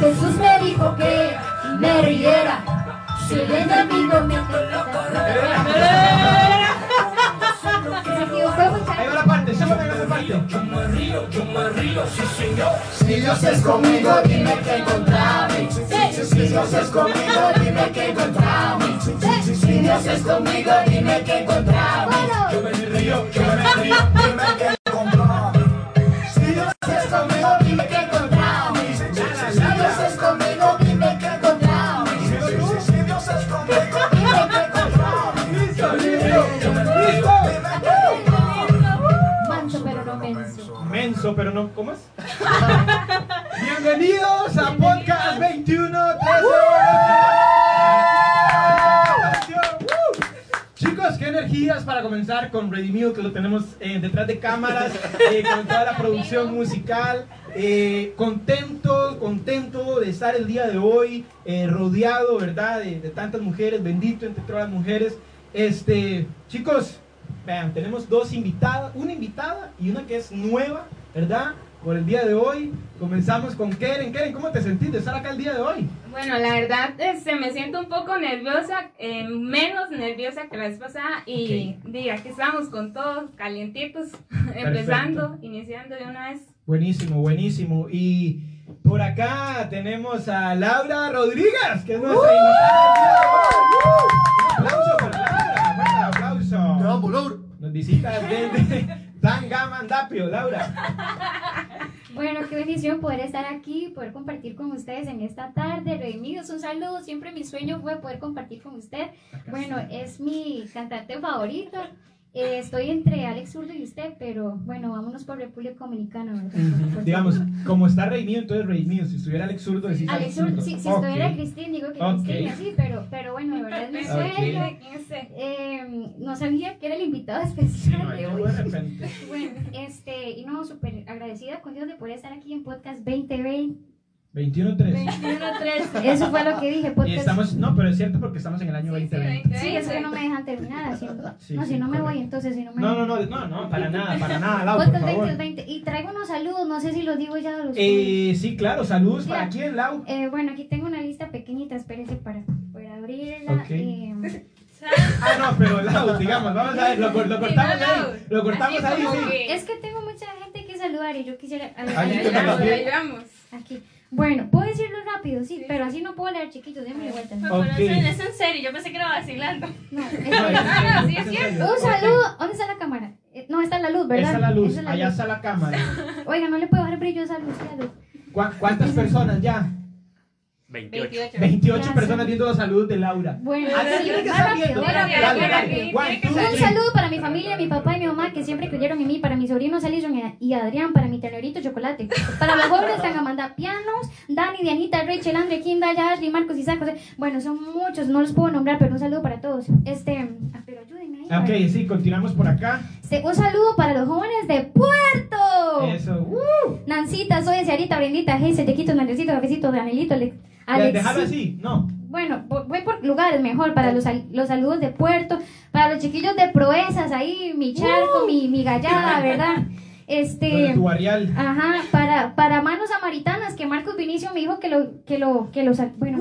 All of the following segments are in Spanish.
Jesús me dijo que me riera. Si el enemigo me Se parte. Yo me río, yo me río, sí, señor. Si Dios es conmigo, dime que contra mí. Si Dios es conmigo, dime que contra mí. Si Dios es conmigo, dime que contra mí. Yo me río, yo me río. Dime que Bienvenidos a Podcast 21 Chicos, qué energías para comenzar con Ready Meal, que lo tenemos eh, detrás de cámaras, eh, con toda la producción musical. Eh, contento, contento de estar el día de hoy eh, rodeado, ¿verdad? De, de tantas mujeres, bendito entre todas las mujeres. Este, chicos, vean, tenemos dos invitadas, una invitada y una que es nueva, ¿verdad? Por el día de hoy. Comenzamos con Keren. Keren, ¿cómo te sentís de estar acá el día de hoy? Bueno, la verdad, este, me siento un poco nerviosa, eh, menos nerviosa que la vez pasada y diga que estamos con todos calientitos, empezando, iniciando de una vez. Buenísimo, buenísimo. Y por acá tenemos a Laura Rodríguez, que es nuestra invitada. de hoy. Un aplauso para Laura, un aplauso. Nos visita desde Tangamandapio, Laura. Bueno, qué bendición poder estar aquí, poder compartir con ustedes en esta tarde. Redimidos, un saludo. Siempre mi sueño fue poder compartir con usted. Bueno, es mi cantante favorito. Eh, estoy entre Alex Zurdo y usted, pero bueno, vámonos por República Dominicana. ¿verdad? Digamos, como está Rey Mío, entonces Rey Mío. Si estuviera Alex Zurdo, decís Alex Zurdo, sí, si estuviera Cristín, digo que Ok. Cristín, así, pero, pero bueno, de verdad es mi Ok. sueño. ¿Quién es ese? Eh, no sabía que era el invitado Sí, especial no, de hoy. de. Bueno, este, y no, súper agradecida con Dios de poder estar aquí en Podcast 2020. 21-3. 21-3. Eso fue lo que dije, Y podcast. estamos, no, pero es cierto porque estamos en el año Sí, sí, 2020. Sí, es que no me dejan terminar así. Sí, no, sí, si no me voy, correcto. entonces si no me No, no, no, no, no, para nada, para nada, Lau, por favor. 2020. Y traigo unos saludos, no sé si los digo ya. Los Eh, sí, claro, saludos Ya. para quién, Lau. Eh, bueno, aquí tengo una lista pequeñita, espérese para, para abrirla. Ok. Eh, Ah, no, pero Lau, digamos, vamos a ver, lo, lo cortamos Sí, no, ahí, lo cortamos ahí, sí. que- es que tengo mucha gente que saludar y yo quisiera. a Ahí ahí- también. ayudamos. aquí. Bueno, puedo decirlo rápido, sí, pero así no puedo leer chiquitos, déjame vuelta. Pero Ok. eso es en serio, yo pensé que era vacilando. No, es- No, es- Ah, no, sí, es cierto. serio. Un saludo, ¿dónde está la cámara? Eh, No, está la luz, ¿verdad? Esa es la luz, Esa es la allá luz. está la cámara. Oiga, no le puedo dar brillo a esa luz, la luz. ¿Cu- ¿Cuántas personas ya? 28. 28 Gracias. personas viendo los saludos de Laura. Bueno, tiene que estar viendo. Un saludo para mi familia, mi papá y mi mamá que siempre creyeron en mí, para mis sobrinos Alison y- y Adrián, para mi tenerito chocolate, para los jóvenes Tangamanda Pianos, Dani, Dianita, Rachel, Andre, Kinda, Ashley, Marcos, Isaac, José. Bueno, son muchos, no los puedo nombrar, pero un saludo para todos. Este, ah, pero ayúdenme ahí. Ok, sí, continuamos por acá. Este, un saludo para los jóvenes de Puerto. Eso. Uh, Nancita, soy Ciarita, Brendita, Geise, Tequito, Nandrecito, Cafecito, Danielito, Alex. déjalo así, no. Bueno, vo- voy por lugares mejor para los, los saludos de Puerto, para los chiquillos de Proezas, ahí mi charco, mi, mi gallada, ¿verdad? Este, ajá, para, para manos samaritanas, que Marcos Vinicio me dijo que lo, que lo, que lo, bueno,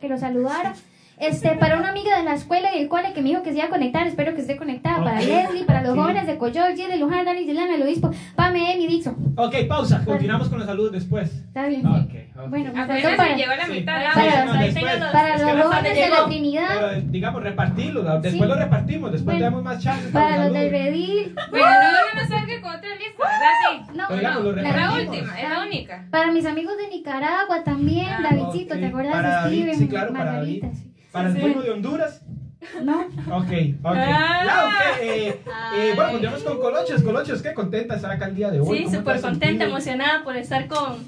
que lo saludara. Este, para una amiga de la escuela y del cole que me dijo que se iba a conectar, espero que esté conectada. Para. Leslie, para los Sí. jóvenes de Coyol, de Luján, Dani, Dilana, el obispo, Pame, Emi, Dixon. Ok, pausa. Continuamos con los saludos después. Está bien. Ok, ok. Bueno, me faltó Apenas para, se llegó a la Sí. mitad. Sí, para- no, después. los- los no jóvenes de la. Trinidad. Pero digamos, repartirlo. Después Sí. lo repartimos. Después Bueno. te damos más chance. Para los salud. del Redil, Pero no, no nos salga con otra lista, ¿verdad? Sí. no, lo Es la última, es la única. Para mis amigos de Nicaragua también, Ah, Davidcito, ¿te acuerdas Steven? sí, claro, para Margarita, Sí. Para el pueblo de Honduras. ¿No? Ok, ok. Ah. Lau, ¿qué? Eh, eh, bueno, continuamos con Colochos. Colochos, qué contenta estar acá el día de hoy. Sí, ¿Cómo te súper contenta, sentido? emocionada por estar con,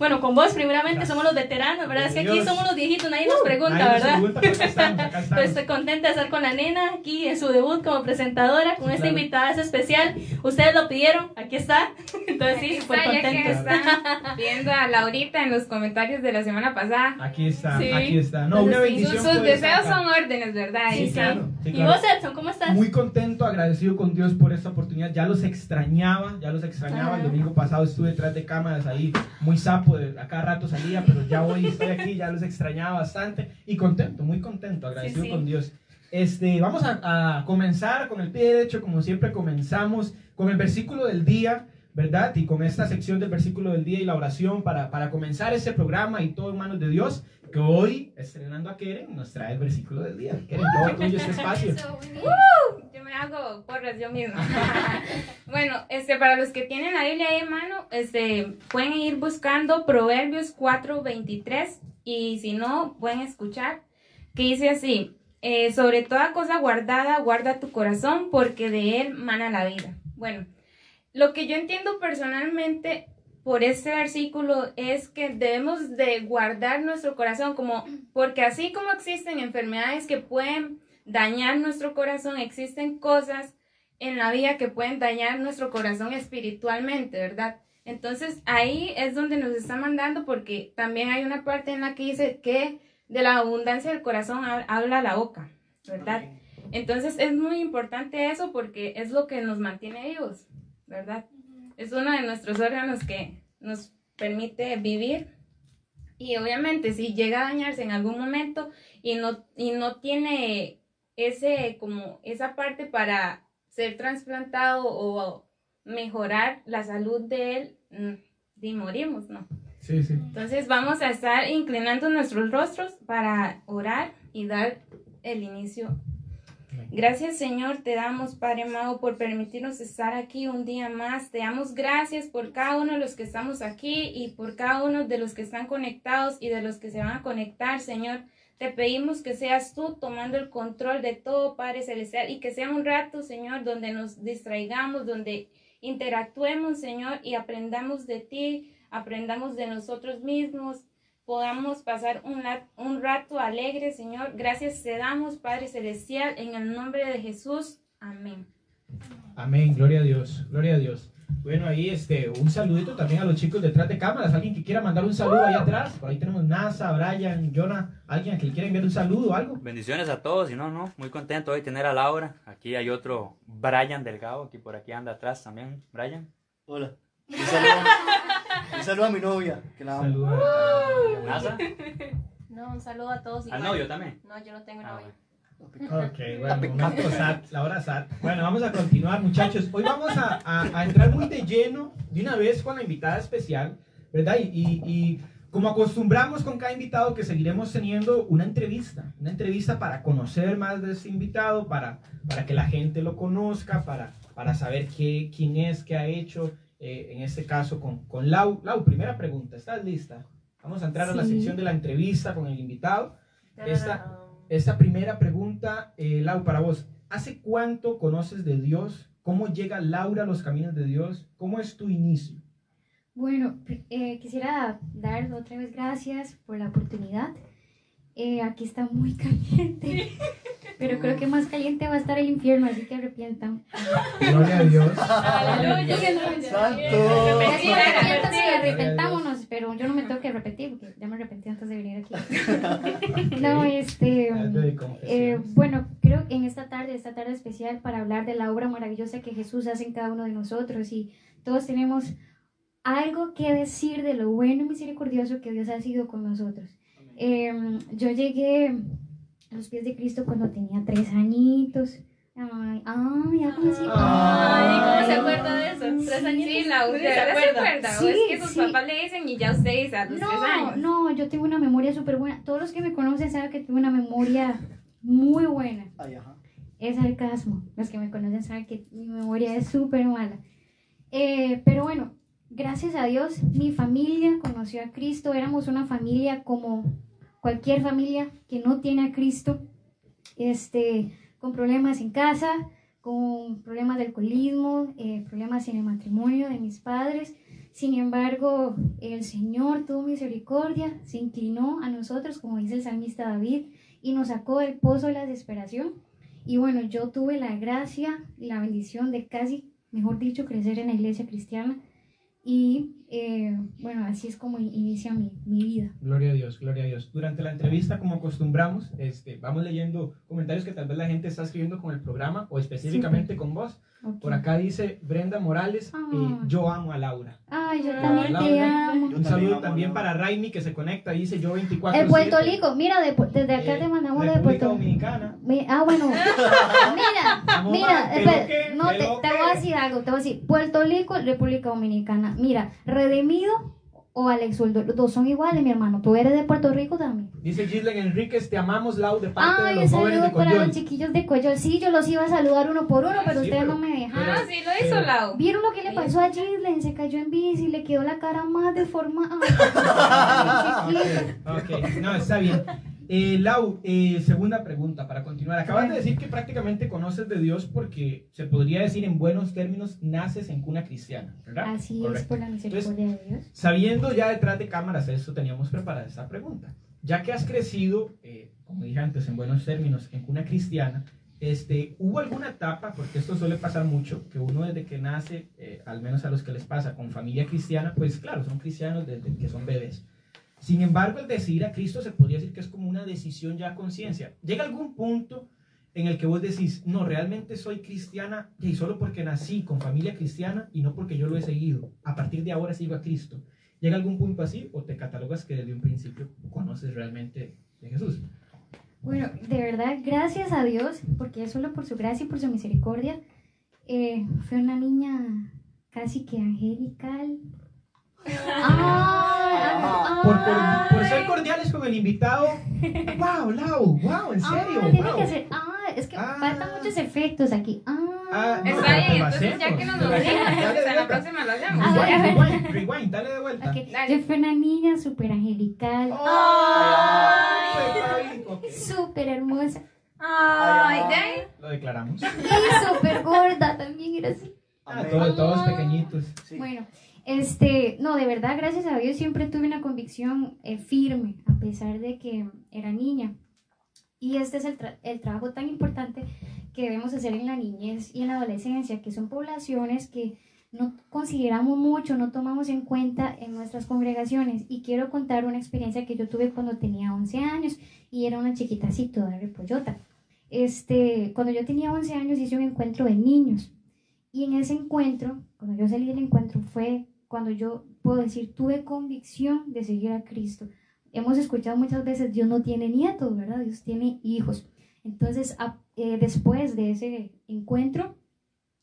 Bueno, con vos primeramente somos los veteranos, ¿verdad? Es que aquí somos los viejitos, nadie nos pregunta, ¿verdad? pregunta, Pero estamos. estoy contenta de estar con la nena aquí en su debut como presentadora, con esta invitada especial. Ustedes lo pidieron, aquí está. Entonces sí, súper contenta. viendo a Laurita en los comentarios de la semana pasada. Aquí está, aquí está. No, una bendición. Sus, deseos son órdenes, ¿verdad? Sí, Y claro. sí, ¿Y claro. vos, Edson, cómo estás? Muy contento, agradecido con Dios por esta oportunidad. Ya los extrañaba, ya los extrañaba. El domingo pasado estuve detrás de cámaras ahí, muy sapo, de, a cada rato salía, pero ya hoy estoy aquí, ya los extrañaba bastante y contento, muy contento, agradecido Sí, sí. con Dios. Este, vamos a, a comenzar con el pie derecho, como siempre comenzamos, con el versículo del día, ¿verdad? Y con esta sección del versículo del día y la oración para, para comenzar ese programa y todo en manos de Dios, que hoy, estrenando a Keren, nos trae el versículo del día. Keren, todo tuyo este espacio. Eso. Yo me hago porras yo misma. bueno, este, para los que tienen la Biblia ahí en mano, este, pueden ir buscando Proverbios 4:23 y si no, pueden escuchar que dice así, eh, sobre toda cosa guardada, guarda tu corazón porque de él mana la vida. Bueno, lo que yo entiendo personalmente por este versículo es que debemos de guardar nuestro corazón como porque así como existen enfermedades que pueden dañar nuestro corazón, existen cosas en la vida que pueden dañar nuestro corazón espiritualmente, ¿verdad? Entonces ahí es donde nos está mandando porque también hay una parte en la que dice que de la abundancia del corazón ha- habla la boca, ¿verdad? Entonces es muy importante eso porque es lo que nos mantiene vivos, ¿verdad? Es uno de nuestros órganos que nos permite vivir y obviamente si llega a dañarse en algún momento y no, y no tiene ese como esa parte para ser trasplantado o mejorar la salud de él, mm, y morimos, ¿no? Sí, sí. Entonces vamos a estar inclinando nuestros rostros para orar y dar el inicio. Gracias Señor, te damos Padre amado por permitirnos estar aquí un día más. Te damos gracias por cada uno de los que estamos aquí y por cada uno de los que están conectados y de los que se van a conectar, Señor. Te pedimos que seas tú tomando el control de todo, Padre Celestial, y que sea un rato, Señor, donde nos distraigamos, donde interactuemos, Señor, y aprendamos de ti, aprendamos de nosotros mismos, podamos pasar un, un rato alegre, Señor. Gracias te damos, Padre Celestial, en el nombre de Jesús. Amén. Amén, gloria a Dios, gloria a Dios. Bueno, ahí este, un saludito también a los chicos detrás de cámaras. Alguien que quiera mandar un saludo ahí atrás. Por ahí tenemos NASA, Brian, Jonah. Alguien que le quiera enviar un saludo o algo. Bendiciones a todos y no, no, muy contento hoy tener a Laura. Aquí hay otro Brian Delgado, aquí por aquí anda atrás también. Brian. Hola. Un saludo, un saludo a mi novia, que la amo. NASA. No, un saludo a todos. Al novio también. No, yo no tengo Ah, novio. bueno. Ok, bueno, momento SAT, la hora SAT. Bueno, vamos a continuar, muchachos. Hoy vamos a, a- a entrar muy de lleno de una vez con la invitada especial, ¿verdad? Y, y- y como acostumbramos con cada invitado, que seguiremos teniendo una entrevista, una entrevista para conocer más de este invitado, para, para que la gente lo conozca, para, para saber qué, quién es, qué ha hecho, eh, en este caso con, con Lau. Lau, primera pregunta, ¿estás lista? Vamos a entrar a la Sí. sección de la entrevista con el invitado. Esta- Esta primera pregunta, eh, Lau, para vos. ¿Hace cuánto conoces de Dios? ¿Cómo llega Laura a los caminos de Dios? ¿Cómo es tu inicio? Bueno, eh, quisiera dar otra vez gracias por la oportunidad. Eh, aquí está muy caliente, pero creo que más caliente va a estar el infierno, así que arrepientan. Gloria a Dios. Aleluya. Santo. Arrepiéntanse y arrepentámonos, pero yo no me tengo que repetir porque ya me arrepentí antes de venir aquí. No, este... Eh, bueno, creo que en esta tarde, esta tarde especial para hablar de la obra maravillosa que Jesús hace en cada uno de nosotros y todos tenemos algo que decir de lo bueno y misericordioso que Dios ha sido con nosotros. Eh, yo llegué a los pies de Cristo cuando tenía tres añitos. Ay, ay, algo así. Ay, ¿cómo se acuerda de eso? Tres añitos. Sí, la ¿Sí ¿de se se acuerda? acuerda? ¿O Sí, es que sus sí. papás le dicen y ya usted dice a los tres No, años? no, yo tengo una memoria súper buena. Todos los que me conocen saben que tengo una memoria muy buena. Ay, ajá. Es sarcasmo. Los que me conocen saben que mi memoria es súper mala. Eh, pero bueno, gracias a Dios, mi familia conoció a Cristo. Éramos una familia como cualquier familia que no tiene a Cristo. Este, con problemas en casa, con problemas de alcoholismo, eh, problemas en el matrimonio de mis padres. Sin embargo, el Señor tuvo misericordia, se inclinó a nosotros, como dice el salmista David, y nos sacó del pozo de la desesperación. Y bueno, yo tuve la gracia y la bendición de casi, mejor dicho, crecer en la iglesia cristiana. Y eh, bueno, así es como inicia mi, mi vida. Gloria a Dios, gloria a Dios. Durante la entrevista, como acostumbramos, este, vamos leyendo comentarios que tal vez la gente está escribiendo con el programa o específicamente con vos. Ok. Por acá dice Brenda Morales, eh, yo amo a Laura. Ay, yo también te Laura. amo. Un saludo también para Raimi que se conecta, dice yo 24. El Puerto Rico, mira, de- desde acá Eh, te mandamos de Puerto Rico. Dominicana. Mi- Ah, bueno. Mira, Vamos, mira, va, ¿qué espera, que? no, ¿Qué te, te voy a decir algo, te voy a decir, Puerto Rico, República Dominicana. Mira, Redimido o Alex Uldo, los dos son iguales, mi hermano. Tú eres de Puerto Rico también. Dice Gislen Enríquez, te amamos, Lau, de parte Ay, de un los jóvenes de saludo para los chiquillos de Coyol. Sí, yo los iba a saludar uno por uno, pero Sí, ustedes pero- no me dejaron. Ah, sí, lo hizo Lau. ¿Vieron lo que le pasó a Gislen? Se cayó en bici, le quedó la cara más deformada. Ay, chiquita. Ok, no, está bien. Eh, Lau, eh, segunda pregunta para continuar. Acabas de decir que prácticamente conoces de Dios porque se podría decir en buenos términos, naces en cuna cristiana, ¿verdad? Así es, Correcto. por la misericordia de Dios. Sabiendo ya detrás de cámaras esto, teníamos preparada esta pregunta. Ya que has crecido, eh, como dije antes, en buenos términos, en cuna cristiana, este, ¿hubo alguna etapa, porque esto suele pasar mucho, que uno desde que nace, eh, al menos a los que les pasa con familia cristiana, pues claro, son cristianos desde que son bebés. Sin embargo, el decidir a Cristo se podría decir que es como una decisión ya a conciencia. ¿Llega algún punto en el que vos decís, no, realmente soy cristiana y solo porque nací con familia cristiana y no porque yo lo he seguido? A partir de ahora sigo a Cristo. ¿Llega algún punto así o te catalogas que desde un principio conoces realmente de Jesús? Bueno, de verdad, gracias a Dios, porque es solo por su gracia y por su misericordia. eh, fue una niña casi que angelical. Ah, Por, por- por ser cordiales con el invitado. ¡Wow, Lau! ¡Wow! ¿En serio? Ah, tiene wow. que ser. Ah, es que Ah. faltan muchos efectos aquí. Ah, Ah, no, Está bien, entonces ya que nos Lo lo hacemos. digan, Dale de hasta la próxima lo hacemos. Rewind, bueno. rewind, rewind, dale de vuelta. ok. Dale. Yo fui una niña súper angelical, Ay, ok. súper hermosa Ay, de ahí. Lo declaramos. y súper gorda también. Era así. Ah, todos, todos pequeñitos. Sí. Bueno, este, no, de verdad, gracias a Dios siempre tuve una convicción eh, firme, a pesar de que era niña. Y este es el, tra- el trabajo tan importante que debemos hacer en la niñez y en la adolescencia, que son poblaciones que no consideramos mucho, no tomamos en cuenta en nuestras congregaciones. Y quiero contar una experiencia que yo tuve cuando tenía 11 años y era una chiquita así, toda repollota. Este, cuando yo tenía 11 años hice un encuentro de niños. Y en ese encuentro, cuando yo salí del encuentro, fue cuando yo puedo decir, tuve convicción de seguir a Cristo. Hemos escuchado muchas veces, Dios no tiene nietos, ¿verdad? Dios tiene hijos. Entonces, a- eh, después de ese encuentro,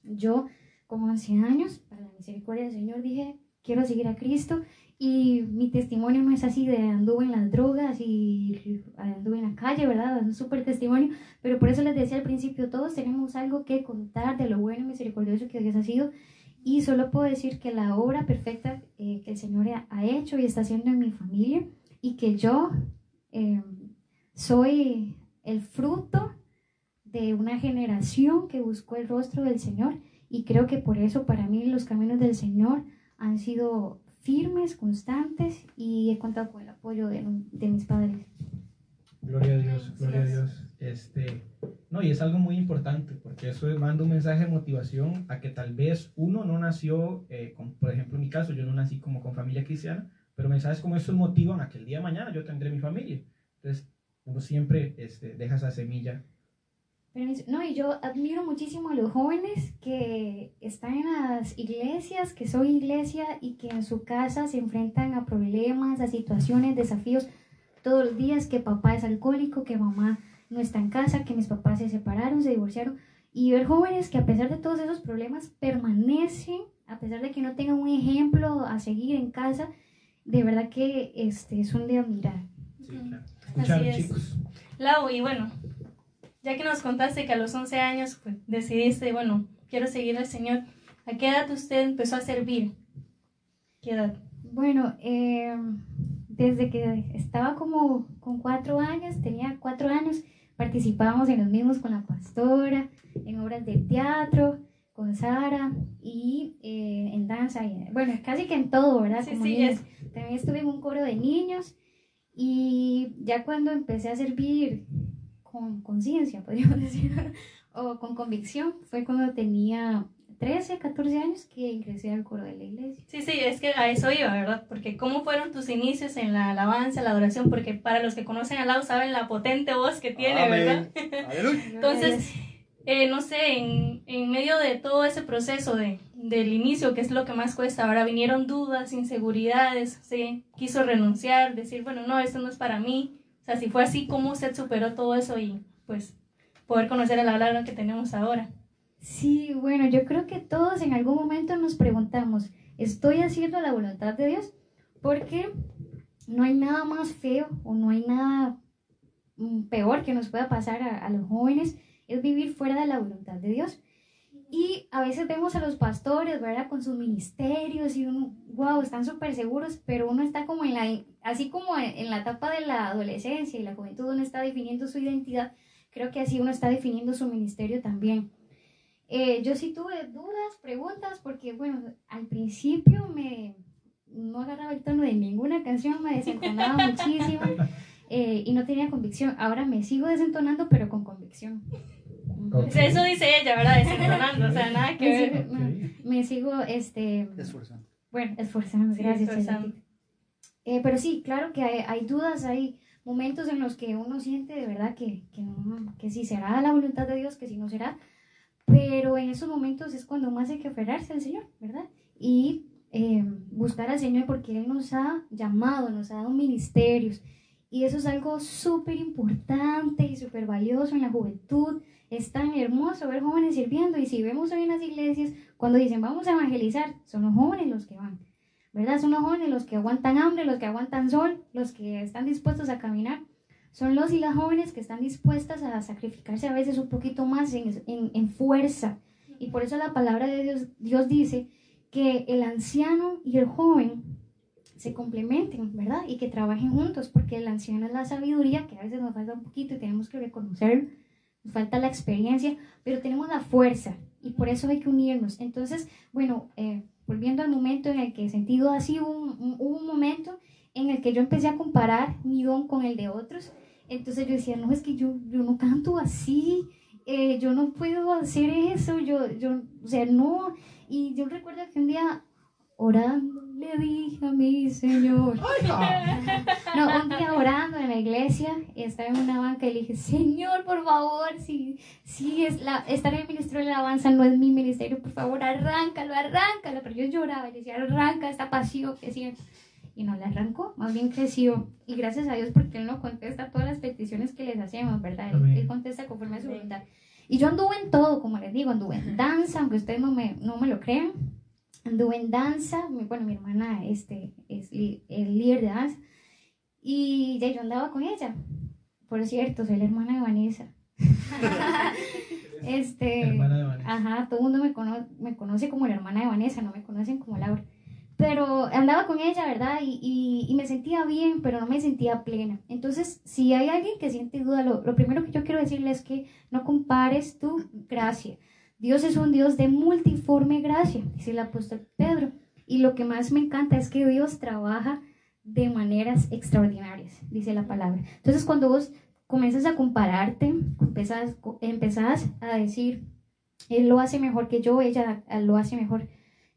yo, como 11 años, para la misericordia del Señor, dije, quiero seguir a Cristo. Y mi testimonio no es así de anduve en las drogas y anduve en la calle, ¿verdad? Un súper testimonio. Pero por eso les decía al principio, todos tenemos algo que contar de lo bueno y misericordioso que Dios ha sido. Y solo puedo decir que la obra perfecta eh, que el Señor ha, hecho y está haciendo en mi familia y que yo eh, soy el fruto de una generación que buscó el rostro del Señor y creo que por eso para mí los caminos del Señor han sido firmes, constantes y he contado con el apoyo de, de mis padres. Gloria a Dios, gloria a Dios. Este, no, y es algo muy importante porque eso manda un mensaje de motivación a que tal vez uno no nació, eh, con- por ejemplo en mi caso, yo no nací como con familia cristiana, pero mensajes como estos motivan a que el día de mañana yo tendré mi familia. Entonces, uno siempre este, deja esa semilla. Permiso. No, y yo admiro muchísimo a los jóvenes que están en las iglesias, que son iglesia y que en su casa se enfrentan a problemas, a situaciones, desafíos todos los días, que papá es alcohólico, que mamá no está en casa, que mis papás se separaron, se divorciaron. Y ver jóvenes que a pesar de todos esos problemas permanecen, a pesar de que no tengan un ejemplo a seguir en casa, de verdad que este, son de admirar. Sí, claro. Así es. chicos. Lau, y bueno, ya que nos contaste que a los 11 años pues, decidiste, bueno, quiero seguir al Señor, ¿a qué edad usted empezó a servir? ¿Qué edad? Bueno, eh, desde que estaba como con cuatro años, tenía cuatro años, participábamos en los mismos con la pastora, en obras de teatro. con Sara y eh, en danza, y, bueno, casi que en todo, ¿verdad? Sí, Como sí, niños. También estuve en un coro de niños y ya cuando empecé a servir con conciencia, podríamos decir, o con convicción, fue cuando tenía 13, 14 años que ingresé al coro de la iglesia. Sí, sí, es que a eso iba, ¿verdad? Porque ¿cómo fueron tus inicios en la alabanza, la adoración? Porque para los que conocen a Lau saben la potente voz que tiene, ¿verdad? Amén. Entonces, eh, no sé, en, en medio de todo ese proceso de, del inicio, que es lo que más cuesta, ahora vinieron dudas, inseguridades, ¿sí? quiso renunciar, decir, bueno, no, esto no es para mí. Sea, si fue así, ¿cómo usted superó todo eso y pues poder conocer a la que tenemos ahora? Sí, bueno, yo creo que todos en algún momento nos preguntamos, ¿estoy haciendo la voluntad de Dios? Porque no hay nada más feo o no hay nada mm, peor que nos pueda pasar a los jóvenes, es vivir fuera de la voluntad de Dios. Y a veces vemos a los pastores, ¿verdad? Con sus ministerios y uno, wow, están súper seguros, pero uno está como en la, así como en la etapa de la adolescencia y la juventud, uno está definiendo su identidad, creo que así uno está definiendo su ministerio también. Eh, yo sí tuve dudas, preguntas, porque bueno, al principio me no agarraba el tono de ninguna canción, me desentonaba muchísimo eh, y no tenía convicción. Ahora me sigo desentonando, pero con convicción. Ok. O sea, eso dice ella, ¿verdad? Desentonando, o sea, nada que Me ver. sigo, no, me sigo, este, Esforzando. bueno, esforzando, Sí, gracias. esforzando. Chelita. Eh, pero sí, claro que hay, hay dudas, hay momentos en los que uno siente de verdad que, que, no, que si será la voluntad de Dios, que si no será, pero en esos momentos es cuando más hay que aferrarse al Señor, ¿verdad? Y eh, buscar al Señor porque Él nos ha llamado, nos ha dado ministerios. Y eso es algo súper importante y súper valioso en la juventud. Es tan hermoso ver jóvenes sirviendo. Y si vemos hoy en las iglesias, cuando dicen vamos a evangelizar, son los jóvenes los que van. ¿Verdad? Son los jóvenes los que aguantan hambre, los que aguantan sol, los que están dispuestos a caminar. Son los y las jóvenes que están dispuestas a sacrificarse a veces un poquito más en, en- en fuerza. Y por eso la palabra de Dios, Dios dice que el anciano y el joven se complementen, ¿verdad? Y que trabajen juntos, porque el anciano es la sabiduría, que a veces nos falta un poquito y tenemos que reconocerlo, falta la experiencia, pero tenemos la fuerza y por eso hay que unirnos. Entonces, bueno, eh, volviendo al momento en el que sentí duda, sí hubo un, un- hubo un momento en el que yo empecé a comparar mi don con el de otros. Entonces yo decía, no, es que yo, yo no canto así, eh, yo no puedo hacer eso, yo, yo, o sea, no. Y yo recuerdo que un día orando le dije a mi Señor, no, un día orando en la iglesia, estaba en una banca y le dije, Señor, por favor, si, si es la, estar en el ministerio de la alabanza no es mi ministerio, por favor, arráncalo, arráncalo. Pero yo lloraba y le decía, arranca esta pasión que siento. Y no la arrancó, más bien creció. Y gracias a Dios porque Él no contesta todas las peticiones que les hacemos, ¿verdad? Él. Él contesta conforme a su voluntad. Y yo anduve en todo, como les digo, anduve en danza, aunque ustedes no me, no me lo crean. Anduve en danza, bueno, mi hermana este, es el líder de danza. Y ya yo andaba con ella. Por cierto, soy la hermana de Vanessa. este, Hermana de Vanessa. ajá, todo el mundo me, cono- me conoce como la hermana de Vanessa, no me conocen como Laura. Pero andaba con ella, ¿verdad? Y, y, y me sentía bien, pero no me sentía plena. Entonces, si hay alguien que siente duda, lo, lo primero que yo quiero decirle es que no compares tu gracia. Dios es un Dios de multiforme gracia, dice el apóstol Pedro. Y lo que más me encanta es que Dios trabaja de maneras extraordinarias, dice la palabra. Entonces, cuando vos comienzas a compararte, empezás, empezás a decir, él lo hace mejor que yo, ella lo hace mejor.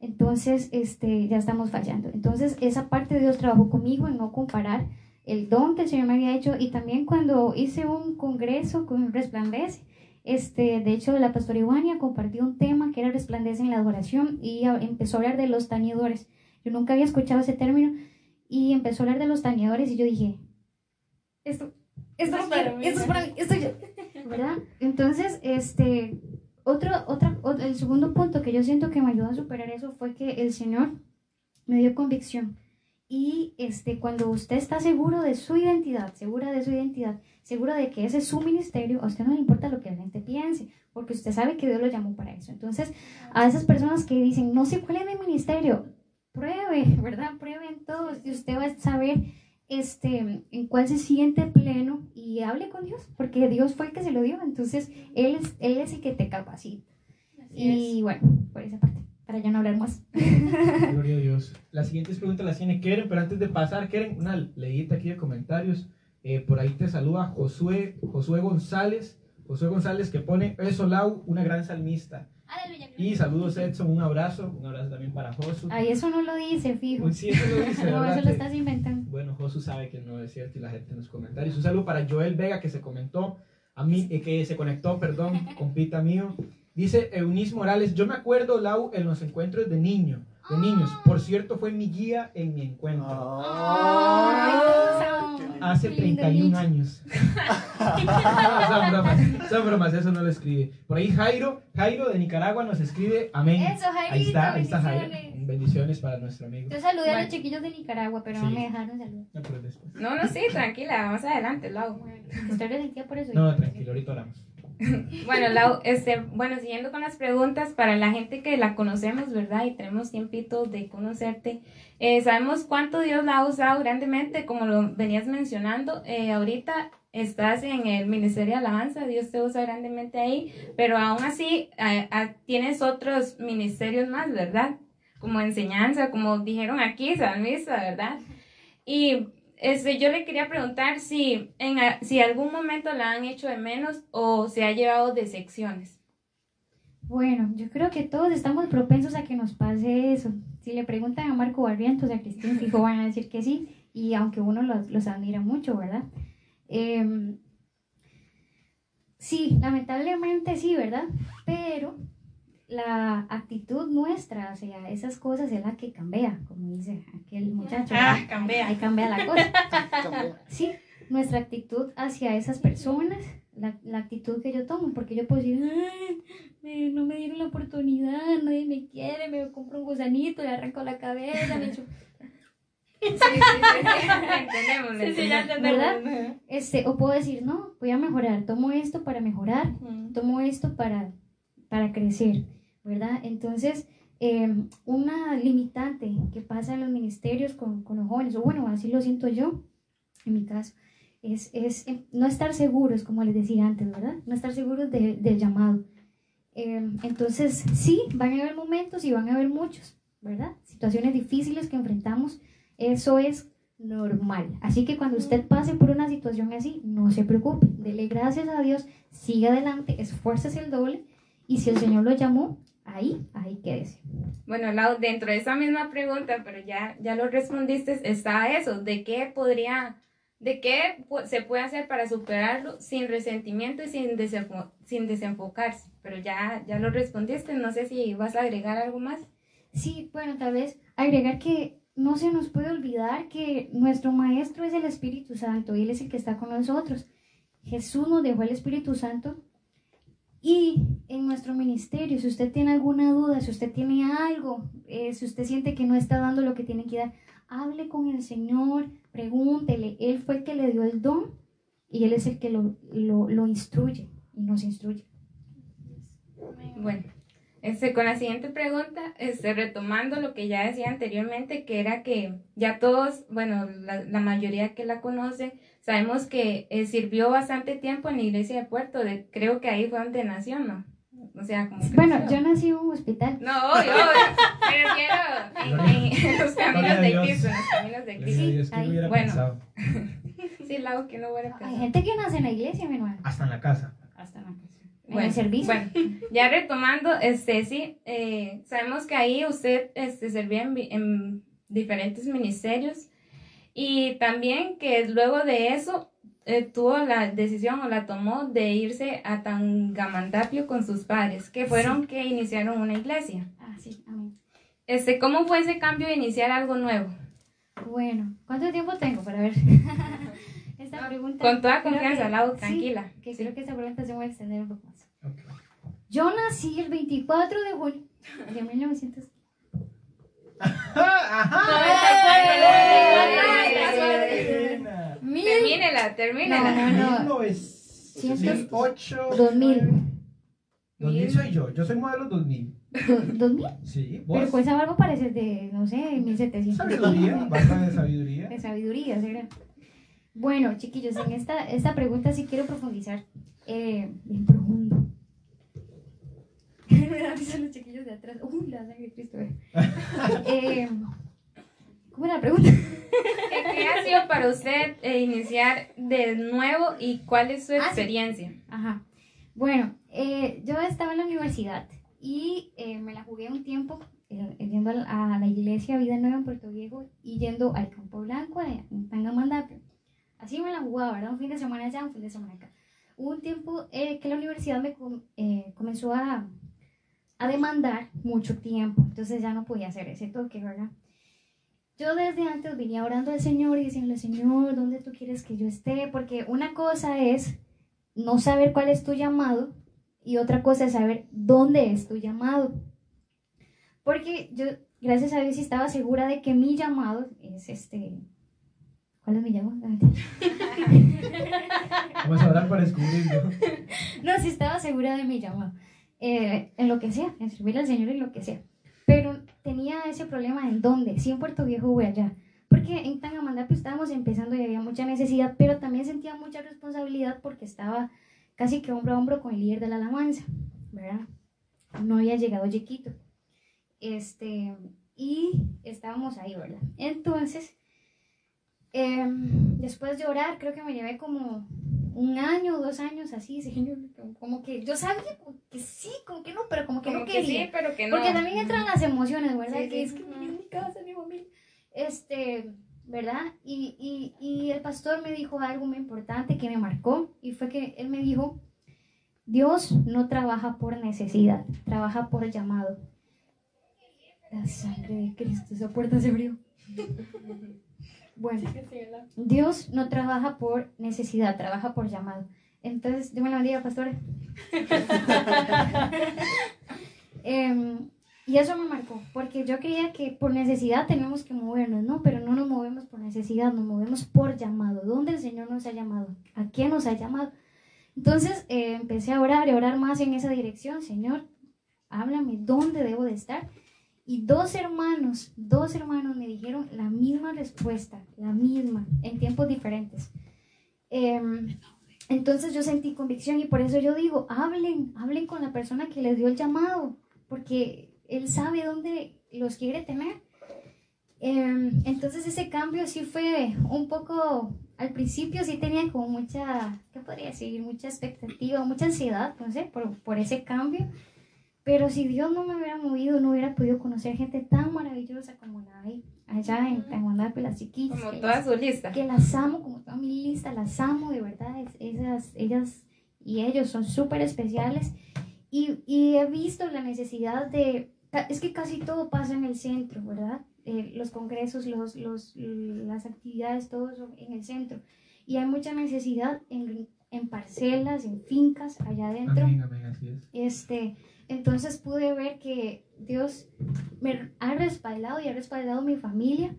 Entonces, este, ya estamos fallando. Entonces, esa parte de Dios trabajó conmigo en no comparar el don que el Señor me había hecho y también cuando hice un congreso con Resplandece, este, de hecho, la pastora Ivania compartió un tema que era Resplandece en la adoración y empezó a hablar de los tañedores. Yo nunca había escuchado ese término y empezó a hablar de los tañedores y yo dije, esto, esto, es para mí. esto es para mí, esto yo, ¿verdad? Entonces, este, otro, otra, ot- el segundo punto que yo siento que me ayudó a superar eso fue que el Señor me dio convicción. Y este, cuando usted está seguro de su identidad, segura de su identidad, seguro de que ese es su ministerio, a usted no le importa lo que la gente piense, porque usted sabe que Dios lo llamó para eso. Entonces, a esas personas que dicen, no sé cuál es mi ministerio, pruebe, ¿verdad? Prueben todos y usted va a saber este, en cuál se siente pleno y hable con Dios, porque Dios fue el que se lo dio, entonces Él es, él es el que te capacita. Y bueno, por esa parte, para ya no hablar más. Gloria a Dios. Las siguientes preguntas las tiene Keren, pero antes de pasar, Keren, una leída aquí de comentarios. Eh, por ahí te saluda Josué, Josué González. Josué González que pone, eso Lau, una gran salmista. Y saludos Edson, un abrazo, un abrazo también para Josu. Ay, eso no lo dice, fijo. Sí, eso lo dice, No, eso lo estás inventando. Bueno, Josu sabe que no es cierto y la gente en los comentarios. Un saludo para Joel Vega que se comentó, a mí, eh, que se conectó, perdón, compita mío. Dice Eunice Morales, yo me acuerdo, Lau, en los encuentros de niño, de niños. Por cierto, fue mi guía en mi encuentro. Ay, Hace qué lindo 31 nicho. años. Son bromas, son bromas, eso no lo escribe. Por ahí Jairo, Jairo de Nicaragua nos escribe, amén. Eso, Jairito, Ahí está, ahí está Jairo. bendiciones. Para nuestro amigo. Yo saludé a los chiquillos de Nicaragua, pero no me dejaron saludar. No, pero después. No, no, sí, tranquila, más adelante, Lau. Estoy resentida por eso. No, tranquilo, ahorita oramos. Bueno, Lau, este, bueno, siguiendo con las preguntas, para la gente que la conocemos, ¿verdad? Y tenemos tiempito de conocerte, eh, sabemos cuánto Dios la ha usado grandemente, como lo venías mencionando, eh, ahorita estás en el Ministerio de Alabanza, Dios te usa grandemente ahí, pero aún así tienes otros ministerios más, ¿verdad? Como enseñanza, como dijeron aquí, salmista, ¿verdad? Y este, yo le quería preguntar si en si algún momento la han hecho de menos o se ha llevado de secciones. Bueno, yo creo que todos estamos propensos a que nos pase eso. Si le preguntan a Marco Barrientos, a Cristín Fijo, van a decir que sí, y aunque uno los, los admira mucho, ¿verdad? Em, sí, lamentablemente sí, ¿verdad? Pero la actitud nuestra hacia esas cosas es la que cambia, como dice aquel muchacho. Ah, ¿verdad? cambia. Ahí cambia la cosa. Sí, nuestra actitud hacia esas personas, la, la actitud que yo tomo, porque yo puedo decir, "Ay, me- no me dieron la oportunidad, nadie me quiere, me compro un gusanito, le arranco la cabeza, me echo-". Sí, sí, sí, sí, ya entendemos. este, o puedo decir, no, voy a mejorar, tomo esto para mejorar, tomo esto para, para crecer, ¿verdad? Entonces, eh, una limitante que pasa en los ministerios con, con los jóvenes, o bueno, así lo siento yo, en mi caso, es, es eh, no estar seguros, como les decía antes, ¿verdad? No estar seguros de- del llamado. Eh, entonces, sí, van a haber momentos y van a haber muchos, ¿verdad? Situaciones difíciles que enfrentamos, eso es normal. Así que cuando usted pase por una situación así, no se preocupe, dele gracias a Dios, siga adelante, esfuércese el doble y si el Señor lo llamó, ahí, ahí quédese. Bueno, Lau, dentro de esa misma pregunta, pero ya, ya lo respondiste, está eso, de qué podría, de qué se puede hacer para superarlo sin resentimiento y sin, desenfo- sin desenfocarse. Pero ya, ya lo respondiste, no sé si vas a agregar algo más. Sí, bueno, tal vez agregar que no se nos puede olvidar que nuestro Maestro es el Espíritu Santo y Él es el que está con nosotros. Jesús nos dejó el Espíritu Santo y en nuestro ministerio, si usted tiene alguna duda, si usted tiene algo, eh, si usted siente que no está dando lo que tiene que dar, hable con el Señor, pregúntele. Él fue el que le dio el don y Él es el que lo, lo, lo instruye y nos instruye. Bueno, este, con la siguiente pregunta, este, retomando lo que ya decía anteriormente, que era que ya todos, bueno, la, la mayoría que la conoce, sabemos que eh, sirvió bastante tiempo en la iglesia de Puerto, de, creo que ahí fue donde nació, ¿no? O sea, como Bueno, creció. yo nací en un hospital. No, obvio, obvio. Me refiero en, en- en los caminos de Dios. Cristo, en los caminos de Cristo. Dios, ¿quién ahí. lo hubiera Bueno. pensado? Sí, Lau, que no hubiera Hay gente que nace en la iglesia, mi hermano. Hasta en la casa. Hasta en la casa. En el servicio. Bueno, ya retomando, este sí, eh, sabemos que ahí usted este, servía en, diferentes ministerios y también que luego de eso eh, tuvo la decisión o la tomó de irse a Tangamandapio con sus padres, que fueron que iniciaron una iglesia. Ah, sí, amén. Este, ¿Cómo fue ese cambio de iniciar algo nuevo? Bueno, ¿cuánto tiempo tengo para ver? esta pregunta. Con toda confianza, que- Lau, sí, tranquila. que Sí. creo que esta pregunta se va a extender un poco más. Ok. Yo nací el 24 de junio de 1900. Buena. Mil- Termínela, termínela. No, no, no. 1908. 2000. 2000 soy yo. Yo soy modelo 2000. Do- ¿2000? Sí, Pero vos. pues algo parece de, no sé, 1700. Sabiduría, bastante sabiduría. De sabiduría, ¿será? Bueno, chiquillos, en esta, esta pregunta sí quiero profundizar eh, bien profundo. Me da risa los chiquillos de atrás. Uy, la sangre de Cristo. eh. Eh, ¿Cómo era la pregunta? ¿Qué, qué ha sido para usted eh, iniciar de nuevo y cuál es su Ah, sí. experiencia? Ajá. Bueno, eh, yo estaba en la universidad y eh, me la jugué un tiempo eh, yendo a la, a la iglesia Vida Nueva en Puerto Viejo y yendo al Campo Blanco en Tangamandapio. Así me la jugaba, ¿verdad? Un fin de semana allá, un fin de semana acá. Hubo un tiempo eh, que la universidad me com- eh, comenzó a, a demandar mucho tiempo, entonces ya no podía hacer ese toque, ¿verdad? Yo desde antes venía orando al Señor y diciendo, Señor, ¿dónde tú quieres que yo esté? Porque una cosa es no saber cuál es tu llamado y otra cosa es saber dónde es tu llamado. Porque yo, gracias a Dios, estaba segura de que mi llamado es este... ¿Cuál es mi llamado? Vamos a orar para descubrirlo. No, sí estaba segura de mi llamado. Eh, en lo que sea, en servir al Señor en lo que sea. Pero tenía ese problema en dónde, si en Puerto Viejo o allá. Porque en Tangamandapio estábamos empezando y había mucha necesidad, pero también sentía mucha responsabilidad porque estaba casi que hombro a hombro con el líder de la alabanza, ¿verdad? No había llegado Yequito. Este, y estábamos ahí, ¿verdad? Entonces, em, después de orar, creo que me llevé como un año dos años así, como que yo sabía que sí, como que no, pero como que Como no que quería. sí, pero que no. Porque también entran las emociones, ¿verdad? Sí, que sí. es que mi- mi casa, mi familia. Este, ¿verdad? Y, y, y el pastor me dijo algo muy importante que me marcó y fue que él me dijo, Dios no trabaja por necesidad, trabaja por llamado. La sangre de Cristo, esa puerta se abrió. Bueno, Dios no trabaja por necesidad, trabaja por llamado. Entonces, Dios me la bendiga, pastora. Em, y eso me marcó, porque yo creía que por necesidad tenemos que movernos, ¿no? Pero no nos movemos por necesidad, nos movemos por llamado. ¿Dónde el Señor nos ha llamado? ¿A quién nos ha llamado? Entonces eh, empecé a orar y orar más en esa dirección. Señor, háblame, ¿dónde debo de estar? Y dos hermanos, dos hermanos me dijeron la misma respuesta, la misma, en tiempos diferentes. Em, entonces yo sentí convicción y por eso yo digo, hablen, hablen con la persona que les dio el llamado, porque él sabe dónde los quiere tener. Em, entonces ese cambio sí fue un poco, al principio sí tenía como mucha, ¿qué podría decir? Mucha expectativa, mucha ansiedad, no sé, por, por ese cambio. Pero si Dios no me hubiera movido, no hubiera podido conocer gente tan maravillosa como la hay allá en Tanguanape, las chiquillas. Como toda las- su lista. que las amo como toda mi lista, las amo de verdad, es- esas, ellas y ellos son súper especiales y, y he visto la necesidad de, es que casi todo pasa en el centro, ¿verdad? Eh, los congresos, los, los, las actividades, todo eso en el centro y hay mucha necesidad en, en parcelas, en fincas allá adentro. Amén, amén, así es. Este, entonces pude ver que Dios me ha respaldado y ha respaldado mi familia.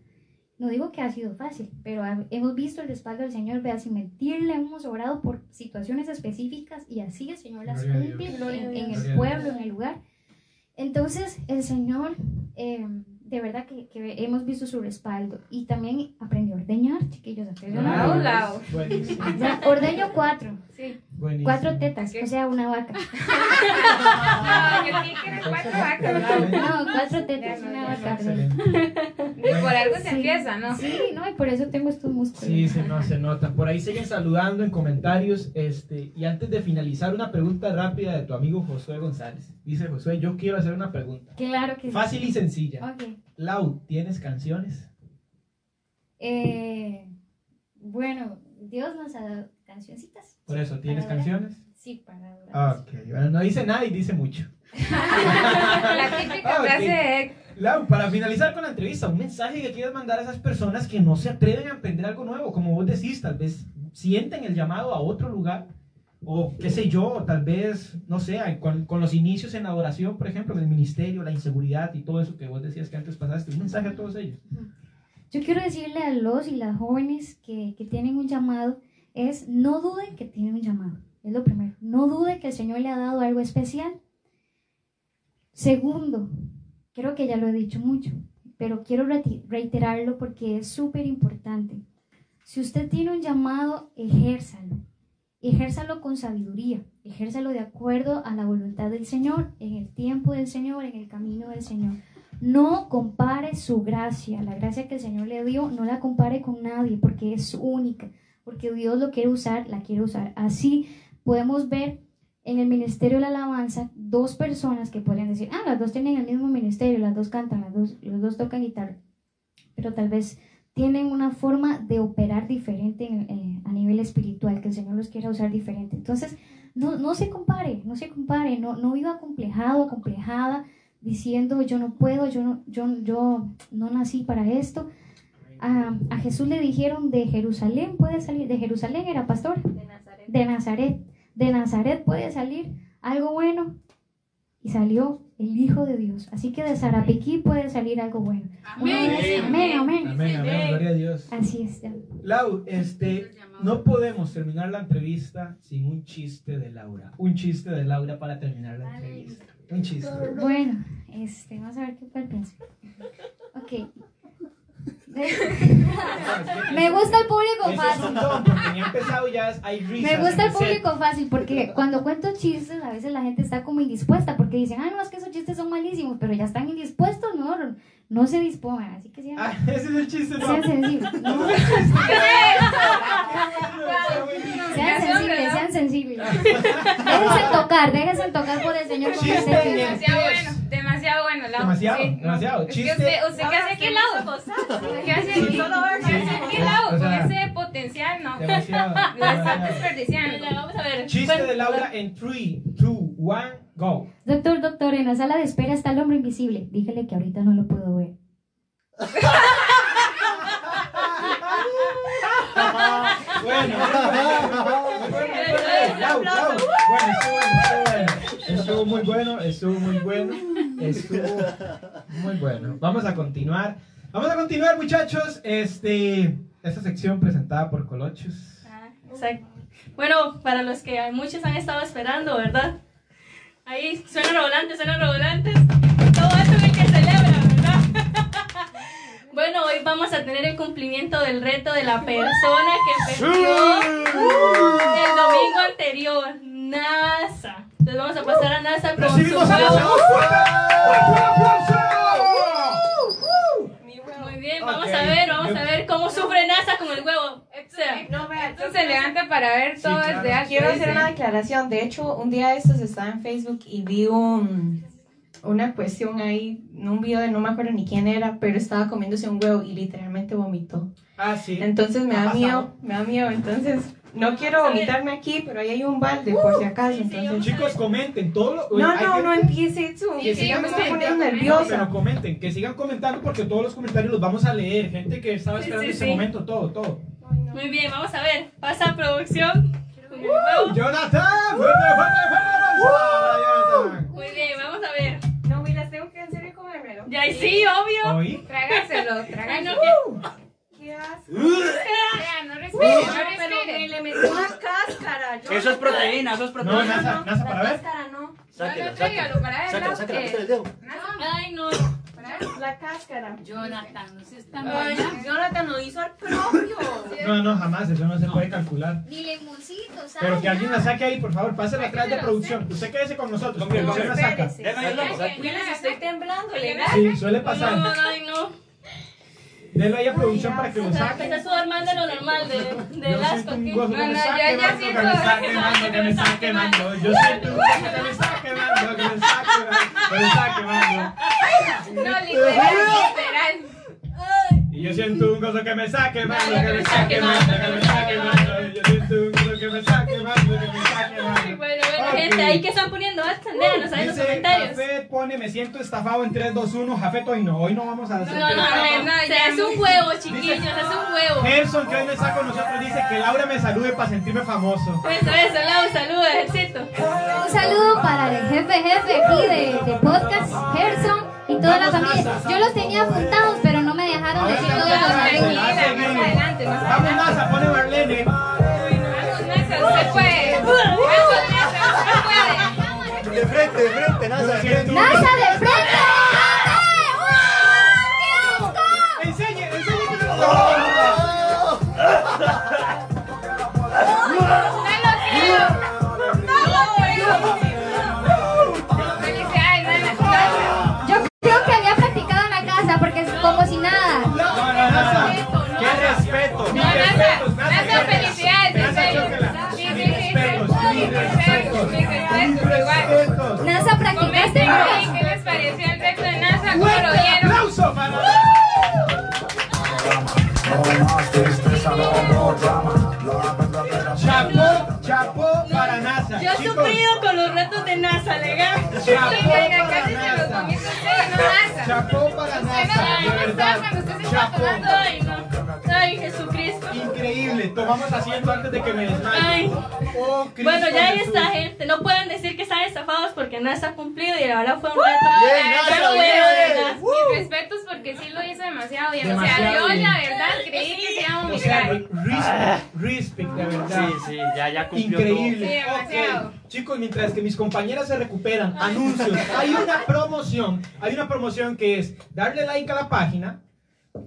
No digo que ha sido fácil, pero hemos visto el respaldo del Señor, vea, sin mentirle, hemos orado por situaciones específicas y así el Señor las cumple en, en el pueblo, en el lugar. Entonces, el Señor, eh, de verdad que, que hemos visto su respaldo y también aprendió a ordeñar, chiquillos, aprendió a Lao, ordeñar. lao. Buenísimo. Ya, Ordeño cuatro, Sí. buenísimo. cuatro tetas, Ok. o sea, una vaca. No, yo que era cuatro vacas. No, cuatro tetas, Ya no, una vaca. Y por algo se Sí. empieza, ¿no? Sí, no, y por eso tengo estos músculos. Sí, se, no, se nota. Por ahí siguen saludando en comentarios. Este, y antes de finalizar, una pregunta rápida de tu amigo Josué González. Dice Josué, yo quiero hacer una pregunta. Claro que sí. Fácil y sencilla. Ok. Lau, ¿tienes canciones? Eh, bueno, Dios nos ha dado cancioncitas. Por eso, ¿tienes Para canciones? Sí, para adorar. Ok, bueno, no dice nada y dice mucho. La típica Ah, ok. frase de Lau, para finalizar con la entrevista, un mensaje que quieres mandar a esas personas que no se atreven a aprender algo nuevo, como vos decís, tal vez sienten el llamado a otro lugar, o qué sé yo, tal vez, no sé, con, con los inicios en adoración, por ejemplo, en el ministerio, la inseguridad y todo eso que vos decías que antes pasaste, un mensaje a todos ellos. Yo quiero decirle a los y las jóvenes que, que tienen un llamado, es no duden que tienen un llamado. Es lo primero. No dude que el Señor le ha dado algo especial. Segundo, creo que ya lo he dicho mucho, pero quiero reiterarlo porque es súper importante. Si usted tiene un llamado, ejérzalo. Ejérzalo con sabiduría, ejérzalo de acuerdo a la voluntad del Señor, en el tiempo del Señor, en el camino del Señor. No compare su gracia, la gracia que el Señor le dio, no la compare con nadie porque es única, porque Dios lo quiere usar, la quiere usar. Así podemos ver en el ministerio de la alabanza dos personas que pueden decir, ah, las dos tienen el mismo ministerio, las dos cantan, las dos, los dos tocan guitarra, pero tal vez tienen una forma de operar diferente en- eh, a nivel espiritual, que el Señor los quiera usar diferente. Entonces, no, no se compare, no se compare, no, no viva complejado, complejada, diciendo yo no puedo, yo no, yo, yo no nací para esto. A, a Jesús le dijeron de Jerusalén puede salir, de Jerusalén era pastor, De Nazaret. de Nazaret, de Nazaret puede salir algo bueno. Y salió el Hijo de Dios. Así que de Sarapiquí puede salir algo bueno. Amén. Amén, amén. Amén, amén, gloria a Dios. Así es. Lau, este, no podemos terminar la entrevista sin un chiste de Laura. Un chiste de Laura para terminar la entrevista. Un chiste. Bueno, este, vamos a ver qué cuál piensa. Ok. Me gusta el público fácil. Me gusta el público fácil porque cuando cuento chistes a veces la gente está como indispuesta porque dicen, ah, no, es que esos chistes son malísimos, pero ya están indispuestos, no, no se dispongan, así que sean, Ah, ese es el chiste, no. sean sensibles. No, sean sensibles, sean sensibles. Déjense tocar, déjense tocar por el Señor con Chiste Demasiado bueno, demasiado bueno. Lau. Demasiado, Sí. demasiado. Es que Chiste. usted, usted qué hace aquí al lado. ¿Qué hace aquí? ¿Qué hace aquí Con ese potencial, no. Demasiado. Lo está demasiado. desperdiciando. Ya, vamos a ver. Chiste Bueno, de Laura en 3, 2, 1, go. Doctor, doctor, en la sala de espera está el hombre invisible. Dígale que ahorita no lo puedo ver. Bueno, Lau, Lau. Bueno, estuvo bueno, estuvo bueno. Estuvo muy bueno, estuvo muy bueno. Estuvo muy bueno. Vamos a continuar. Vamos a continuar, muchachos. Este, esta sección presentada por Colochos. Ah, Exacto. Bueno, para los que muchos han estado esperando, ¿verdad? Ahí suenan revolantes, suenan revolantes. Todo esto es el que celebra, ¿verdad? bueno, hoy vamos a tener el cumplimiento del reto de la persona que perdió el domingo anterior, NASA. Entonces vamos a pasar a NASA con su ¡Recibimos a. Muy bien, vamos Ok. a ver, vamos a ver cómo sufre NASA con el huevo. O sea, No, vea, se levanta para ver Sí, todo claro. desde. Quiero hacer una declaración. De hecho, un día de estos estaba en Facebook y vi un, una cuestión ahí, un video de no me acuerdo ni quién era, pero estaba comiéndose un huevo y literalmente vomitó. Ah, sí. Entonces me Ha da pasado. miedo, me da miedo. Entonces no quiero vomitarme aquí, pero ahí hay un balde por si acaso. Entonces, Chicos, comenten todo lo. no, no, no empiece eso. Que sí, ya me estoy poniendo nerviosa. pero comenten, que sigan comentando porque todos los comentarios los vamos a leer. Gente que estaba Sí, esperando sí, ese momento, todo, todo. muy bien, vamos a ver. Pasa producción. Huevo. Jonathan, fuerte, fuerte, fuerte, para Muy bien, vamos a ver. No, y las tengo que hacer y comérmelo. Ya, y sí, obvio. ¿Oí? Trágaselo, Ay, no, trágaselo. que- ¿Qué asco? Vea, no respire, no pero me respire. le metí una cáscara. yo- Eso es proteína, eso es No, proteína. NASA, NASA para La ver. cáscara no. No, no, Sáquela, sáquela. Sáquela, el dedo. Ay, no. La cáscara. Jonathan, no se está Ay, mal. Jonathan lo hizo al propio. No, no, jamás, eso no se puede calcular. Ni limoncito, ¿sabes? Pero que alguien la saque ahí, por favor, pásela atrás de producción. Usted quédese con nosotros. La saca. Estoy temblando, legal. Sí, suele No, pasar. no. Delo ahí a producción para que lo saque. empezó a armar de lo normal, de, del Yo asco siento un gozo que No, me no, está ya- ya quemando, que me está quemando, que me está quemando. Yo siento un gozo que me está quemando, que me está quemando, que me está quemando. No, literal, literal. Y yo siento un gozo que me está quemando, que me está quemando, que me está quemando. Yo siento un gozo que me me bueno, bueno, gente, ahí que están poniendo, déjanos ahí en los Dice comentarios. Jafet pone, me siento estafado en 3, 2, 1. Jafet, hoy no, hoy no vamos a hacer. No, no, no, no, no, no, se hace un huevo, chiquillos, se hace un huevo. Gerson, que hoy no está con nosotros, dice que Laura me salude para sentirme famoso. Eso, eso, Lau, saludos, ejército. Un saludo para el jefe jefe aquí de, de podcast, Gerson y toda la Vamos, familia. Yo los tenía apuntados, pero no me dejaron decir todos los más adelante, más Vamos, adelante. NASA, pone Marlene. Nasa, Nasa. De frente, de frente, frente. ¡NASA de frente! Este Rubí, ¿qué les pareció el reto de NASA? ¿Cómo ¡Fuerte lo vieron? aplauso para Chapó, chapó para NASA. Yo he sufrido con los retos de NASA, legal. Chapó Oiga, para casi se los NASA. y no NASA. Chapó para NASA, está está. Ay, no. Jesucristo. Increíble. Tomamos asiento antes de que me desmaye. Ay. Oh, Bueno, ya ahí está, gente. No pueden decir que están estafados porque NASA ha cumplido y ahora fue un reto. Bien. Mis respetos porque sí lo hizo demasiado bien. o sea, Demasiado yo la verdad creí que se iba a O sea, respect, respect, de verdad. Sí, sí, ya, ya cumplió Increíble. Sí, demasiado. Chicos, mientras que mis compañeras se recuperan, anuncios. Hay una promoción. Hay una promoción que es darle like a la página,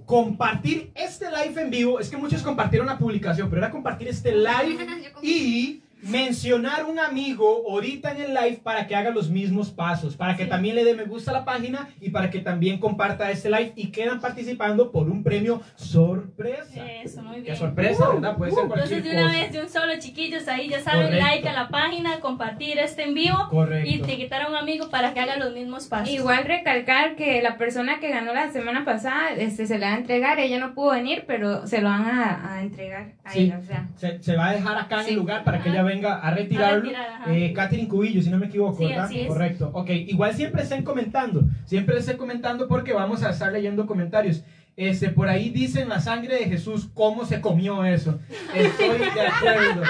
compartir este live en vivo. Es que muchos compartieron la publicación, pero era compartir este live y mencionar un amigo ahorita en el live para que haga los mismos pasos, para que también le dé me gusta a la página y para que también comparta este live y quedan participando por un premio sorpresa. Eso, muy Qué bien. sorpresa, ¿verdad? Puede ser cualquier Entonces, de una cosa. vez, de un solo, chiquillos, ahí ya saben, Correcto. like a la página, compartir este en vivo Correcto. y etiquetar a un amigo para que haga los mismos pasos. Igual recalcar que la persona que ganó la semana pasada este, se le va a entregar, ella no pudo venir, pero se lo van a, a entregar a Sí. ella. O sea, Se, se va a dejar acá en el lugar para que ella venga a retirarlo. A retirar, eh, Catherine Cubillo, si no me equivoco, Sí, ¿verdad? Correcto. Ok, igual siempre estén comentando. Siempre estén comentando porque vamos a estar leyendo comentarios. Este, por ahí dicen la sangre de Jesús, ¿cómo se comió eso? Estoy de acuerdo.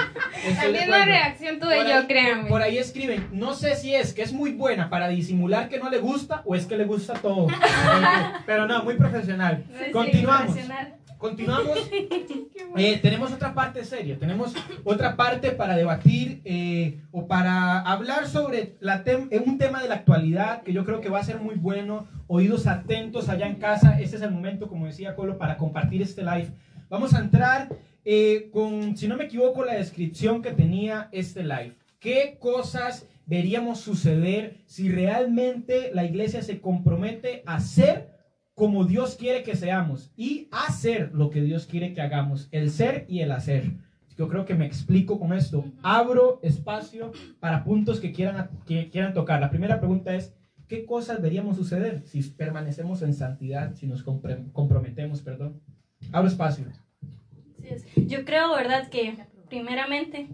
Estoy la misma reacción tuve Por yo, ahí- créanme. Por, ahí escriben, no sé si es que es muy buena para disimular que no le gusta o es que le gusta todo. Pero no, muy profesional. Continuamos. profesional. Continuamos. Eh, tenemos otra parte seria, tenemos otra parte para debatir eh, o para hablar sobre la tem- eh, un tema de la actualidad que yo creo que va a ser muy bueno. Oídos atentos allá en casa. Este es el momento, como decía Colo, para compartir este live. Vamos a entrar eh, con, si no me equivoco, la descripción que tenía este live. ¿Qué cosas veríamos suceder si realmente la iglesia se compromete a ser como Dios quiere que seamos y hacer lo que Dios quiere que hagamos, el ser y el hacer. Yo creo que me explico con esto. Abro espacio para puntos que quieran, que quieran tocar. La primera pregunta es, ¿qué cosas veríamos suceder si permanecemos en santidad, si nos comprometemos, perdón? Abro espacio. Yo creo, ¿verdad? Que primeramente,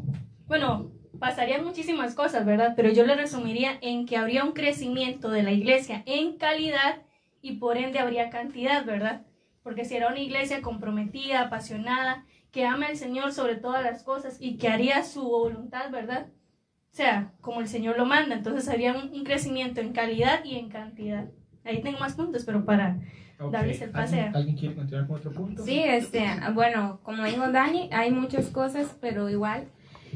bueno, pasarían muchísimas cosas, ¿verdad? Pero yo le resumiría en que habría un crecimiento de la iglesia en calidad y por ende habría cantidad, ¿verdad? Porque si era una iglesia comprometida, apasionada, que ama al Señor sobre todas las cosas y que haría su voluntad, ¿verdad? O sea, como el Señor lo manda, entonces habría un, un crecimiento en calidad y en cantidad. Ahí tengo más puntos, pero para darles el pase. ¿Alguien, ¿Alguien quiere continuar con otro punto? Sí, este, bueno, como dijo Dani, hay muchas cosas, pero igual,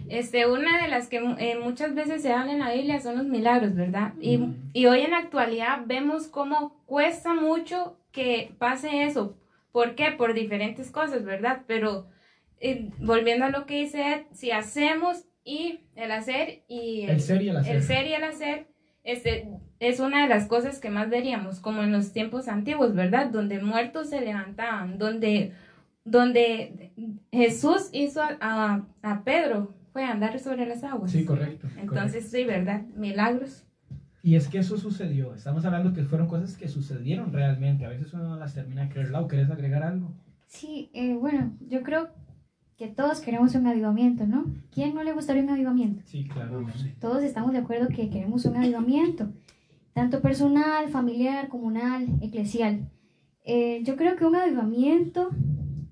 este, una de las que eh, muchas veces se habla en la Biblia son los milagros, ¿verdad? Y, Mm. y hoy en la actualidad vemos cómo cuesta mucho que pase eso. ¿Por qué? Por diferentes cosas, ¿verdad? Pero eh, volviendo a lo que dice Ed, si hacemos y el hacer y El ser y el hacer. el ser y el hacer este, es una de las cosas que más veríamos, como en los tiempos antiguos, ¿verdad? Donde muertos se levantaban, donde, donde Jesús hizo a, a- a Pedro, a andar sobre las aguas. Sí, correcto. Entonces, sí, ¿verdad? Milagros. Y es que eso sucedió. Estamos hablando que fueron cosas que sucedieron realmente. A veces uno no las termina de creer. Lau, ¿querés agregar algo? Sí, eh, bueno, yo creo que todos queremos un avivamiento, ¿no? ¿Quién no le gustaría un avivamiento? Sí, claro. Todos estamos de acuerdo que queremos un avivamiento, tanto personal, familiar, comunal, eclesial. Eh, yo creo que un avivamiento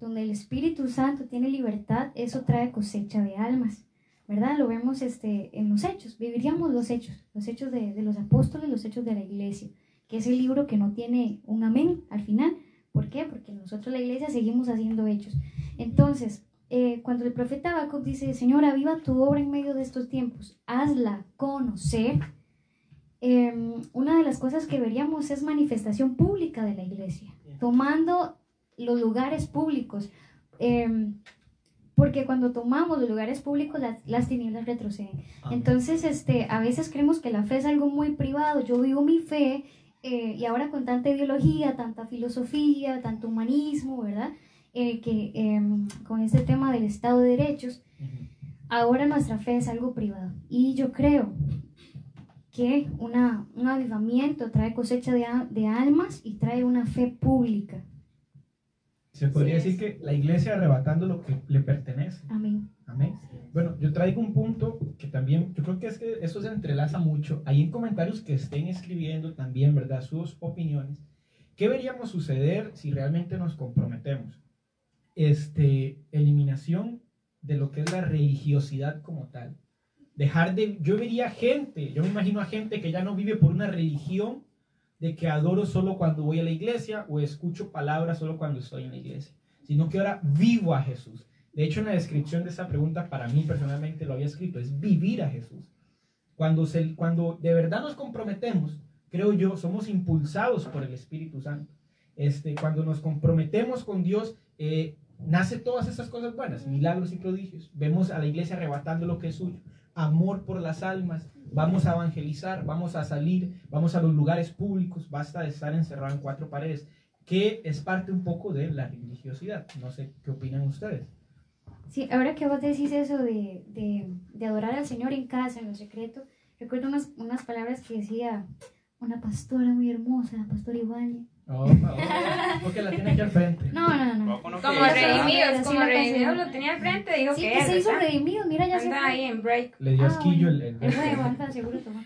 donde el Espíritu Santo tiene libertad, eso trae cosecha de almas, ¿verdad? Lo vemos este, en los hechos, viviríamos los hechos, los hechos de, de los apóstoles, los hechos de la iglesia, que es el libro que no tiene un amén al final. ¿Por qué? Porque nosotros la iglesia seguimos haciendo hechos. Entonces, eh, cuando el profeta Habacuc dice, Señor, aviva tu obra en medio de estos tiempos, hazla conocer, eh, una de las cosas que veríamos es manifestación pública de la iglesia, tomando los lugares públicos. eh, porque cuando tomamos los lugares públicos, las, las tinieblas retroceden. Entonces, este, a veces creemos que la fe es algo muy privado. Yo vivo mi fe eh, y ahora con tanta ideología, tanta filosofía, tanto humanismo, ¿verdad? Eh, que em, con este tema del Estado de Derechos, ahora nuestra fe es algo privado. Y yo creo que una, un avivamiento trae cosecha de almas y trae una fe pública. Se podría Sí, decir que la iglesia arrebatando lo que le pertenece. Amén. Amén. Bueno, yo traigo un punto que también, yo creo que es que eso se entrelaza mucho. Ahí en comentarios que estén escribiendo también, ¿verdad? Sus opiniones. ¿Qué veríamos suceder si realmente nos comprometemos? Este, eliminación de lo que es la religiosidad como tal. Dejar de, yo vería gente, yo me imagino a gente que ya no vive por una religión, de que adoro solo cuando voy a la iglesia o escucho palabras solo cuando estoy en la iglesia, sino que ahora vivo a Jesús. De hecho, en la descripción de esta pregunta, para mí personalmente lo había escrito, es vivir a Jesús. Cuando, se, cuando de verdad nos comprometemos, creo yo, somos impulsados por el Espíritu Santo. Este, cuando nos comprometemos con Dios, eh, nace todas esas cosas buenas, milagros y prodigios. Vemos a la iglesia arrebatando lo que es suyo, amor por las almas, vamos a evangelizar, vamos a salir, vamos a los lugares públicos, basta de estar encerrado en cuatro paredes, que es parte un poco de la religiosidad. No sé qué opinan ustedes. Sí, ahora que vos decís eso de, de, de adorar al Señor en casa, en lo secreto, recuerdo unas, unas palabras que decía una pastora muy hermosa, la pastora Iván. Oh, porque la tiene aquí al frente. No, no, no. Como redimidos, como redimidos lo tenía al frente, dijo Sí, que que es, se hizo ¿verdad? redimido, mira, ya se Anda ahí en break. Le dio Ah, asquillo bueno. el, el- anda, seguro toma.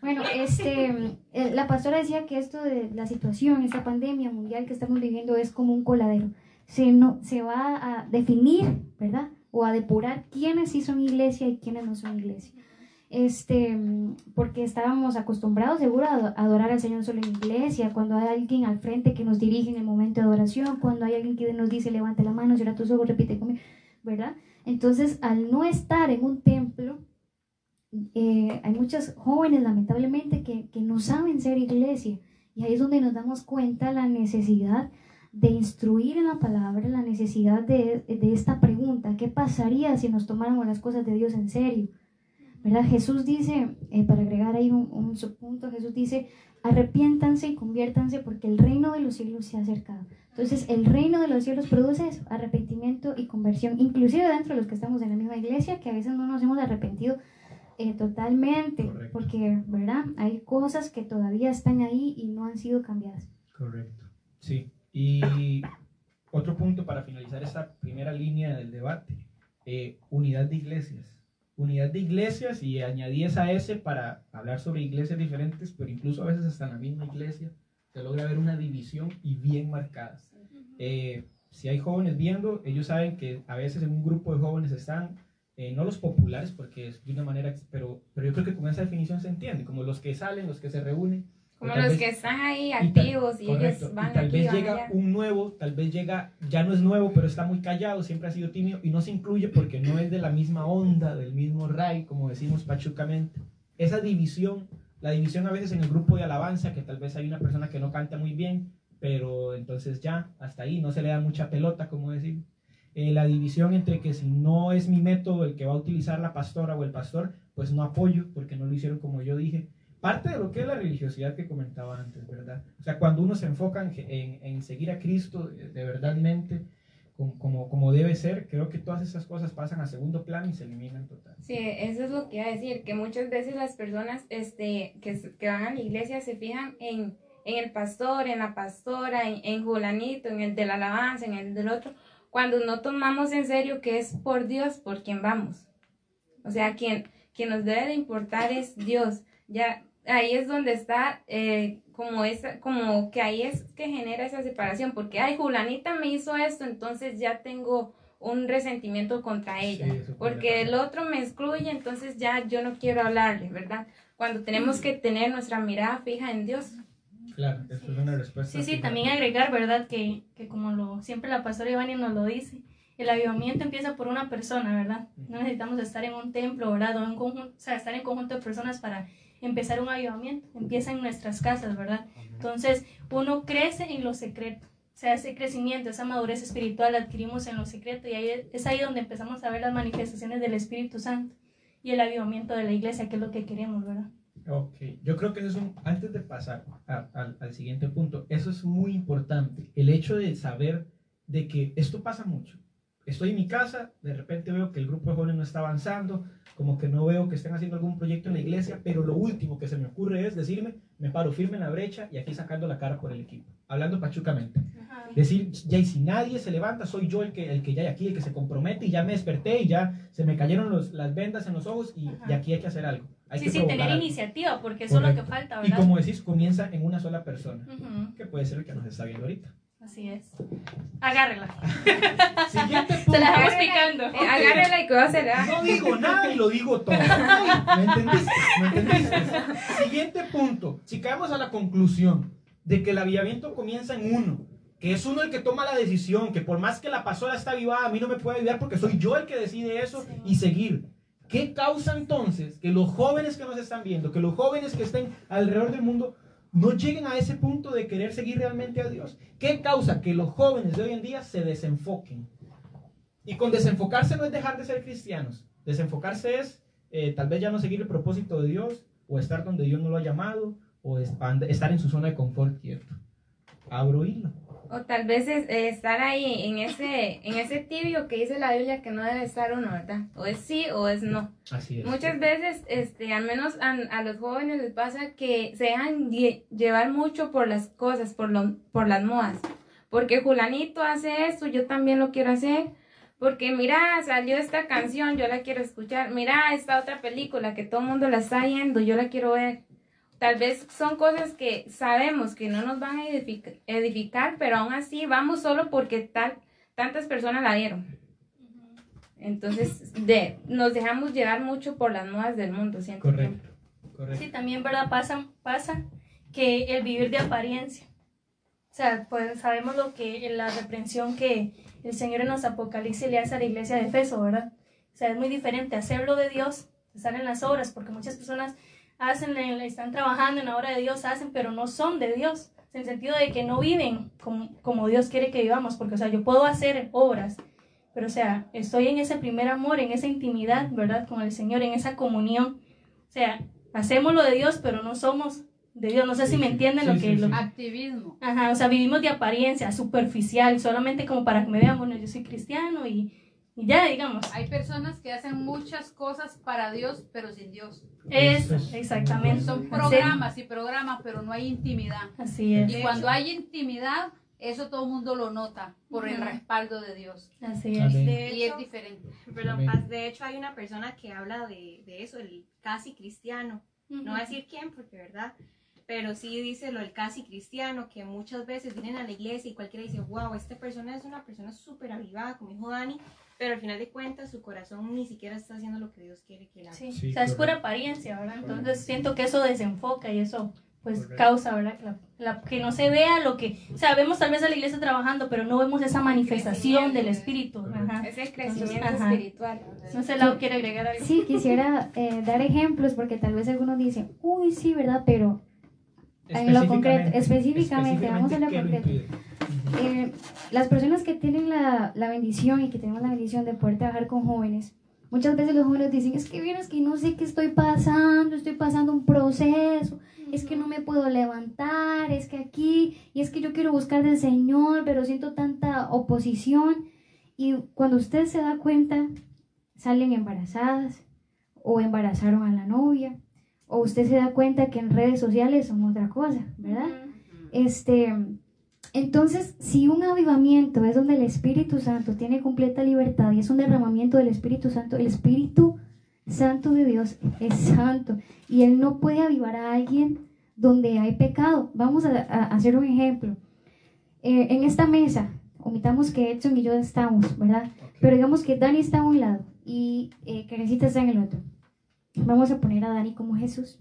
Bueno, este, eh, la pastora decía que esto de la situación, esta pandemia mundial que estamos viviendo es como un coladero. Se, no, se va a definir, ¿verdad? O a depurar quiénes sí son iglesia y quiénes no son iglesia. Este, porque estábamos acostumbrados seguro a ado- adorar al Señor solo en iglesia, cuando hay alguien al frente que nos dirige en el momento de adoración, cuando hay alguien que nos dice levante la mano, cierra tus ojos, repite conmigo, ¿verdad? Entonces, al no estar en un templo, eh, hay muchos jóvenes lamentablemente que, que no saben ser iglesia y ahí es donde nos damos cuenta la necesidad de instruir en la palabra, la necesidad de, de esta pregunta, ¿qué pasaría si nos tomáramos las cosas de Dios en serio? ¿Verdad? Jesús dice, eh, para agregar ahí un, un subpunto, Jesús dice, arrepiéntanse y conviértanse porque el reino de los cielos se ha acercado. Entonces, el reino de los cielos produce eso, arrepentimiento y conversión, inclusive dentro de los que estamos en la misma iglesia, que a veces no nos hemos arrepentido eh, totalmente, Correcto. porque, ¿verdad? Hay cosas que todavía están ahí y no han sido cambiadas. Correcto. Sí. Y otro punto para finalizar esta primera línea del debate, eh, unidad de iglesias. Unidad de iglesias y añadí esa S para hablar sobre iglesias diferentes, pero incluso a veces hasta en la misma iglesia se logra ver una división y bien marcadas. Eh, si hay jóvenes viendo, ellos saben que a veces en un grupo de jóvenes están, eh, no los populares, porque es de una manera, pero, pero yo creo que con esa definición se entiende, como los que salen, los que se reúnen. Como los vez- que están ahí y tal- activos y, correcto, ellos van y tal aquí, vez llega allá. un nuevo, tal vez llega, ya no es nuevo, pero está muy callado, siempre ha sido tímido y no se incluye porque no es de la misma onda, del mismo ray, como decimos pachucamente. Esa división, la división a veces en el grupo de alabanza, que tal vez hay una persona que no canta muy bien, pero entonces ya, hasta ahí, no se le da mucha pelota, como decir. Eh, la división entre que si no es mi método el que va a utilizar la pastora o el pastor, pues no apoyo, porque no lo hicieron como yo dije parte de lo que es la religiosidad que comentaba antes, ¿verdad? O sea, cuando uno se enfoca en, en- seguir a Cristo de, verdadmente como, como, debe ser, creo que todas esas cosas pasan a segundo plano y se eliminan total. Sí, eso es lo que iba a decir, que muchas veces las personas este, que, que van a la iglesia se fijan en, en el pastor, en la pastora, en, en Julanito, en el de la alabanza, en el del otro, cuando no tomamos en serio que es por Dios por quien vamos. O sea, quien, quien nos debe de importar es Dios. Ya ahí es donde está eh, como esa, como que ahí es que genera esa separación, porque ay, Julanita me hizo esto, entonces ya tengo un resentimiento contra ella, Sí, porque el otro me excluye, entonces ya yo no quiero hablarle, ¿verdad? Cuando tenemos que tener nuestra mirada fija en Dios. Claro, eso es una respuesta. Sí, sí, final. también agregar, ¿verdad? Que, que como lo, siempre la pastora Ivani nos lo dice, el avivamiento empieza por una persona, ¿verdad? No necesitamos estar en un templo, ¿verdad? O, en conjunto, o sea, estar en conjunto de personas para empezar un avivamiento. Empieza en nuestras casas, ¿verdad? Entonces, uno crece en lo secreto. O sea, ese crecimiento, esa madurez espiritual la adquirimos en lo secreto y ahí es ahí donde empezamos a ver las manifestaciones del Espíritu Santo y el avivamiento de la iglesia, que es lo que queremos, ¿verdad? Ok, yo creo que eso es un, antes de pasar a- al siguiente punto, eso es muy importante, el hecho de saber de que esto pasa mucho. Estoy en mi casa, de repente veo que el grupo de jóvenes no está avanzando, como que no veo que estén haciendo algún proyecto en la iglesia, pero lo último que se me ocurre es decirme, me paro firme en la brecha y aquí sacando la cara por el equipo, hablando pachucamente. Decir, ya y si nadie se levanta, soy yo el que, el que ya hay aquí, el que se compromete y ya me desperté y ya se me cayeron los, las vendas en los ojos y, y aquí hay que hacer algo. Hay Sí, que sí, tener algo. iniciativa, porque eso es lo que falta, Y ¿verdad? como decís, comienza en una sola persona, que puede ser el que nos está viendo ahorita. Así es. Agárrela. Siguiente Se punto. la dejamos Agárrela, picando. eh, agárrela y que va a hacer. No digo nada y lo digo todo. ¿Me entendiste? ¿Me entendiste? Siguiente punto. Si caemos a la conclusión de que el avivamiento comienza en uno, que es uno el que toma la decisión, que por más que la pastora está avivada, a mí no me puede ayudar porque soy yo el que decide eso y seguir. ¿Qué causa entonces que los jóvenes que nos están viendo, que los jóvenes que estén alrededor del mundo, no lleguen a ese punto de querer seguir realmente a Dios? ¿Qué causa que los jóvenes de hoy en día se desenfoquen? Y con desenfocarse no es dejar de ser cristianos. Desenfocarse es eh, tal vez ya no seguir el propósito de Dios, o estar donde Dios no lo ha llamado, o estar en su zona de confort quieto. Abro hilo. O tal vez es, eh, estar ahí en ese, en ese tibio que dice la Biblia que no debe estar uno, ¿verdad? O es sí o es no. Así es. Muchas veces, este, al menos a, a los jóvenes les pasa que se dejan lle- llevar mucho por las cosas, por, lo, por las modas. Porque Julanito hace esto, yo también lo quiero hacer. Porque mira, salió esta canción, yo la quiero escuchar. Mira esta otra película que todo el mundo la está yendo, yo la quiero ver. Tal vez son cosas que sabemos que no nos van a edific- edificar, pero aún así vamos solo porque tal, tantas personas la vieron. Entonces, de, nos dejamos llevar mucho por las modas del mundo, siento. Correcto. Correcto. Sí, también, ¿verdad? Pasa, pasa que el vivir de apariencia. O sea, pues sabemos lo que la reprensión que el Señor en los Apocalipsis le hace a la iglesia de Efeso, ¿verdad? O sea, es muy diferente hacerlo de Dios, estar en las obras, porque muchas personas hacen, están trabajando en la obra de Dios, hacen, pero no son de Dios, en el sentido de que no viven como, como Dios quiere que vivamos, porque, o sea, yo puedo hacer obras, pero, o sea, estoy en ese primer amor, en esa intimidad, ¿verdad? Con el Señor, en esa comunión. O sea, hacemos lo de Dios, pero no somos de Dios. No sé Sí, si me entienden Sí, lo que... sí, lo-. Activismo. Ajá, o sea, vivimos de apariencia, superficial, solamente como para que me vean, bueno, yo soy cristiano y, y ya, digamos. Hay personas que hacen muchas cosas para Dios, pero sin Dios. Eso, Eso es. exactamente. Son programas y programas, pero no hay intimidad. Así es, Y cuando hay intimidad, eso todo el mundo lo nota por el respaldo de Dios. así es. Y es diferente. perdón. Paz, de hecho hay una persona que habla de, de eso, el casi cristiano. No voy a decir quién, porque verdad, pero sí dice lo del casi cristiano, que muchas veces vienen a la iglesia y cualquiera dice, wow, esta persona es una persona súper avivada, como dijo Dani, pero al final de cuentas su corazón ni siquiera está haciendo lo que Dios quiere que él haga. Sí, Sí, o sea, es pura apariencia, ¿verdad? Entonces siento que eso desenfoca y eso pues Correcto. causa, ¿verdad? Que, la- la- que no se vea lo que, o sea, vemos tal vez a la iglesia trabajando, pero no vemos esa manifestación del espíritu. Ajá. Es el crecimiento Ajá. espiritual. No sé, Lau quiere agregar algo. Sí, quisiera eh, dar ejemplos porque tal vez algunos dicen, uy, sí, ¿verdad? Pero en lo concreto, específicamente, vamos a lo ¿qué lo concreto. impide? Eh, las personas que tienen la, la bendición y que tenemos la bendición de poder trabajar con jóvenes, muchas veces los jóvenes dicen, es que vieras que no sé qué estoy pasando, estoy pasando un proceso, es que no me puedo levantar, es que aquí, y es que yo quiero buscar del Señor, pero siento tanta oposición. Y cuando usted se da cuenta, salen embarazadas o embarazaron a la novia, o usted se da cuenta que en redes sociales son otra cosa, ¿verdad? Este, entonces, si un avivamiento es donde el Espíritu Santo tiene completa libertad y es un derramamiento del Espíritu Santo, el Espíritu Santo de Dios es santo y Él no puede avivar a alguien donde hay pecado. Vamos a, a hacer un ejemplo. Eh, en esta mesa, omitamos que Edson y yo estamos, ¿verdad? Pero digamos que Dani está a un lado y eh, Karencita está en el otro. Vamos a poner a Dani como Jesús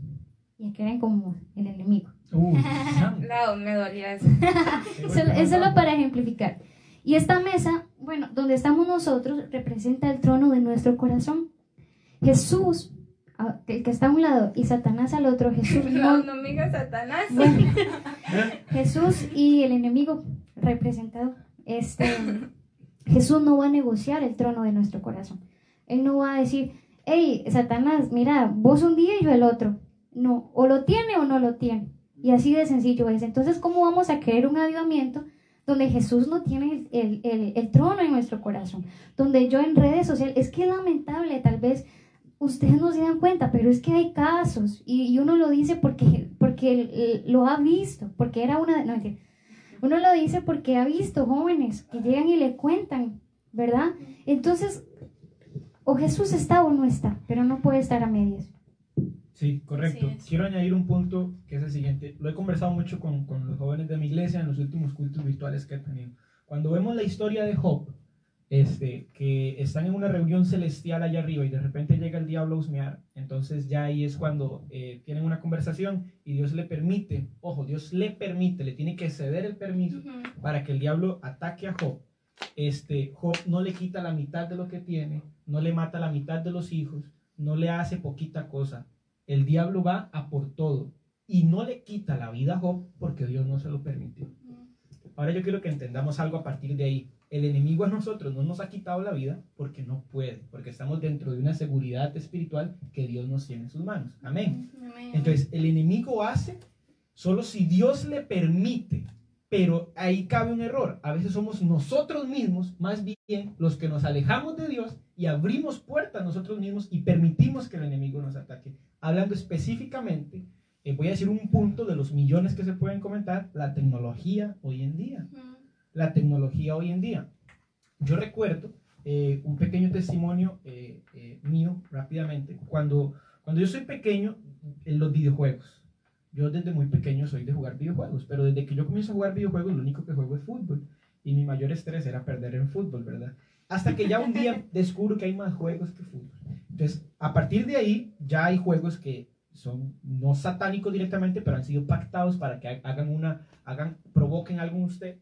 y a Karen como el enemigo. No, me dolía eso. Solo- es solo para ejemplificar. Y esta mesa, bueno, donde estamos nosotros, representa el trono de nuestro corazón. Jesús, a- el que está a un lado, y Satanás al otro, Jesús No, no, no Satanás. bueno, Jesús y el enemigo representado. Este, Jesús no va a negociar el trono de nuestro corazón. Él no va a decir, hey, Satanás, mira, vos un día y yo el otro. No, o lo tiene o no lo tiene. Y así de sencillo es. Entonces, ¿cómo vamos a querer un avivamiento donde Jesús no tiene el, el- el- trono en nuestro corazón, donde yo en redes sociales, es que es lamentable, tal vez ustedes no se dan cuenta, pero es que hay casos y, uno lo dice porque, porque lo ha visto, porque era una... No, uno lo dice porque ha visto jóvenes que llegan y le cuentan, ¿verdad? Entonces, o Jesús está o no está, pero no puede estar a medias. Sí, correcto. Quiero añadir un punto que es el siguiente. Lo he conversado mucho con, con los jóvenes de mi iglesia en los últimos cultos virtuales que he tenido. Cuando vemos la historia de Job, este, que están en una reunión celestial allá arriba y de repente llega el diablo a husmear, entonces ya ahí es cuando eh, tienen una conversación y Dios le permite, ojo, Dios le permite, le tiene que ceder el permiso Ujú. para que el diablo ataque a Job. Este, Job no le quita la mitad de lo que tiene, no le mata la mitad de los hijos, no le hace poquita cosa. El diablo va a por todo y no le quita la vida a Job porque Dios no se lo permitió. Ahora yo quiero que entendamos algo a partir de ahí. El enemigo a nosotros no nos ha quitado la vida porque no puede, porque estamos dentro de una seguridad espiritual que Dios nos tiene en sus manos. Amén. Entonces, el enemigo hace solo si Dios le permite, pero ahí cabe un error. A veces somos nosotros mismos, más bien, los que nos alejamos de Dios y abrimos puertas nosotros mismos y permitimos que el enemigo nos ataque. Hablando específicamente, eh, voy a decir un punto de los millones que se pueden comentar, la tecnología hoy en día la tecnología hoy en día. Yo recuerdo eh, un pequeño testimonio eh, eh, mío rápidamente. Cuando, cuando yo soy pequeño, en los videojuegos. Yo desde muy pequeño soy de jugar videojuegos, pero desde que yo comienzo a jugar videojuegos, lo único que juego es fútbol. Y mi mayor estrés era perder en fútbol, ¿verdad? Hasta que ya un día descubro que hay más juegos que fútbol. Entonces, a partir de ahí, ya hay juegos que son no satánicos directamente, pero han sido pactados para que ha- hagan una, hagan, provoquen algo en usted.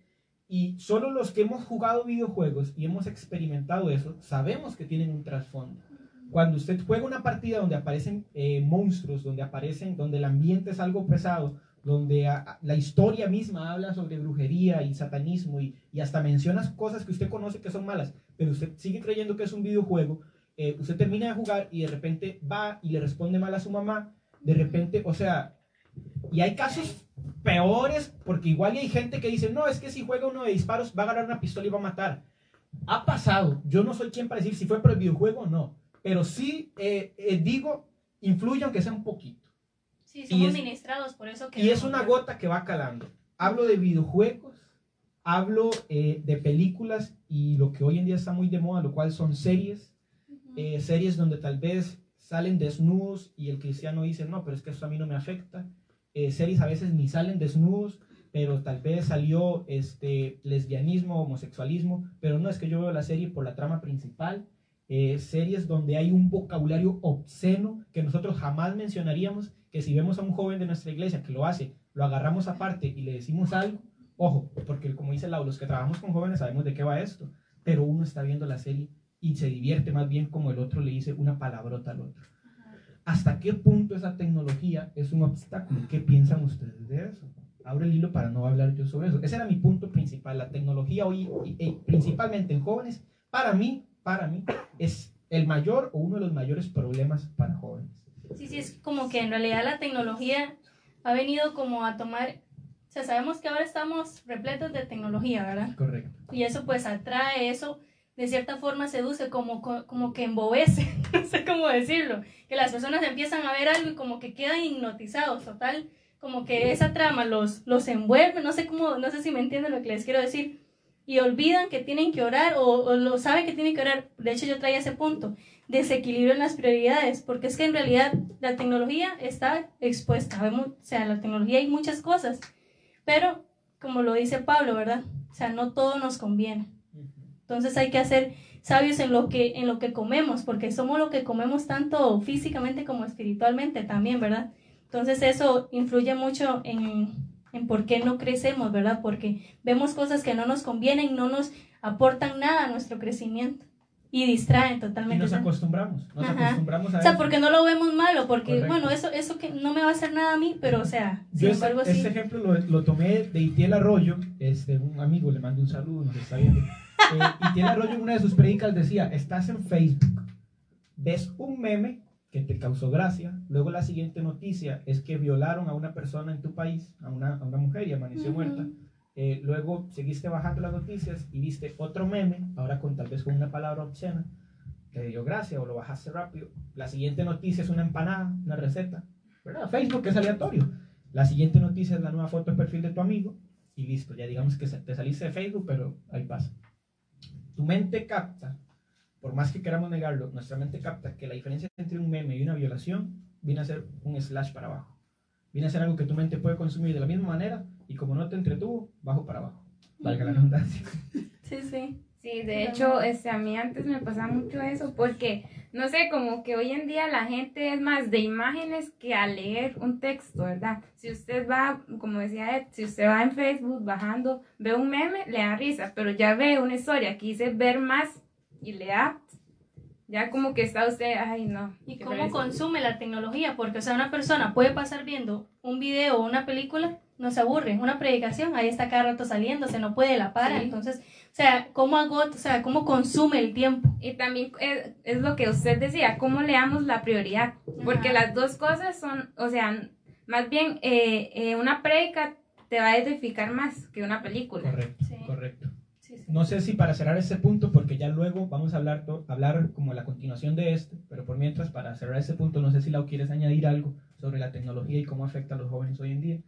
Y solo los que hemos jugado videojuegos y hemos experimentado eso, sabemos que tienen un trasfondo. Cuando usted juega una partida donde aparecen eh, monstruos, donde aparecen, donde el ambiente es algo pesado, donde la historia misma habla sobre brujería y satanismo y, y hasta mencionas cosas que usted conoce que son malas, pero usted sigue creyendo que es un videojuego, eh, usted termina de jugar y de repente va y le responde mal a su mamá, de repente, o sea, y hay casos peores, porque igual hay gente que dice, no, es que si juega uno de disparos va a agarrar una pistola y va a matar. Ha pasado, yo no soy quien para decir si fue por el videojuego o no, pero sí eh, eh, digo, influye aunque sea un poquito. Sí, Y somos es- ministrados, por eso que... Y es una gota que va calando. Hablo de videojuegos, hablo eh, de películas y lo que hoy en día está muy de moda, lo cual son series, eh, series donde tal vez salen desnudos y el cristiano dice, no, pero es que eso a mí no me afecta. Eh, series a veces ni salen desnudos, pero tal vez salió este lesbianismo, homosexualismo, pero no es que yo veo la serie por la trama principal. Eh, series donde hay un vocabulario obsceno que nosotros jamás mencionaríamos, que si vemos a un joven de nuestra iglesia que lo hace, lo agarramos aparte y le decimos algo, ojo, porque como dice Lau, los que trabajamos con jóvenes sabemos de qué va esto, pero uno está viendo la serie y se divierte más bien como el otro le dice una palabrota al otro. ¿Hasta qué punto esa tecnología es un obstáculo? ¿Qué piensan ustedes de eso? Abro el hilo para no hablar yo sobre eso. Ese era mi punto principal. La tecnología hoy, principalmente en jóvenes, para mí, para mí, es el mayor o uno de los mayores problemas para jóvenes. Sí, sí, es como que en realidad la tecnología ha venido como a tomar... O sea, sabemos que ahora estamos repletos de tecnología, ¿verdad? Correcto. Y eso pues atrae, eso de cierta forma seduce, como, co- como que embobece, no sé cómo decirlo, que las personas empiezan a ver algo y como que quedan hipnotizados, total, como que esa trama los, los envuelve, no sé cómo, no sé si me entienden lo que les quiero decir, y olvidan que tienen que orar o, o lo saben que tienen que orar, de hecho yo traía ese punto, desequilibrio en las prioridades, porque es que en realidad la tecnología está expuesta, vemos, o sea, la tecnología hay muchas cosas, pero como lo dice Pablo, ¿verdad? O sea, no todo nos conviene. Entonces hay que ser sabios en lo que en lo que comemos, porque somos lo que comemos tanto físicamente como espiritualmente también, ¿verdad? Entonces eso influye mucho en, en por qué no crecemos, ¿verdad? Porque vemos cosas que no nos convienen, no nos aportan nada a nuestro crecimiento y distraen Y totalmente. nos ¿sabes? acostumbramos, nos Ajá. acostumbramos a O sea, eso. porque no lo vemos malo, porque Correcto. bueno, eso eso que no me va a hacer nada a mí, pero o sea, Yo sin ese, embargo sí. ese ejemplo lo, lo tomé de Itiel Arroyo, este, un amigo, le mando un saludo, nos está viendo. Eh, Itiel Arroyo en una de sus predicas decía, estás en Facebook, ves un meme que te causó gracia, luego la siguiente noticia es que violaron a una persona en tu país, a una, a una mujer y amaneció muerta. eh, luego seguiste bajando las noticias y viste otro meme, ahora con tal vez con una palabra obscena, te dio gracia o lo bajaste rápido. La siguiente noticia es una empanada, una receta, ¿verdad? Facebook es aleatorio. La siguiente noticia es la nueva foto de perfil de tu amigo y listo, ya digamos que te saliste de Facebook, pero ahí pasa. Tu mente capta, por más que queramos negarlo, nuestra mente capta que la diferencia entre un meme y una violación viene a ser un slash para abajo. Viene a ser algo que tu mente puede consumir de la misma manera y como no te entretuvo, bajo para abajo. Valga la redundancia. Sí, sí. Sí, de hecho, este, a mí antes me pasaba mucho eso porque, no sé, como que hoy en día la gente es más de imágenes que a leer un texto, ¿verdad? Si usted va, como decía Ed, si usted va en Facebook bajando, ve un meme, le da risa, pero ya ve una historia que dice ver más y le da, ya como que está usted, ay no. ¿Y cómo consume la tecnología? Porque, o sea, una persona puede pasar viendo un video o una película, no se aburre. Una predicación, ahí está cada rato saliendo, se no puede la para. Sí. Entonces, o sea, ¿cómo agota, o sea, cómo consume el tiempo? Y también es, es lo que usted decía, cómo le damos la prioridad. Porque Ajá. las dos cosas son, o sea, más bien eh, eh, una prédica te va a edificar más que una película. Correcto, Sí. correcto. No sé si para cerrar ese punto, porque ya luego vamos a hablar, hablar como la continuación de este, pero por mientras, para cerrar ese punto, no sé si Lau quieres añadir algo sobre la tecnología y cómo afecta a los jóvenes hoy en día.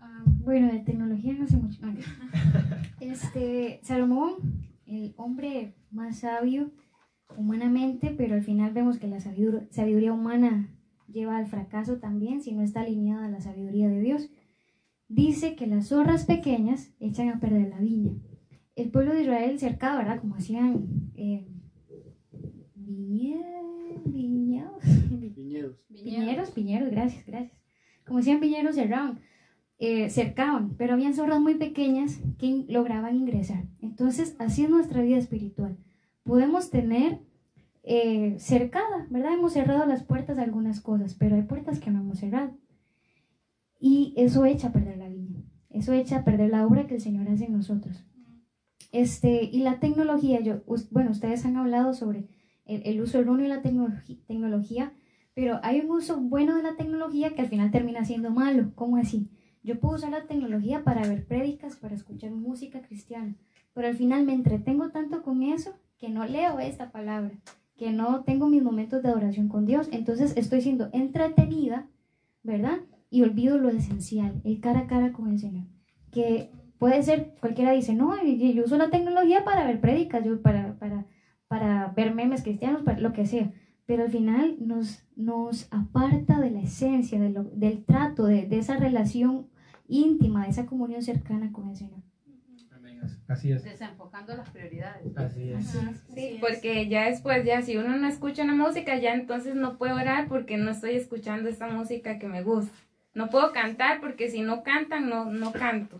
Ah, bueno, de tecnología no sé mucho. No, Este, Salomón, el hombre más sabio humanamente, pero al final vemos que la sabidur- sabiduría humana lleva al fracaso también si no está alineada a la sabiduría de Dios. Dice que las zorras pequeñas echan a perder la viña. El pueblo de Israel cercado, ¿verdad? Como hacían eh, Viñedos. Piñeros, piñeros, gracias, gracias. Como decían piñeros cerraban, eh, cercaban, pero habían zorras muy pequeñas que lograban ingresar. Entonces, así es nuestra vida espiritual. Podemos tener eh, cercada, ¿verdad? Hemos cerrado las puertas a algunas cosas, pero hay puertas que no hemos cerrado. Y eso echa a perder la viña. Eso echa a perder la obra que el Señor hace en nosotros. Este, y la tecnología, yo, bueno, ustedes han hablado sobre el, el uso erróneo de la tecnología, pero hay un uso bueno de la tecnología que al final termina siendo malo. ¿Cómo así? Yo puedo usar la tecnología para ver prédicas, para escuchar música cristiana, pero al final me entretengo tanto con eso que no leo esta palabra, que no tengo mis momentos de adoración con Dios. Entonces estoy siendo entretenida, ¿verdad? Y olvido lo esencial, el cara a cara con el Señor. Que puede ser, cualquiera dice, no, yo yo uso la tecnología para ver prédicas, yo para, para, para ver memes cristianos, para lo que sea pero al final nos, nos aparta de la esencia, de lo- del trato, de, de esa relación íntima, de esa comunión cercana con el Señor. Así es. Desenfocando las prioridades. Así es. Ajá, Sí, es. porque ya después, ya si uno no escucha una música, ya entonces no puedo orar porque no estoy escuchando esta música que me gusta. No puedo cantar porque si no cantan, no, no canto.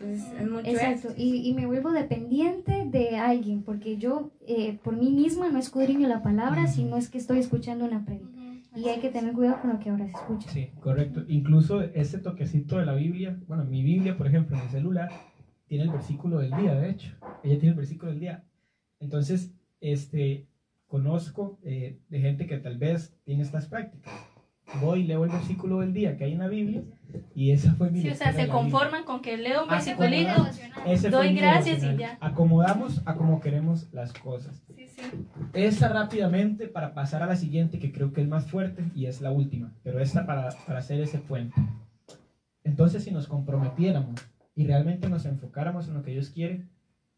Entonces es mucho Exacto, y, y me vuelvo dependiente de alguien, porque yo eh, por mí misma no escudriño la palabra, sino es que estoy escuchando una prédica. Y hay que tener cuidado con lo que ahora se escucha. Sí, correcto. Incluso ese toquecito de la Biblia, bueno, mi Biblia, por ejemplo, en el celular, tiene el versículo del día, de hecho. Ella tiene el versículo del día. Entonces, este, conozco eh, de gente que tal vez tiene estas prácticas. Voy y leo el versículo del día que hay en la Biblia y esa fue mi Sí, o sea, se conforman con que leo un Ah, fue doy gracias y ya. Acomodamos a como queremos las cosas. Sí, sí. Esta rápidamente para pasar a la siguiente que creo que es más fuerte y es la última, pero esta para, para hacer ese puente. Entonces si nos comprometiéramos y realmente nos enfocáramos en lo que Dios quiere,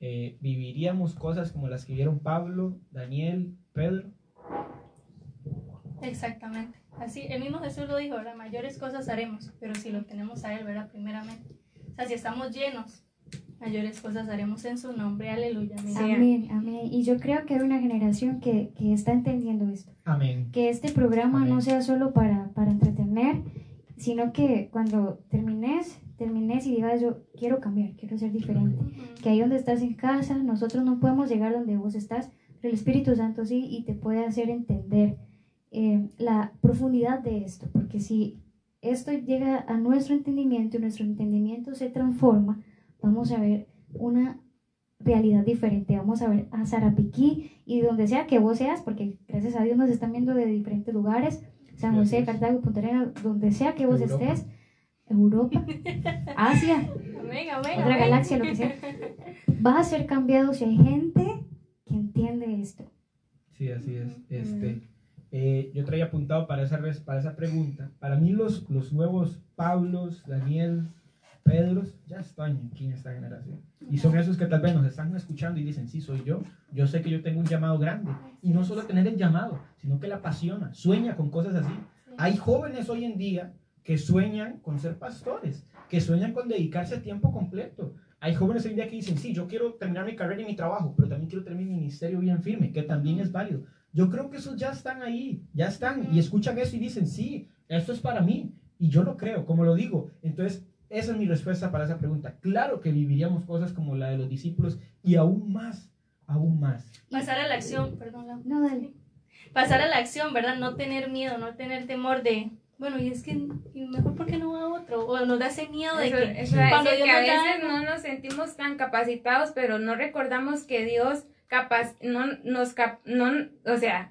eh, viviríamos cosas como las que vieron Pablo, Daniel, Pedro. Exactamente. Así, el mismo Jesús lo dijo, las mayores cosas haremos, pero si lo tenemos a Él, ¿verdad? Primeramente. O sea, si estamos llenos, mayores cosas haremos en su nombre. Aleluya. amén. Amén. Y yo creo que hay una generación que, que está entendiendo esto. Amén. que este programa Amén. no sea solo para, para entretener, sino que cuando termines, termines y digas yo quiero cambiar, quiero ser diferente. Que ahí donde estás en casa, nosotros no podemos llegar donde vos estás, pero el Espíritu Santo sí y te puede hacer entender eh, la profundidad de esto, porque si esto llega a nuestro entendimiento y nuestro entendimiento se transforma, vamos a ver una realidad diferente. Vamos a ver a Sarapiquí y donde sea que vos seas, porque gracias a Dios nos están viendo de diferentes lugares, San José, es. Cartago, Punta Arenas, donde sea que vos Europa. estés, Europa, Asia, Amén, amén, otra amén. galaxia, lo que sea, va a ser cambiado si hay gente que entiende esto. Sí, así es. Este, eh, yo traía apuntado para esa, para esa pregunta. Para mí los, los nuevos Pablos, Daniel, Pedros, ya están aquí en esta generación. Y son esos que tal vez nos están escuchando y dicen, sí, soy yo. Yo sé que yo tengo un llamado grande. Y no solo tener el llamado, sino que la apasiona, sueña con cosas así. Hay jóvenes hoy en día que sueñan con ser pastores, que sueñan con dedicarse a tiempo completo. Hay jóvenes hoy en día que dicen, sí, yo quiero terminar mi carrera y mi trabajo, pero también quiero tener mi ministerio bien firme, que también es válido. Yo creo que esos ya están ahí, ya están, y escuchan eso y dicen, sí, esto es para mí. Y yo lo creo, como lo digo. Entonces, esa es mi respuesta para esa pregunta. Claro que viviríamos cosas como la de los discípulos y aún más, aún más. Pasar a la acción, perdón. No, dale. Pasar a la acción, ¿verdad? No tener miedo, no tener temor de, bueno, y es que y mejor porque no va otro, o nos da ese miedo de Eso, que eso cuando decir Dios que a veces no nos sentimos tan capacitados, pero no recordamos que Dios capaz, no nos cap, no, o sea,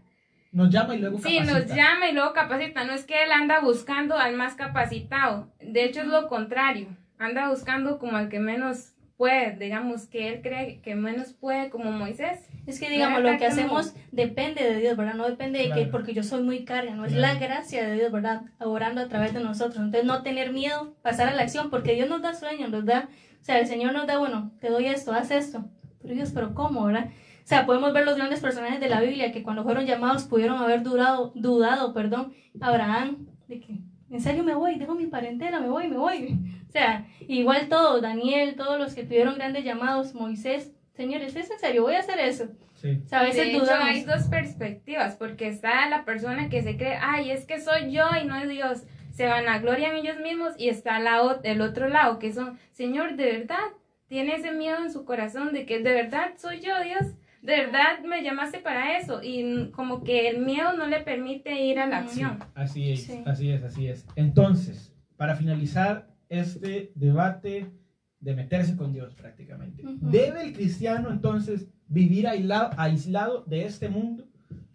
Nos llama y luego sí, nos capacita. llama y luego capacita. No es que él anda buscando al más capacitado. De hecho es lo contrario. Anda buscando como al que menos puede, digamos que él cree que menos puede, como Moisés. Es que digamos, ¿Verdad? lo que Como- hacemos depende de Dios, ¿verdad? No depende de que porque yo soy muy carga, no es Claro. la gracia de Dios, ¿verdad? Orando a través de nosotros. Entonces, no tener miedo, pasar a la acción, porque Dios nos da sueños, nos da, o sea, el Señor nos da, bueno, te doy esto, haz esto. Pero Dios, pero ¿cómo, verdad? O sea, podemos ver los grandes personajes de la Biblia que cuando fueron llamados pudieron haber durado, dudado, perdón, Abraham, de que, en serio me voy, dejo mi parentela, me voy, me voy. O sea, igual todos, Daniel, todos los que tuvieron grandes llamados, Moisés, señores, ¿es en serio? Voy a hacer eso. Sí. O sea, a veces de hecho, dudamos. hay dos perspectivas, porque está la persona que se cree, ay, es que soy yo y no es Dios. Se van a gloria en ellos mismos y está la, el otro lado, que son, Señor, de verdad, tiene ese miedo en su corazón de que de verdad soy yo, Dios. De verdad me llamaste para eso. Y como que el miedo no le permite ir a la acción. Así es, Sí. así es, así es. Entonces, para finalizar este debate de meterse con Dios prácticamente, Ujú. ¿debe el cristiano entonces vivir aislado, aislado de este mundo?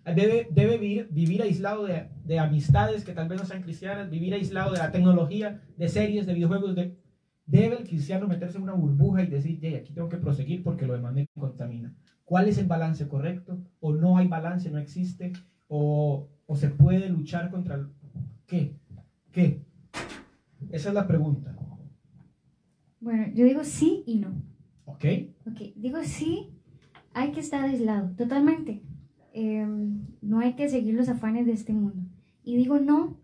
¿Debe, debe vivir, vivir aislado de, de amistades que tal vez no sean cristianas? ¿Vivir aislado de la tecnología, de series, de videojuegos? De... ¿Debe el cristiano meterse en una burbuja y decir, "Yey, aquí tengo que proseguir porque lo demás me contamina? ¿Cuál es el balance correcto? ¿O no hay balance, no existe? ¿O, o se puede luchar contra... el- ¿Qué? ¿Qué? Esa es la pregunta. Bueno, yo digo sí y no. ¿Ok? Ok, digo sí, hay que estar aislado, totalmente. Eh, no hay que seguir los afanes de este mundo. Y digo no,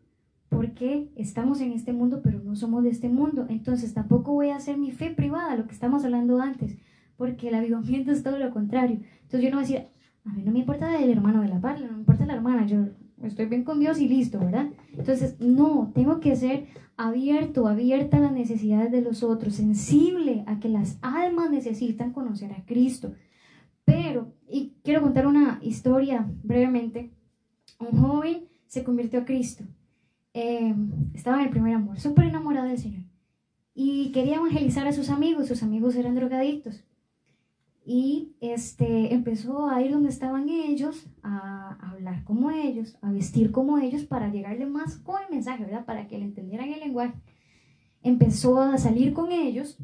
porque estamos en este mundo, pero no somos de este mundo. Entonces tampoco voy a hacer mi fe privada, lo que estamos hablando antes, porque el avivamiento es todo lo contrario. Entonces yo no voy a mí no me importa el hermano de la par, no me importa la hermana, yo estoy bien con Dios y listo, ¿verdad? Entonces, no, tengo que ser abierto, abierta a las necesidades de los otros, sensible a que las almas necesitan conocer a Cristo. Pero, y quiero contar una historia brevemente, un joven se convirtió a Cristo, Eh, estaba en el primer amor, súper enamorado del Señor, y quería evangelizar a sus amigos, sus amigos eran drogadictos. Y este, empezó a ir donde estaban ellos, a hablar como ellos, a vestir como ellos para llegarle más con el mensaje, ¿verdad? Para que le entendieran el lenguaje. Empezó a salir con ellos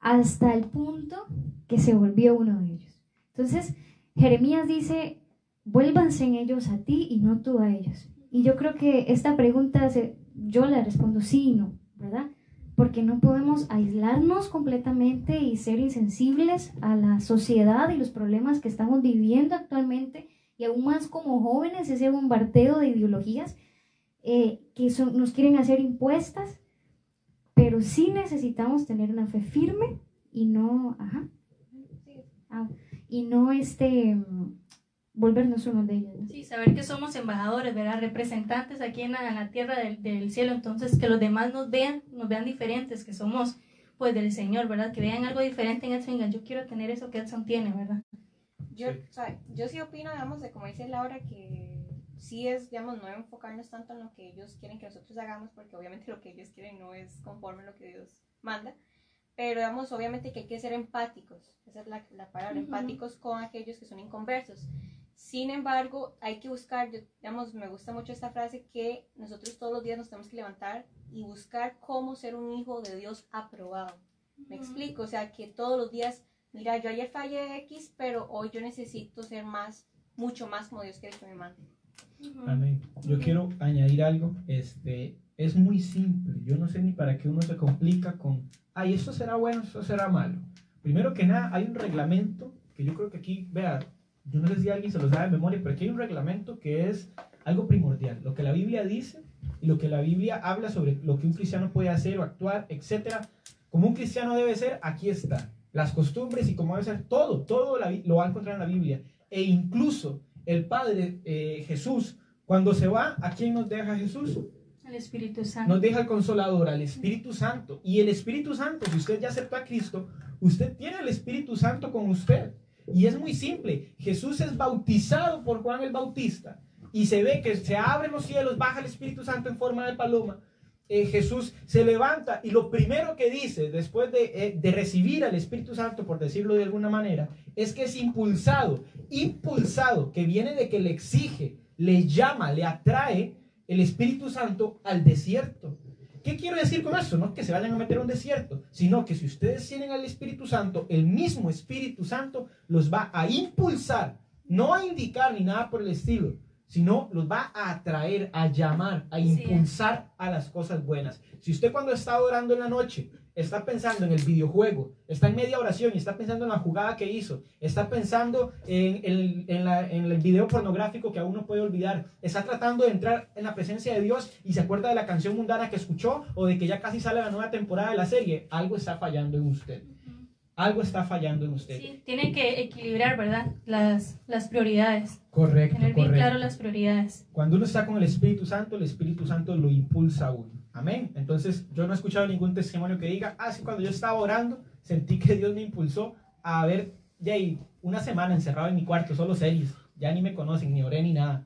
hasta el punto que se volvió uno de ellos. Entonces, Jeremías dice, vuélvanse en ellos a ti y no tú a ellos. Y yo creo que esta pregunta se- yo la respondo sí y no, ¿verdad? Porque no podemos aislarnos completamente y ser insensibles a la sociedad y los problemas que estamos viviendo actualmente y aún más como jóvenes, ese bombardeo de ideologías eh, que son- nos quieren hacer impuestas, pero sí necesitamos tener una fe firme y no, ajá, ah, y no este, mm, volvernos uno de ellos. Sí, saber que somos embajadores, ¿verdad? Representantes aquí en la, en la tierra del, del cielo, entonces que los demás nos vean, nos vean diferentes, que somos pues del Señor, ¿verdad? Que vean algo diferente en Edson, yo quiero tener eso que Edson tiene, ¿verdad? Yo, o sea, yo sí opino, digamos, de como dice Laura, que sí es, digamos, no enfocarnos tanto en lo que ellos quieren que nosotros hagamos, porque obviamente lo que ellos quieren no es conforme a lo que Dios manda, pero, digamos, obviamente que hay que ser empáticos, esa es la, la palabra, Ujú. empáticos con aquellos que son inconversos. Sin embargo, hay que buscar, yo, digamos, me gusta mucho esta frase que nosotros todos los días nos tenemos que levantar y buscar cómo ser un hijo de Dios aprobado. Me explico, o sea, que todos los días, mira, yo ayer fallé X, pero hoy yo necesito ser más, mucho más como Dios quiere que me mande. Amén. Yo quiero añadir algo. Este, es muy simple. Yo no sé ni para qué uno se complica con, ay, esto será bueno, esto será malo. Primero que nada, hay un reglamento que yo creo que aquí, vea, yo no sé si alguien se lo sabe de memoria, pero aquí hay un reglamento que es algo primordial. Lo que la Biblia dice y lo que la Biblia habla sobre lo que un cristiano puede hacer o actuar, etcétera. Como un cristiano debe ser, aquí está. Las costumbres y cómo debe ser, todo, todo lo va a encontrar en la Biblia. E incluso el Padre eh, Jesús, cuando se va, ¿a quién nos deja Jesús? El Espíritu Santo. Nos deja el Consolador, al Espíritu Santo. Y el Espíritu Santo, si usted ya aceptó a Cristo, usted tiene el Espíritu Santo con usted. Y es muy simple. Jesús es bautizado por Juan el Bautista. Y se ve que se abren los cielos, baja el Espíritu Santo en forma de paloma. Eh, Jesús se levanta y lo primero que dice después de, eh, de recibir al Espíritu Santo, por decirlo de alguna manera, es que es impulsado, impulsado, que viene de que le exige, le llama, le atrae el Espíritu Santo al desierto. ¿Qué quiero decir con eso? No que se vayan a meter a un desierto, sino que si ustedes tienen al Espíritu Santo, el mismo Espíritu Santo los va a impulsar, no a indicar ni nada por el estilo, sino los va a atraer, a llamar, a es. impulsar a las cosas buenas. Si usted cuando está orando en la noche está pensando en el videojuego, está en media oración y está pensando en la jugada que hizo, está pensando en el, en en el video pornográfico que aún no puede olvidar, está tratando de entrar en la presencia de Dios y se acuerda de la canción mundana que escuchó o de que ya casi sale la nueva temporada de la serie, algo está fallando en usted. Algo está fallando en usted. Sí, tiene que equilibrar, ¿verdad? Las, las prioridades. Correcto, Tener bien correcto. claro las prioridades. Cuando uno está con el Espíritu Santo, el Espíritu Santo lo impulsa a uno. Amén. Entonces, yo no he escuchado ningún testimonio que diga, ah, sí, cuando yo estaba orando, sentí que Dios me impulsó a ver, ya ahí, una semana encerrado en mi cuarto, solo series. Ya ni me conocen, ni oré ni nada.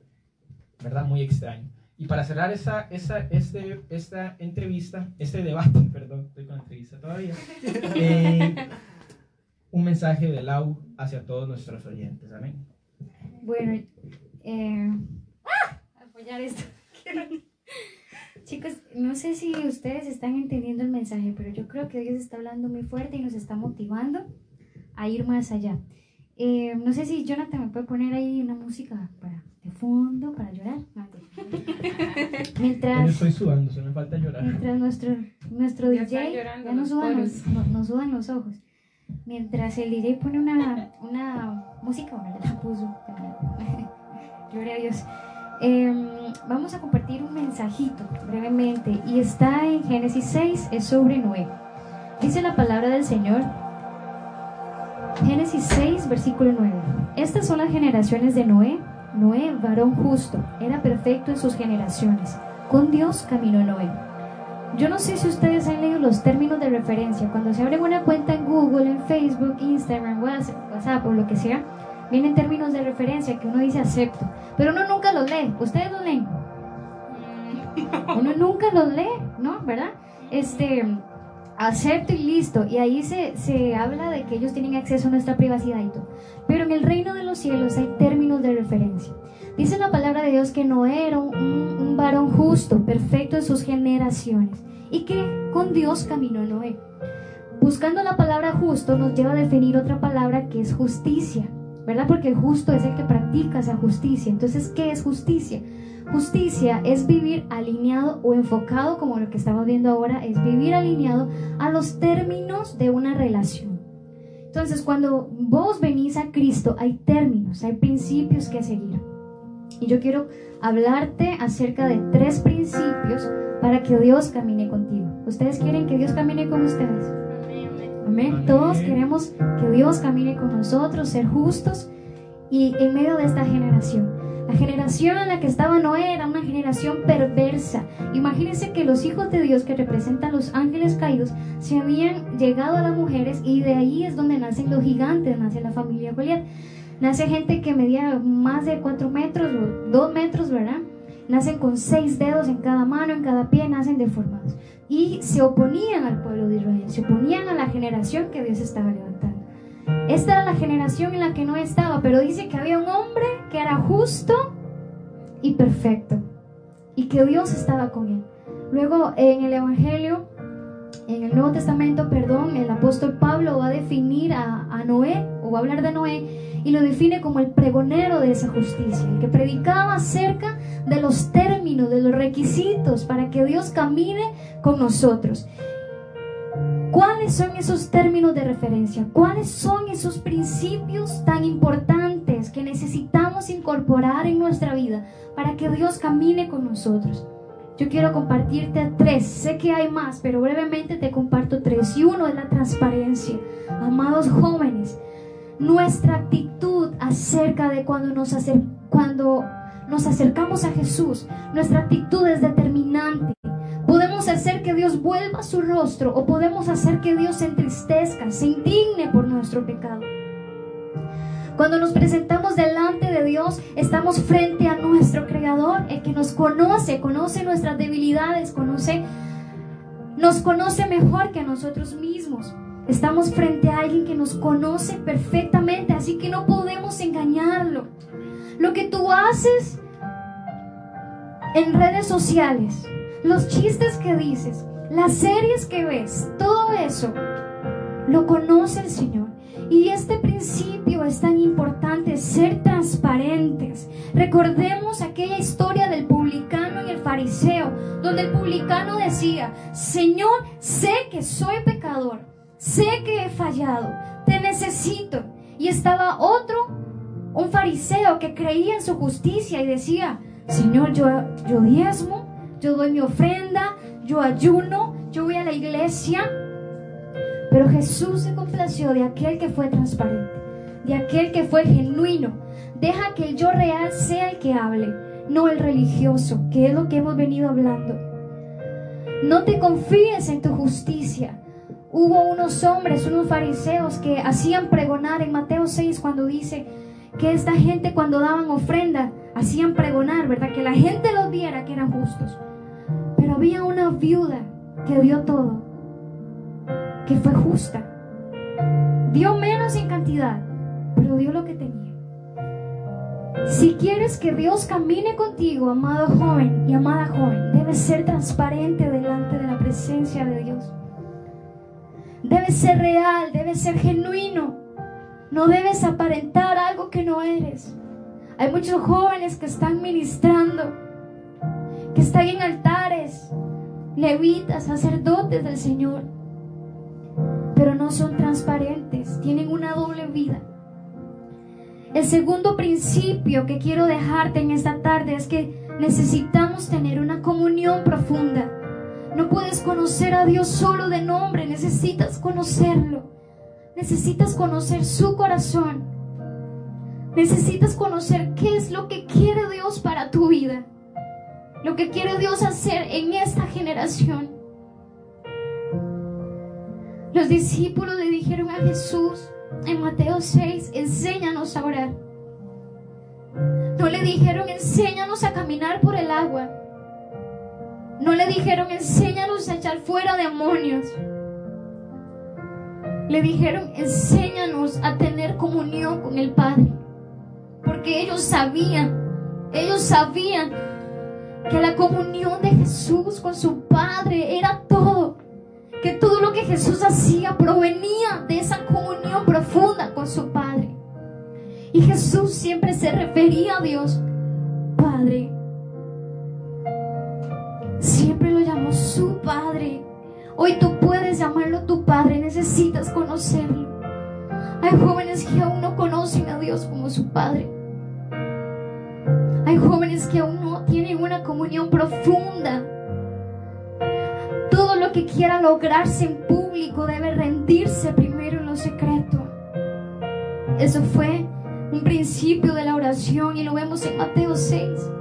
¿Verdad? Muy extraño. Y para cerrar esa, esa, este, esta entrevista, este debate, perdón, estoy con entrevista todavía, eh, un mensaje de Lau hacia todos nuestros oyentes. Amén. Bueno, eh, ¡ah! apoyar esto. Chicos, no sé si ustedes están entendiendo el mensaje, pero yo creo que Dios está hablando muy fuerte y nos está motivando a ir más allá. Eh, no sé si Jonathan me puede poner ahí una música para, de fondo para llorar. No, mentira. Yo Mientras, estoy sudando, se me falta llorar. mientras nuestro, nuestro Ya está DJ llorando ya nos los sudan los, no- nos sudan los ojos. Mientras el DJ pone una, una música, bueno, ya la puso. Gloria a Dios. Em, vamos a compartir un mensajito brevemente y está en Génesis 6, es sobre Noé. Dice la palabra del Señor. Génesis 6, versículo 9. Estas son las generaciones de Noé. Noé, varón justo, era perfecto en sus generaciones. Con Dios caminó Noé. Yo no sé si ustedes han leído los términos de referencia. Cuando se abre una cuenta en Google, en Facebook, Instagram, WhatsApp, WhatsApp o lo que sea, vienen términos de referencia que uno dice acepto. Pero uno nunca los lee. ¿Ustedes los leen? Uno nunca los lee, ¿no? ¿Verdad? Este, acepto y listo. Y ahí se, se habla de que ellos tienen acceso a nuestra privacidad y todo. Pero en el reino de los cielos hay términos de referencia. Dice la palabra de Dios que Noé era un, varón justo, perfecto en sus generaciones, y que con Dios caminó Noé. Buscando la palabra justo nos lleva a definir otra palabra que es justicia, ¿verdad? Porque el justo es el que practica esa justicia. Entonces, ¿qué es justicia? Justicia es vivir alineado o enfocado, como lo que estamos viendo ahora, es vivir alineado a los términos de una relación. Entonces, cuando vos venís a Cristo, hay términos, hay principios que seguir. Y yo quiero hablarte acerca de tres principios para que Dios camine contigo. ¿Ustedes quieren que Dios camine con ustedes? Amén. Todos queremos que Dios camine con nosotros, ser justos y en medio de esta generación. La generación en la que estaba Noé era una generación perversa. Imagínense que los hijos de Dios que representan los ángeles caídos se habían llegado a las mujeres y de ahí es donde nacen los gigantes, nace la familia Goliat. Nace gente que medía más de 4 metros o 2 metros, ¿verdad? Nacen con seis dedos en cada mano, en cada pie, nacen deformados. Y se oponían al pueblo de Israel, se oponían a la generación que Dios estaba levantando. Esta era la generación en la que no estaba, pero dice que había un hombre que era justo y perfecto y que Dios estaba con él. Luego en el Evangelio, en el Nuevo Testamento, perdón, el apóstol Pablo va a definir a, a Noé, o va a hablar de Noé, y lo define como el pregonero de esa justicia, el que predicaba acerca de los términos, de los requisitos para que Dios camine con nosotros. ¿Cuáles son esos términos de referencia? ¿Cuáles son esos principios tan importantes que necesitamos incorporar en nuestra vida para que Dios camine con nosotros? Yo quiero compartirte tres. Sé que hay más, pero brevemente te comparto tres. Y uno es la transparencia. Amados jóvenes, nuestra actitud acerca de cuando nos, acer cuando nos acercamos a Jesús, nuestra actitud es determinante. Podemos hacer que Dios vuelva su rostro o podemos hacer que Dios se entristezca, se indigne por nuestro pecado. Cuando nos presentamos delante de Dios, estamos frente a nuestro Creador, el que nos conoce, conoce nuestras debilidades, conoce, nos conoce mejor que a nosotros mismos. Estamos frente a alguien que nos conoce perfectamente, así que no podemos engañarlo. Lo que tú haces en redes sociales, los chistes que dices, las series que ves, todo eso lo conoce el Señor. Y este principio es tan importante, ser transparentes. Recordemos aquella historia del publicano y el fariseo, donde el publicano decía, Señor, sé que soy pecador, sé que he fallado, te necesito. Y estaba otro, un fariseo que creía en su justicia y decía, Señor, yo, yo diezmo, yo doy mi ofrenda, yo ayuno, yo voy a la iglesia. Pero Jesús se complació de aquel que fue transparente, de aquel que fue genuino. Deja que el yo real sea el que hable, no el religioso, que es lo que hemos venido hablando. No te confíes en tu justicia. Hubo unos hombres, unos fariseos que hacían pregonar en Mateo 6 cuando dice que esta gente cuando daban ofrenda hacían pregonar, ¿verdad? Que la gente los viera que eran justos. Pero había una viuda que dio todo, que fue justa. Dio menos en cantidad, pero dio lo que tenía. Si quieres que Dios camine contigo, amado joven y amada joven, debes ser transparente delante de la presencia de Dios. Debes ser real, debes ser genuino. No debes aparentar algo que no eres. Hay muchos jóvenes que están ministrando, que están en altares, levitas, sacerdotes del Señor, pero no son transparentes, tienen una doble vida. El segundo principio que quiero dejarte en esta tarde es que necesitamos tener una comunión profunda. No puedes conocer a Dios solo de nombre, necesitas conocerlo. Necesitas conocer su corazón. Necesitas conocer qué es lo que quiere Dios para tu vida. Lo que quiere Dios hacer en esta generación. Los discípulos le dijeron a Jesús en Mateo 6, enséñanos a orar. No le dijeron, enséñanos a caminar por el agua. No le dijeron, enséñanos a echar fuera demonios. Le dijeron, enséñanos a tener comunión con el Padre. Porque ellos sabían, ellos sabían que la comunión de Jesús con su Padre era todo. Que todo lo que Jesús hacía provenía de esa comunión profunda con su Padre. Y Jesús siempre se refería a Dios, Padre. Siempre lo llamó su Padre. Hoy tú puedes llamarlo tu Padre, necesitas conocerlo. Hay jóvenes que aún no conocen a Dios como su Padre. Hay jóvenes que aún no tienen una comunión profunda. Todo lo que quiera lograrse en público debe rendirse primero en lo secreto. Eso fue un principio de la oración y lo vemos en Mateo 6,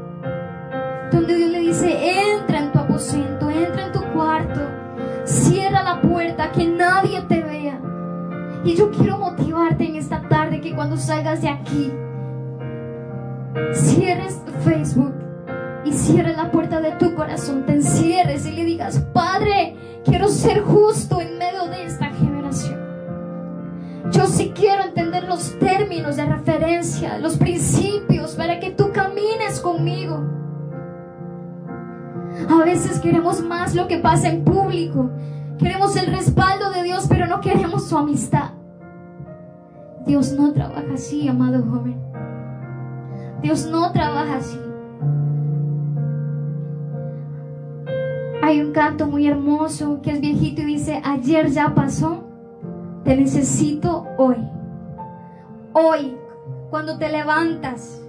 donde Dios le dice, entra en tu aposento, entra en tu cuarto, cierra la puerta, que nadie te vea. Y yo quiero motivarte en esta tarde que cuando salgas de aquí, cierres Facebook y cierres la puerta de tu corazón, te encierres y le digas, Padre, quiero ser justo en medio de esta generación. Yo sí quiero entender los términos de referencia, los principios para que tú camines conmigo. A veces queremos más lo que pasa en público. Queremos el respaldo de Dios, pero no queremos su amistad. Dios no trabaja así, amado joven. Dios no trabaja así. Hay un canto muy hermoso que es viejito y dice, ayer ya pasó, te necesito hoy. Hoy, cuando te levantas,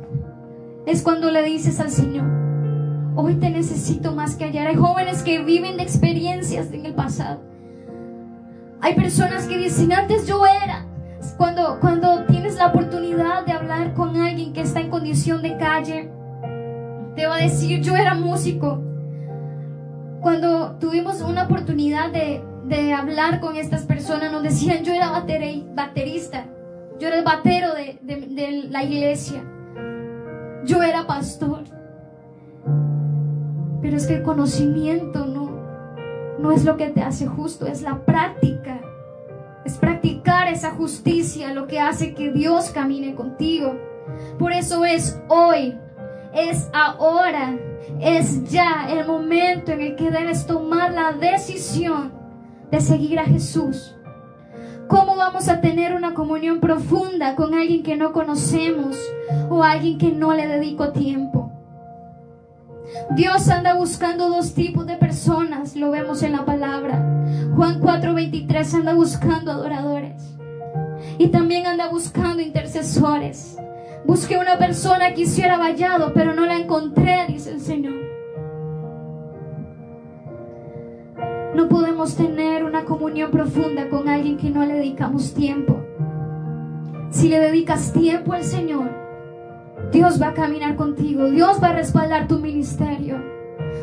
es cuando le dices al Señor, hoy te necesito más que ayer. Hay jóvenes que viven de experiencias en el pasado. Hay personas que dicen, antes yo era. Cuando, cuando tienes la oportunidad de hablar con alguien que está en condición de calle, te va a decir, yo era músico. Cuando tuvimos una oportunidad de, de hablar con estas personas, nos decían, yo era bateri- baterista, yo era el batero de, de- de la iglesia, yo era pastor. Pero es que el conocimiento no, no es lo que te hace justo, es la práctica. Es practicar esa justicia lo que hace que Dios camine contigo. Por eso es hoy, es ahora, es ya el momento en el que debes tomar la decisión de seguir a Jesús. ¿Cómo vamos a tener una comunión profunda con alguien que no conocemos o alguien que no le dedico tiempo? Dios anda buscando dos tipos de personas, lo vemos en la palabra. Juan 4:23 anda buscando adoradores y también anda buscando intercesores. Busqué una persona que hiciera vallado, pero no la encontré, dice el Señor. No podemos tener una comunión profunda con alguien que no le dedicamos tiempo. Si le dedicas tiempo al Señor, Dios va a caminar contigo, Dios va a respaldar tu ministerio,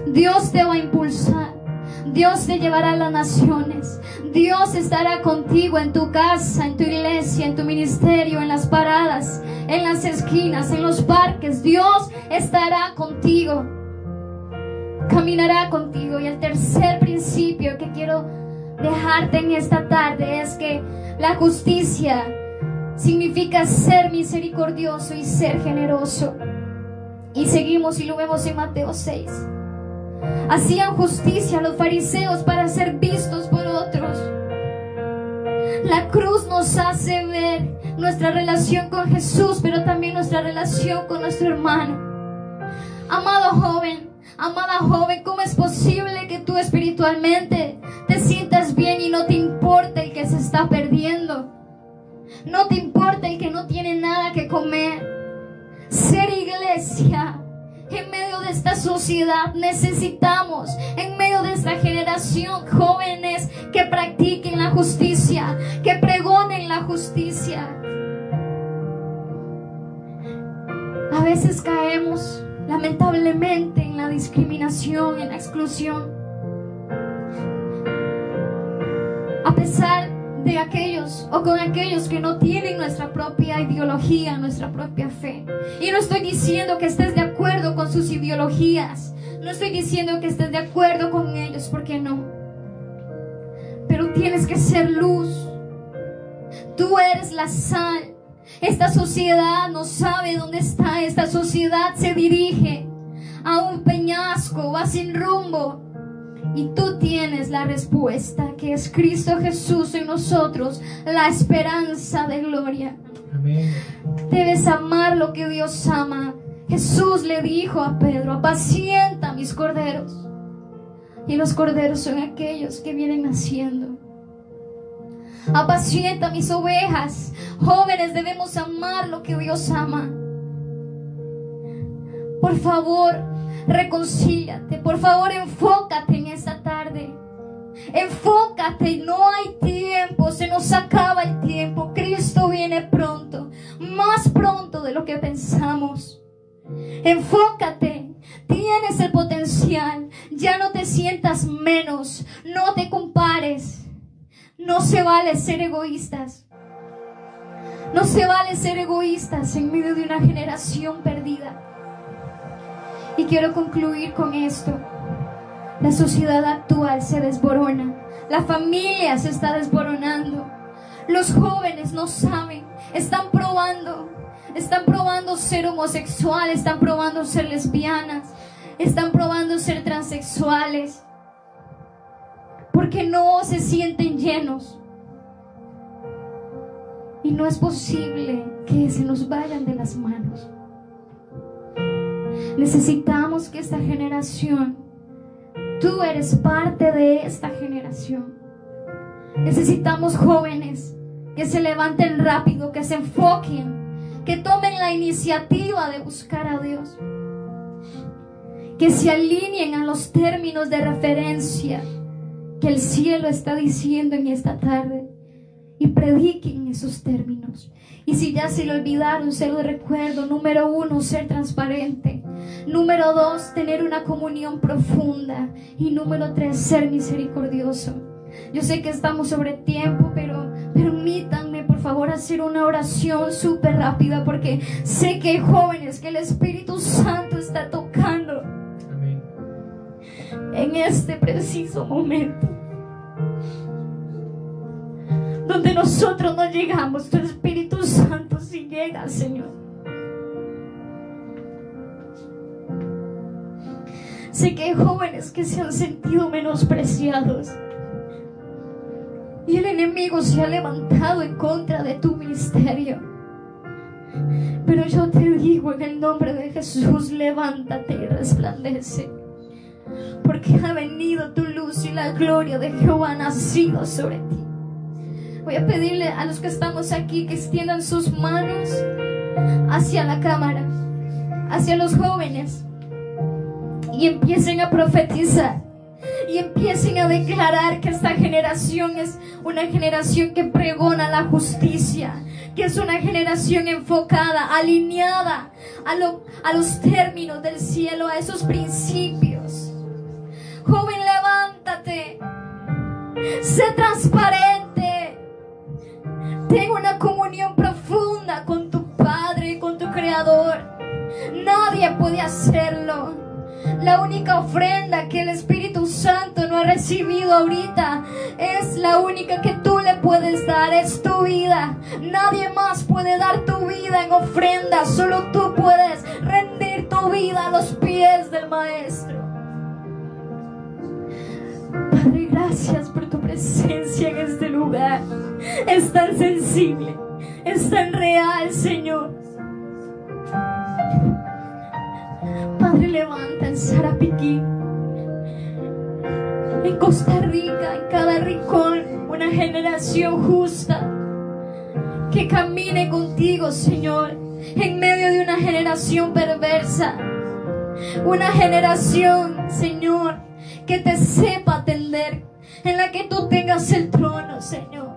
Dios te va a impulsar, Dios te llevará a las naciones, Dios estará contigo en tu casa, en tu iglesia, en tu ministerio, en las paradas, en las esquinas, en los parques, Dios estará contigo, caminará contigo. Y el tercer principio que quiero dejarte en esta tarde es que la justicia significa ser misericordioso y ser generoso. Y seguimos y lo vemos en Mateo 6. Hacían justicia los fariseos para ser vistos por otros. La cruz nos hace ver nuestra relación con Jesús, pero también nuestra relación con nuestro hermano. Amado joven, amada joven, ¿cómo es posible que tú espiritualmente te sientas bien y no te importa el que se está perdiendo? No te importa el que no tiene nada que comer. Ser iglesia en medio de esta sociedad necesitamos, en medio de esta generación, jóvenes que practiquen la justicia, que pregonen la justicia. A veces caemos lamentablemente en la discriminación, en la exclusión. A pesar de aquellos o con aquellos que no tienen nuestra propia ideología, nuestra propia fe. Y no estoy diciendo que estés de acuerdo con sus ideologías, no estoy diciendo que estés de acuerdo con ellos, porque no. Pero tienes que ser luz. Tú eres la sal. Esta sociedad no sabe dónde está. Esta sociedad se dirige a un peñasco, va sin rumbo. Y tú tienes la respuesta, que es Cristo Jesús en nosotros, la esperanza de gloria. Amén. Debes amar lo que Dios ama. Jesús le dijo a Pedro, apacienta mis corderos. Y los corderos son aquellos que vienen naciendo. Apacienta mis ovejas. Jóvenes, debemos amar lo que Dios ama. Por favor, reconcíliate. Por favor, enfócate en esta tarde. Enfócate, no hay tiempo, se nos acaba el tiempo. Cristo viene pronto, más pronto de lo que pensamos. Enfócate, tienes el potencial, ya no te sientas menos, no te compares. No se vale ser egoístas. No se vale ser egoístas en medio de una generación perdida. Y quiero concluir con esto. La sociedad actual se desborona. La familia se está desboronando. Los jóvenes no saben. Están probando. Están probando ser homosexuales. Están probando ser lesbianas. están probando ser transexuales porque no se sienten llenos. Y no es posible que se nos vayan de las manos. Necesitamos que esta generación, tú eres parte de esta generación. Necesitamos jóvenes que se levanten rápido, que se enfoquen, que tomen la iniciativa de buscar a Dios, que se alineen a los términos de referencia que el cielo está diciendo en esta tarde y prediquen esos términos. Y si ya se lo olvidaron, se lo recuerdo. Número uno, ser transparente. Número dos, tener una comunión profunda. Y número tres, ser misericordioso. Yo sé que estamos sobre tiempo, pero permítanme por favor hacer una oración súper rápida porque sé que hay jóvenes que el Espíritu Santo está tocando Amén. en este preciso momento. Donde nosotros no llegamos, tu Espíritu Santo sí llega, Señor. Sé que hay jóvenes que se han sentido menospreciados. Y el enemigo se ha levantado en contra de tu ministerio. Pero yo te digo en el nombre de Jesús, levántate y resplandece. Porque ha venido tu luz y la gloria de Jehová ha nacido sobre ti. Voy a pedirle a los que estamos aquí que extiendan sus manos hacia la cámara, hacia los jóvenes y empiecen a profetizar y empiecen a declarar que esta generación es una generación que pregona la justicia, que es una generación enfocada, alineada a, lo- a los términos del cielo, a esos principios. Joven, levántate, sé transparente, ten una comunión profunda con tu Padre, con tu Creador. Nadie puede hacerlo. La única ofrenda que el Espíritu Santo no ha recibido ahorita es la única que tú le puedes dar, es tu vida. Nadie más puede dar tu vida en ofrenda, solo tú puedes rendir tu vida a los pies del Maestro. Padre, gracias por tu presencia en este lugar. Es tan sensible, es tan real, Señor. Padre, levanta en Sarapiquí, en Costa Rica, en cada rincón, una generación justa que camine contigo, Señor, en medio de una generación perversa. Una generación, Señor, que te sepa atender, en la que tú tengas el trono, Señor.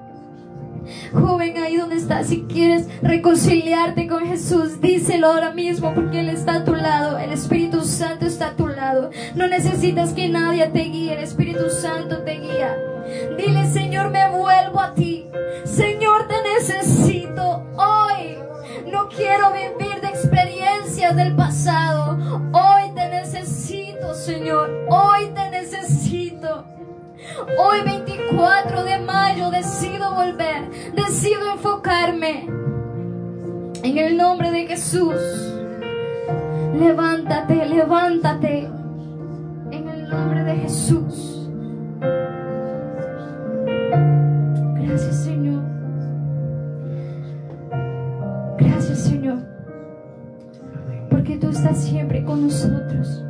Joven, ahí donde estás, si quieres reconciliarte con Jesús, díselo ahora mismo porque Él está a tu lado, el Espíritu Santo está a tu lado. No necesitas que nadie te guíe, el Espíritu Santo te guía. Dile, Señor, me vuelvo a ti. Señor, te necesito hoy. No quiero vivir de experiencias del pasado. Hoy te necesito, Señor. Hoy te necesito. Hoy 24 de mayo decido volver, decido enfocarme en el nombre de Jesús. Levántate, levántate en el nombre de Jesús. Gracias Señor. Gracias Señor. Porque tú estás siempre con nosotros.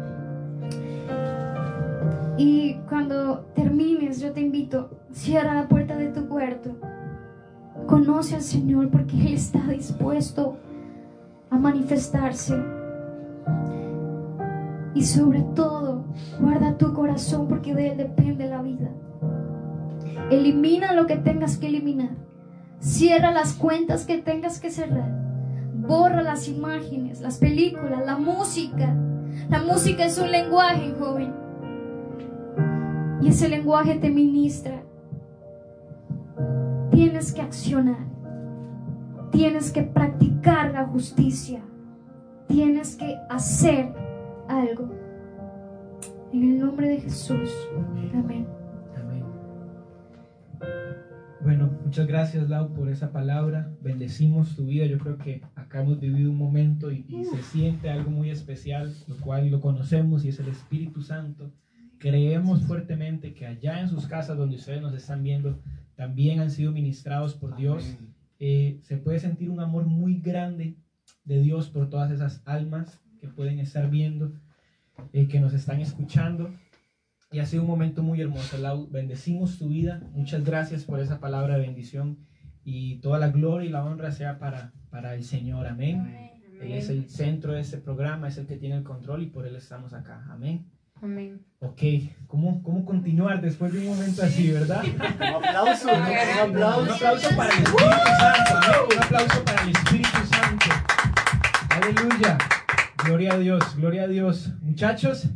Cuando termines, yo te invito, cierra la puerta de tu cuarto. Conoce al Señor porque Él está dispuesto a manifestarse. Y sobre todo, guarda tu corazón porque de Él depende la vida. Elimina lo que tengas que eliminar. Cierra las cuentas que tengas que cerrar. Borra las imágenes, las películas, la música. La música es un lenguaje, joven. Y ese lenguaje te ministra. Tienes que accionar. Tienes que practicar la justicia. Tienes que hacer algo. En el nombre de Jesús. Amén. Amén. Bueno, muchas gracias Lau por esa palabra. Bendecimos tu vida. Yo creo que acá hemos vivido un momento y, y se siente algo muy especial, lo cual lo conocemos y es el Espíritu Santo. Creemos fuertemente que allá en sus casas donde ustedes nos están viendo también han sido ministrados por Dios. Eh, se puede sentir un amor muy grande de Dios por todas esas almas que pueden estar viendo, eh, que nos están escuchando. Y ha sido un momento muy hermoso, Lau. Bendecimos tu vida. Muchas gracias por esa palabra de bendición. Y toda la gloria y la honra sea para, para el Señor. Amén. Él es el centro de este programa, es el que tiene el control y por Él estamos acá. Amén. Amén. Ok, ¿cómo, cómo continuar después de un momento así, verdad? Un aplauso, un Un aplauso. aplauso para el Espíritu Santo. Un aplauso para el Espíritu Santo. Aleluya. Gloria a Dios, gloria a Dios. Muchachos,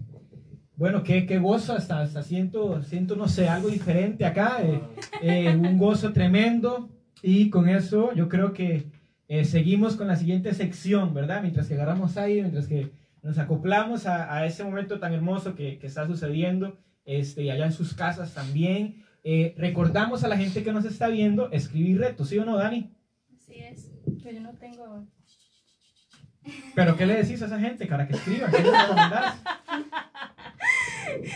bueno, qué, qué gozo, hasta, hasta siento, siento, no sé, algo diferente acá. eh, eh, un gozo tremendo. Y con eso yo creo que eh, seguimos con la siguiente sección, ¿verdad? Mientras que agarramos aire, mientras que nos acoplamos a, a ese momento tan hermoso que, que está sucediendo este, y allá en sus casas también. Eh, recordamos a la gente que nos está viendo escribir retos, ¿sí o no, Dani? Así es. Pero yo no tengo. ¿Pero qué le decís a esa gente para que escriban? ¿Qué les recomendás?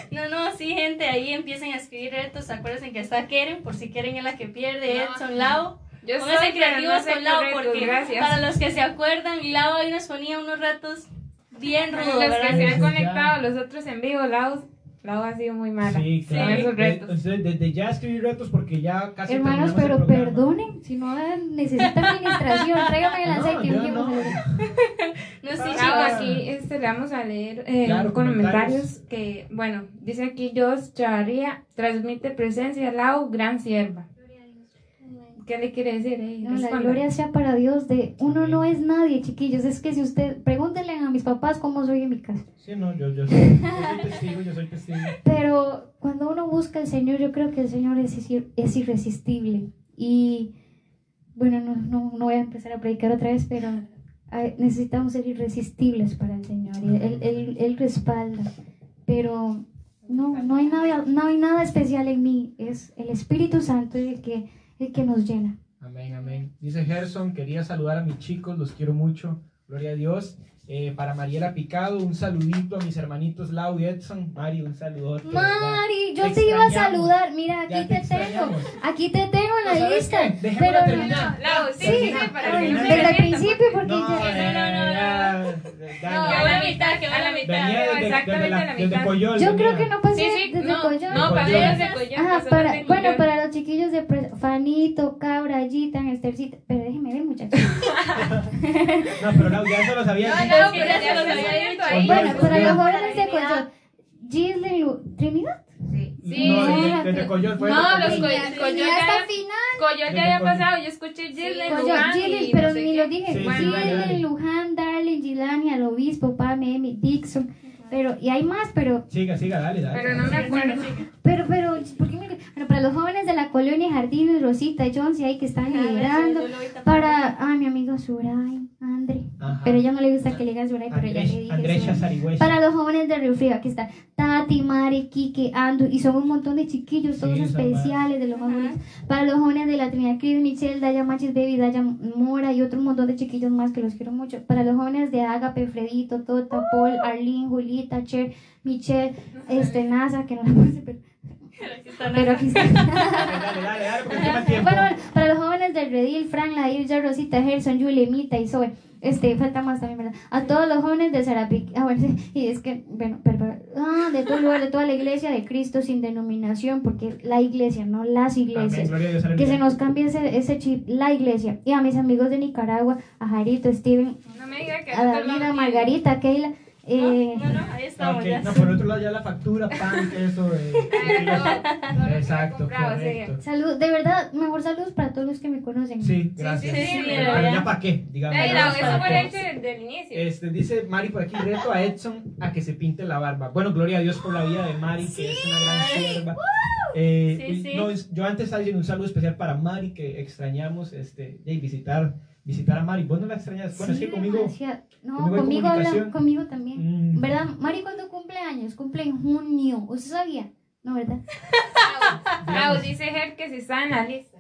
No, no, sí, gente, ahí empiecen a escribir retos. Acuérdense que está Keren, por si Keren es la que pierde, Edson, Lau. Yo Pónganse pero no creativos sé con Lau, retos, porque gracias. para los que se acuerdan, Lau ahí nos ponía unos retos bien rudos, los que se han conectado, los otros en vivo, Lau, Lau ha sido muy mala. Sí, claro. esos retos. Entonces, desde ya escribir retos porque ya casi Hermanos, el pero perdonen, si no eh, necesitan administración, tráigame el No, aceite. no. No, sí, Lau, chicos. aquí este, le vamos a leer eh, Claro, comentarios que, bueno, dice aquí Jos Chavarría, transmite presencia, Lau, gran sierva. ¿Qué le quiere decir? Eh? No, la gloria sea para Dios de uno no es nadie, chiquillos. Es que si usted, pregúntenle a mis papás cómo soy en mi casa. Sí, no, yo, yo, soy, yo soy testigo, yo soy testigo. Pero cuando uno busca al Señor, yo creo que el Señor es, es irresistible. Y bueno, no, no, no voy a empezar a predicar otra vez, pero necesitamos ser irresistibles para el Señor. Y él, él, él respalda. Pero no, no hay, nada, no hay nada especial en mí. Es el Espíritu Santo el que, el que nos llena. Amén, amén. Dice Gerson, quería saludar a mis chicos, los quiero mucho. Gloria a Dios. Eh, para Mariela Picado, un saludito a mis hermanitos Lau y Edson. Mari, un. ¿verdad? Mari, yo Te te iba a saludar. Mira, aquí Ya te, tengo. Aquí te tengo en la ¿Sabes lista. Pero terminar. Lau, sí, Sí, sí, para que no desde el principio, porque No, ya. eh, ya, ya, No, ya. a la mitad, que va a la mitad. Desde, exactamente desde, la, a la desde mitad. Coyol. Yo venía. creo que no pasé Sí, sí, desde no, Collón. no, para Collón. ellos de Collón, Ajá, para, desde bueno, para los chiquillos de pre- Fanito, Cabra, Gitan, Estercita. Pero déjenme ver, muchachos. No, pero Lau, ya eso lo sabía. Que pero ya se los había dicho ahí. bueno, para Collón. los jóvenes de. Gisley Lu- ¿Trinidad? Sí. Sí, no, desde, Coyol fue. No, los Coyol. Coyol- ya- hasta final. Coyol ya había pasado, yo escuché Gisle, Collón, Luján Gisley, y pero ni lo dije. Gisley, Luján, Darling, Gilani, al obispo, Pam, Emi, Dixon. Pero, y hay más, pero Siga, siga, dale, dale. Pero no me acuerdo. Pero, pero, ¿por qué me... Bueno, para los jóvenes de la colonia Jardines, Rosita, Jones, y ahí que están liderando. Para, ah, mi amigo Suray, Andre. Ajá. Pero ella no le gusta que le digan Suray, pero ya le dije Andrés. Para los jóvenes de Río Frío, aquí está Tati, Mari, Kike, Andu, y son un montón de chiquillos, todos Sí, especiales, de los más bonitos. Para los jóvenes de la Trinidad Cris, Michelle, Daya Machis Baby, Daya Mora y otro montón de chiquillos más que los quiero mucho. Para los jóvenes de Agape, Fredito, Tota, Paul, Arlene, Julita, Cher, Michelle, este, Nasa, que no la puse, pero, pero aquí está. Dale, dale, dale. Bueno, para los jóvenes del Redil, Frank, Lair, ya Rosita, Gerson, Julie, Mita y Zoe. Este, falta más también, ¿verdad? A todos los jóvenes de Sarapic. Ah, bueno, y es que, bueno, pero, pero- ah, de todo lugar, de toda la iglesia de Cristo sin denominación, porque la iglesia, no las iglesias. Dios, Que se nos cambie ese, ese chip, la iglesia. Y a mis amigos de Nicaragua, a Jarito, Steven, No me diga que a nosotros David, a Margarita, a Keila. Eh, No, no, ahí estamos Ok, ya. no, por otro lado ya la factura, pan, queso. Eh, no lo Exacto, sí. correcto. salud, de verdad, mejor saludos para todos los que me conocen. Sí, gracias. sí, sí, pero, ya. pero ya para qué, digamos. Eso fue hecho desde el inicio. Este, dice Mari por aquí, reto a Edson a que se pinte la barba. Bueno, gloria a Dios por la vida de Mari, que es una gran sierva. Eh, Sí, sí. no, yo antes estaba diciendo un saludo especial para Mari, que extrañamos este, y visitar, visitar a Mari. ¿Vos no la extrañas? Bueno, es Sí, que conmigo... demasiado. No, conmigo habla, conmigo también. mm, ¿Verdad? Mari, ¿cuándo cumple años? Cumple en junio. ¿Usted sabía? No, ¿verdad? Lau, dice Ger que si está en la lista.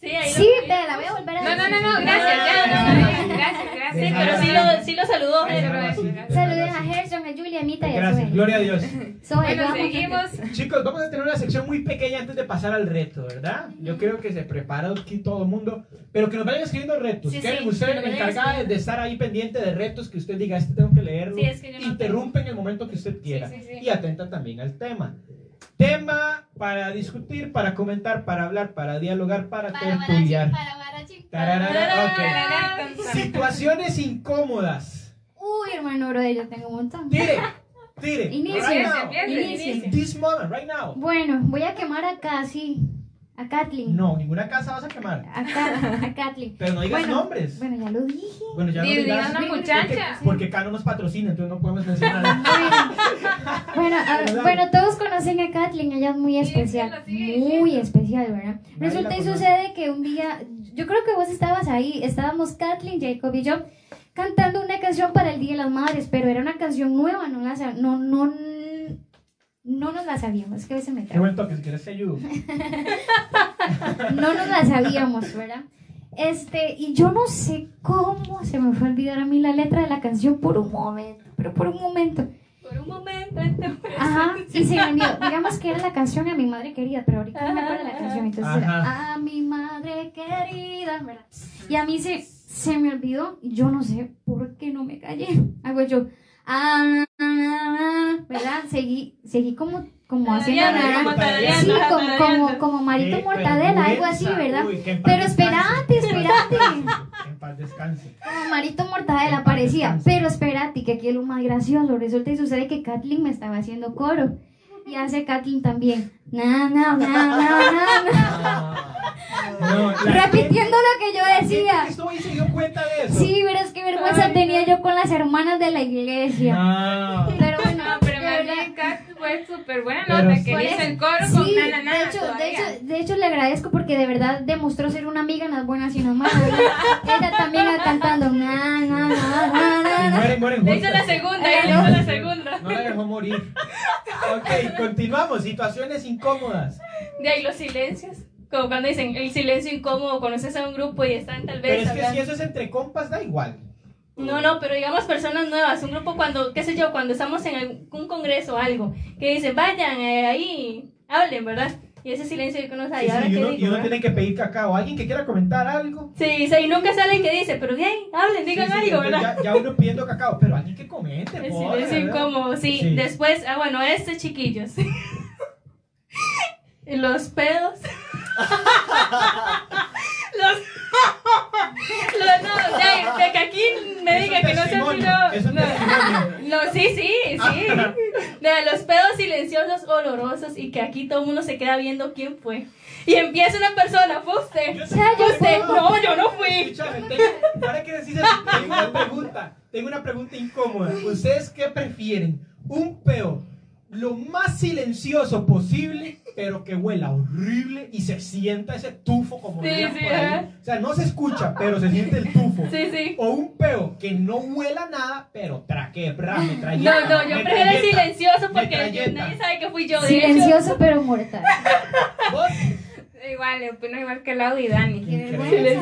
Sí, ahí Sí, lo te la voy a volver a No, no, decir. no, no, gracias, ya, no, no, gracias, gracias. Sí, pero sí lo, sí lo saludó. Así. Saluden a Gerson, a Julia, a Mita y a Gracias, gloria a Dios. Zoe, Bueno, seguimos. Chicos, vamos a tener una sección muy pequeña antes de pasar al reto, ¿verdad? Yo creo que se prepara aquí todo el mundo, pero que nos vayan escribiendo retos. Sí, Karen, sí, usted encargada de, estar ahí pendiente de retos que usted diga, este tengo que leerlo. Sí, es que yo no Interrumpe en el momento que usted quiera. Sí, sí, sí. Y atenta también al tema. Tema para discutir, para comentar, para hablar, para dialogar, para, tertuliar. Tararara, ok. Tararara, Situaciones incómodas. Uy, hermano, bro, yo tengo un montón. Tire, tire. Inicio. Right now. Inicio. This moment, right now. Bueno, voy a quemar a Casi, a Kathleen. No, ninguna casa vas a quemar. A, a Kathleen. Pero no digas Bueno, nombres. Bueno, ya lo dije. Bueno, ya Di- digas. diga una Porque, muchacha. porque acá no nos patrocina, entonces no podemos mencionar. Bueno, bueno, a- bueno, todos conocen a Kathleen, ella es muy especial, muy especial, ¿verdad? Resulta y sucede que un día, yo creo que vos estabas ahí, estábamos Kathleen, Jacob y yo cantando una canción para el Día de las Madres, pero era una canción nueva, no la no, no, no nos la sabíamos, es que a veces me Qué trabo. buen toque, si quieres te ayudo. No nos la sabíamos, ¿verdad? Este, y yo no sé cómo se me fue a olvidar a mí la letra de la canción por un momento, pero por un momento. Por un momento. este- Ajá, y se me olvidó. Digamos que era la canción a mi madre querida, pero ahorita no me acuerdo de la canción. Entonces era a mi madre querida, ¿verdad? Y a mí se, se me olvidó y yo no sé por qué no me callé. Hago yo, ah, ¿verdad? Seguí, seguí como, como haciendo nada. Sí, como, como, como Marito Qué Mortadela, algo así. ¿verdad? Pero espérate, espérate. Que en paz descanse. Como Marito Mortadela parecía. Pero espérate, que aquí es lo más gracioso. Resulta y sucede que Kathleen me estaba haciendo coro. Y hace Kathleen también. Na, na, na, na. No, la Repitiendo lo que yo decía. que estuvo ahí se dio cuenta de eso. Sí, pero es que vergüenza Ay, tenía no. yo con las hermanas de la iglesia. No. Pero bueno, No, pero de fue súper buena Pero nota, sí. que hizo eso- el coro con Sí, na, na, na, de hecho, de hecho, de hecho le agradezco porque de verdad demostró ser una amiga en las buenas y las malas. Ella también cantando na, na, na, mueren, mueren Le hizo la segunda, le hizo la segunda. No la dejó morir. Ok, continuamos. Situaciones incómodas. De ahí los silencios. Como cuando dicen el silencio incómodo, conoces a un grupo y están tal Pero vez es que si hablando. eso es entre compas, da igual. No, no, pero digamos personas nuevas, un grupo cuando, qué sé yo, cuando estamos en algún congreso o algo, que dicen, vayan eh, ahí, hablen, ¿verdad? Y ese silencio que uno sabe, Sí, ¿ahora sí, y uno, digo? y uno tiene que pedir cacao. ¿Alguien que quiera comentar algo? Sí, sí, y nunca sale que dice, pero bien, hablen, digan algo, ¿verdad? Ya, ya uno pidiendo cacao, pero alguien que comente, El por, silencio sí. Después, ah, bueno, este chiquillos. Los pedos. los. los no, ya, de que aquí me diga que no se un no, no, sí, sí, sí. De los pedos silenciosos, olorosos y que aquí todo el mundo se queda viendo quién fue. Y empieza una persona, fue usted. Yo O sea, yo usted. No, yo no fui. Escúchame, tengo, ahora que decís tengo una pregunta. Tengo una pregunta incómoda. ¿Ustedes qué prefieren? ¿Un peo lo más silencioso posible, pero que huela horrible y se sienta ese tufo como Sí, sí, por ahí? O sea, no se escucha, pero se siente el tufo. Sí, sí. O un peo que no huela nada, pero traque, bra, No, no, yo prefiero silencioso porque nadie sabe que fui yo. Silencioso pero mortal. ¿Vos? Igual, opino igual que Lau y Dani. Es que sí, ahora- es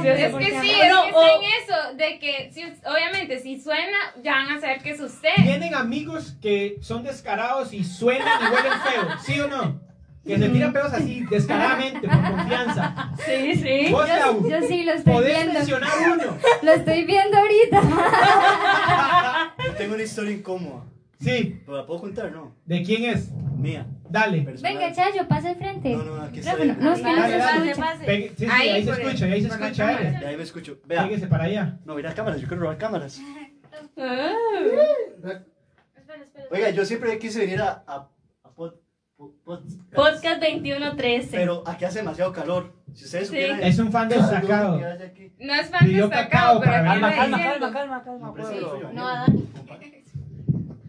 No, que o- está en eso, de que si, obviamente si suena, ya van a saber que es usted. ¿Tienen amigos que son descarados y suenan y huelen feo? ¿Sí o no? Que se tiran pedos así, descaradamente, por confianza. Sí, sí. ¿Vos, Lau? Yo sí lo estoy ¿Podés viendo. mencionar uno? Lo estoy viendo ahorita. Yo tengo una historia incómoda. Sí. ¿Pero la puedo contar? No. ¿De quién es? Mía. Dale. Personal. Venga, Chayo, pasa al frente. No, no, aquí estoy. No, es que no se. Pegue- sí, sí, Ahí, ahí, se escucha, ahí se escucha. De ahí me escucho. Vea. Péguese para allá. No, mira cámaras, yo quiero robar cámaras. Ah. Oiga, yo siempre quise venir a, a, a pod- pod- pod- Podcast 2113. Pero aquí hace demasiado calor. Si ustedes Sí. supieran. Es un fan destacado. No es fan destacado, pero Calma, diciendo. calma, calma, calma. No, pero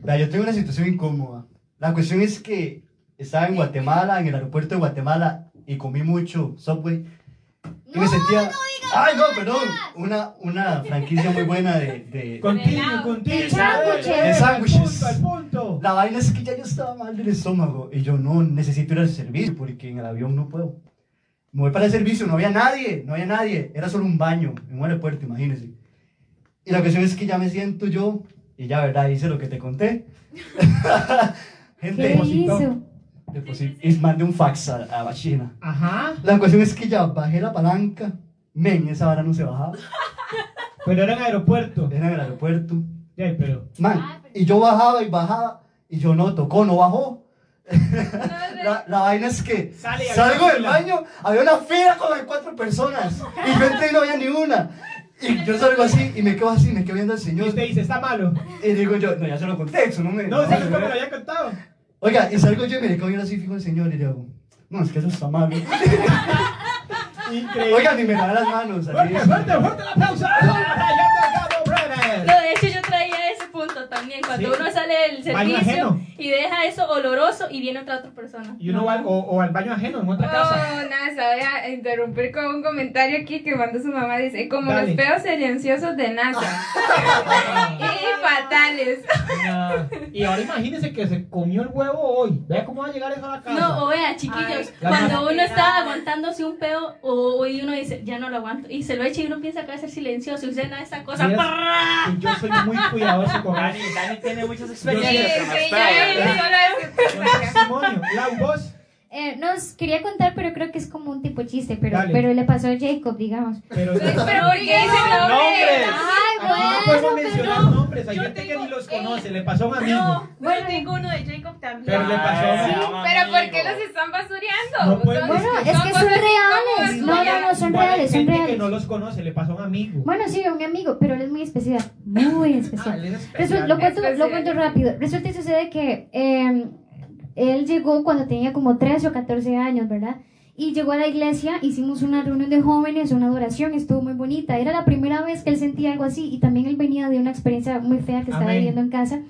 Vea, yo tengo una situación incómoda. La cuestión es que estaba en Guatemala, en el aeropuerto de Guatemala, y comí mucho Subway. Y me sentía. ¡Ay, no, perdón! Una, una franquicia muy buena de. de- Contigo, helado. contigo. De sándwiches. De Al sándwiches. punto, al punto. La vaina es que ya yo estaba mal del estómago y yo no necesito ir al servicio porque en el avión no puedo. Me voy para el servicio, no había nadie, no había nadie. Era solo un baño en un aeropuerto, imagínense. Y la cuestión es que ya me siento yo, y ya, ¿verdad? Hice lo que te conté. Gente, ¿Qué hizo? y mandé un fax a, a la China. Ajá. La cuestión es que ya bajé la palanca. Men, esa vara no se bajaba. Pero era en aeropuerto. Era en el aeropuerto. Ya, pero. Man, y yo bajaba y bajaba. Y yo no, tocó, no bajó. la, la vaina es que Sale salgo del baño, había una fila como de cuatro personas. Y yo entré y no había ni una. Y yo salgo así y me quedo así, me quedo viendo al Y señor. usted dice, está malo. Y digo yo, no, ya se lo conté, eso no me. No, sí, usted me lo había contado. Oiga, y salgo yo y me quedo viendo así fijo al señor y digo, no, es que eso está mal. Increíble. Oiga, ni me da las manos. Fuerte, fuerte, fuerte el aplauso. No, de hecho yo traía ese punto también. Cuando Sí. uno sale del servicio. Y deja eso oloroso y viene otra otra persona. Y uno va al- o, o al baño ajeno en otra casa. Oh, NASA, voy a interrumpir con un comentario aquí que mandó su mamá. Dice, como Dale. los peos silenciosos de NASA. y fatales. No. Y ahora imagínese que se comió el huevo hoy. Vea cómo va a llegar eso a la casa. No, o vea, chiquillos, Ay, cuando uno está aguantándose un pedo o, y uno dice, ya no lo aguanto, y se lo echa y uno piensa que va a ser silencioso y usted da esa cosa. Yo soy muy cuidadoso con Dani. Dani tiene muchas Sí, experiencias los sí, peos, ya él Eh, nos quería contar, pero creo que es como un tipo chiste, pero, Dale. pero le pasó a Jacob, digamos. Pero. Pero ¿por qué dice nombre? ¡Nombres! Ay, Aquí no podemos bueno, mencionar pero... nombres. Hay Yo gente que tengo- ni los eh, conoce. Le pasó a un amigo. No, Bueno. yo tengo uno de Jacob también. Pero le pasó a amigo. un Pero ¿por qué los están basureando? No Son- Bueno, es que son cosas reales. No, no, no, son Igual hay reales, son gente que reales. no los conoce. Le pasó a un amigo. Bueno, sí, un amigo, pero él es muy especial. Muy Ah, especial. él es Resu- especial. lo, cuento, lo Especial. cuento rápido. Resulta y sucede que eh, él llegó cuando tenía como 13 o 14 años, ¿verdad? Y llegó a la iglesia, hicimos una reunión de jóvenes, una adoración, estuvo muy bonita. Era la primera vez que él sentía algo así y también él venía de una experiencia muy fea que estaba Amén. viviendo en casa.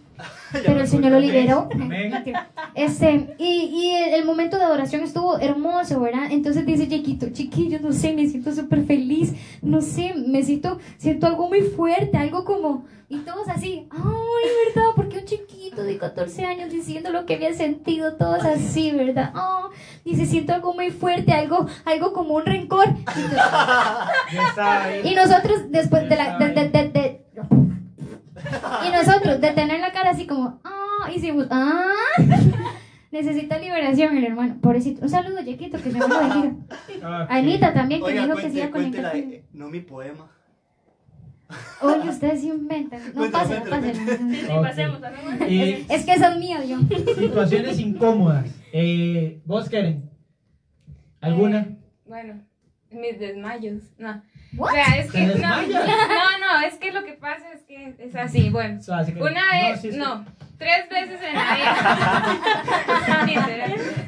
Pero el Señor lo liberó. Este, y, y el, el momento de adoración estuvo hermoso, ¿verdad? Entonces dice Chiquito, chiquillo, no sé, me siento súper feliz, no sé, me siento, siento algo muy fuerte, algo como, y todos así, ay, ¿verdad? Porque un chiquito de 14 años diciendo lo que había sentido, todos así, ¿verdad? Oh, dice, siento algo muy fuerte, algo, algo como un rencor. Y, nosotros, después de la, de, de- de- de- y nosotros, de tener la cara así como, ah, hicimos, ah, necesita liberación el hermano, pobrecito. Un saludo, Chiquito, que se me lo bendiga. Ah, Anita también, que Oiga, dijo que se cuente, iba conectar. la, eh, no mi poema. Oye, ustedes sí inventan. No, pásenla, cuéntala, pásenla. Sí, sí, pasemos, pasemos. Eh, Es que es mía, yo. situaciones incómodas. Eh, ¿Vos, Karen? ¿Alguna? Eh, bueno, mis desmayos. No. What? O sea, es ¿Se que. No, no, no, es que lo que pasa es que es así. Bueno, así que- una no, vez, sí, sí. no, tres veces en la vida.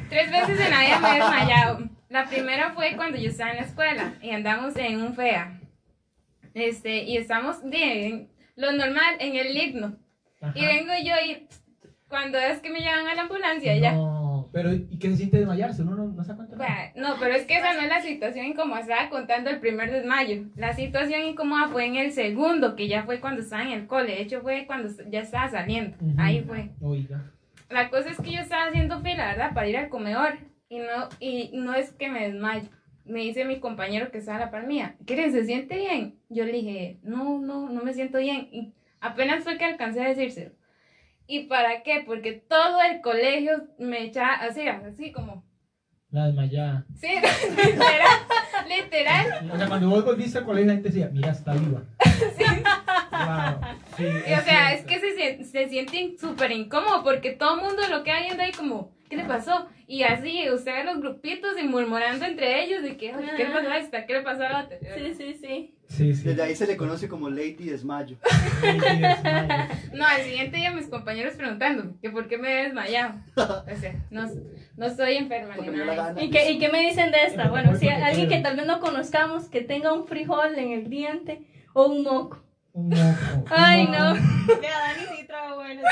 Tres veces en la vida me he desmayado. La primera fue cuando yo estaba en la escuela y andamos en un FEA. Este, y estamos bien, lo normal, en el himno. Ajá. Y vengo yo y cuando es que me llevan a la ambulancia, ya. No, pero ¿y qué se siente desmayarse? Uno no, no se no, pero es que esa no es la situación incómoda. Estaba contando el primer desmayo. La situación incómoda fue en el segundo, que ya fue cuando estaba en el cole. De hecho, fue cuando ya estaba saliendo. Ahí fue. Oiga. La cosa es que yo estaba haciendo fila, ¿verdad? Para ir al comedor. Y no, y no es que me desmayo. Me dice mi compañero que estaba a la par mía, ¿qué ¿Se siente bien? Yo le dije, no, no, no me siento bien. Y apenas fue que alcancé a decírselo. ¿Y para qué? Porque todo el colegio me echaba así, así como, La desmayada. sí, literal, literal. O sea, cuando vos volviste al colegio, la gente decía, mira, está viva. Wow. Sí, Y, o sea, es cierto. que se, se siente súper incómodo porque todo el mundo lo queda viendo ahí como, ¿qué le pasó? Y así, usted ve los grupitos y murmurando entre ellos de que, "Ay, ¿qué le pasó a esta? ¿Qué le pasó a la otra? Sí, sí, sí. Sí, sí. Desde ahí se le conoce como Lady Desmayo. Sí, sí, desmayo. No, al siguiente día mis compañeros preguntándome que por qué me he desmayado. O sea, no, no soy enferma ni nada. ¿Y qué, ¿Y qué me dicen de esta? Sí, Bueno, si alguien que tal vez no conozcamos, que tenga un frijol en el diente o un moco. Un moco. Ay, no. Vea, Dani sí trabaja bueno.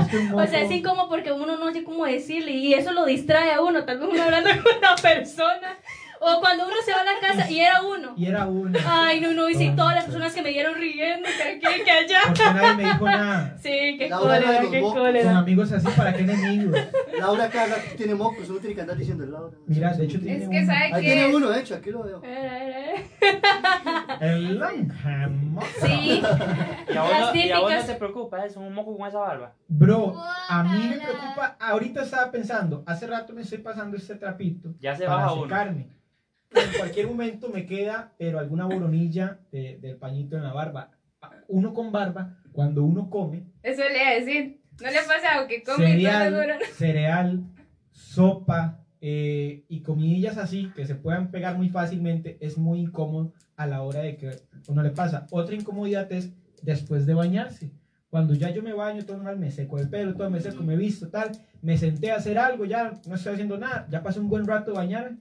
Es que un moco. O sea, es incómodo porque uno no sé cómo decirle y eso lo distrae a uno. Tal vez uno hablando con una persona O cuando uno se va a la casa y era uno. Y era uno. Ay, no, no, y sí, todas las personas que me dieron riendo, que aquí, que allá. Porque nadie me dijo nada. Sí, qué Laura, cólera, qué mocos. Con cólera. amigos así, ¿para qué enemigos? Laura cada tiene mocos, uno tiene que andar diciendo Laura. Mira, de hecho tiene Es que uno. sabe Ahí que tiene uno, de hecho, aquí lo veo. Era, era, era. El longemoco. Sí, Y a vos, Las no, y a vos no te preocupa, es un moco con esa barba. Bro, a mí me preocupa, ahorita estaba pensando, hace rato me estoy pasando este trapito Ya se baja uno. secarme. En cualquier momento me queda, pero alguna boronilla de- del pañito en la barba. Uno con barba, cuando uno come, Eso le iba a decir. ¿No le ha pasado que come no cereal, dura? cereal, sopa eh, y comidillas así que se puedan pegar muy fácilmente, es muy incómodo a la hora de que uno le pasa. Otra incomodidad es después de bañarse. Cuando ya yo me baño, todo normal, me seco el pelo, todo me seco, me visto, tal, me senté a hacer algo, ya no estoy haciendo nada, ya pasé un buen rato de bañarme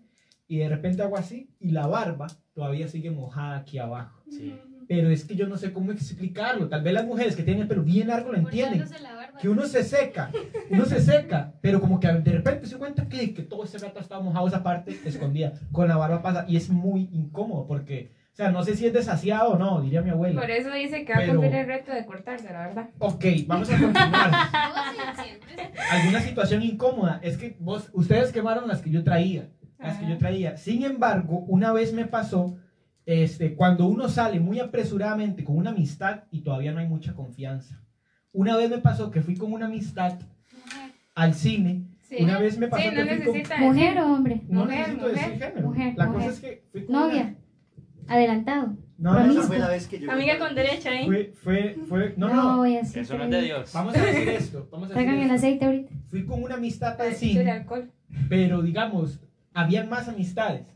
y de repente hago así y la barba todavía sigue mojada aquí abajo. Sí. Pero es que yo no sé cómo explicarlo. Tal vez las mujeres que tienen el pelo bien largo lo entienden Cortándose la barba. que uno se seca, uno se seca, pero como que de repente se cuenta que, que todo ese rato estaba mojado esa parte escondida, con la barba pasa, y es muy incómodo porque, o sea, no sé si es desasiado o no, diría mi abuela. Por eso dice que va a cumplir el reto de cortarse, la verdad. Ok, vamos a continuar. Alguna situación incómoda, es que vos, ustedes quemaron las que yo traía, las que yo traía. Sin embargo, una vez me pasó, este, cuando uno sale muy apresuradamente con una amistad y todavía no hay mucha confianza. Una vez me pasó que fui con una amistad al cine. Sí. Una vez me pasó Sí, que no fui con- ¿Mujer o hombre? No Mujer, necesito mujer, decir género. mujer, la mujer. cosa es que fui con una- Novia. Adelantado. No, no, Esa no, fue la vez que yo. amiga con derecha, ¿eh? fue, fue, fue, no, No, no. voy así. Eso no es de Dios. Vamos a decir esto. Vamos a decir Traigan el esto. aceite ahorita. Fui con una amistad al Para el cine. alcohol. pero digamos, habían más amistades.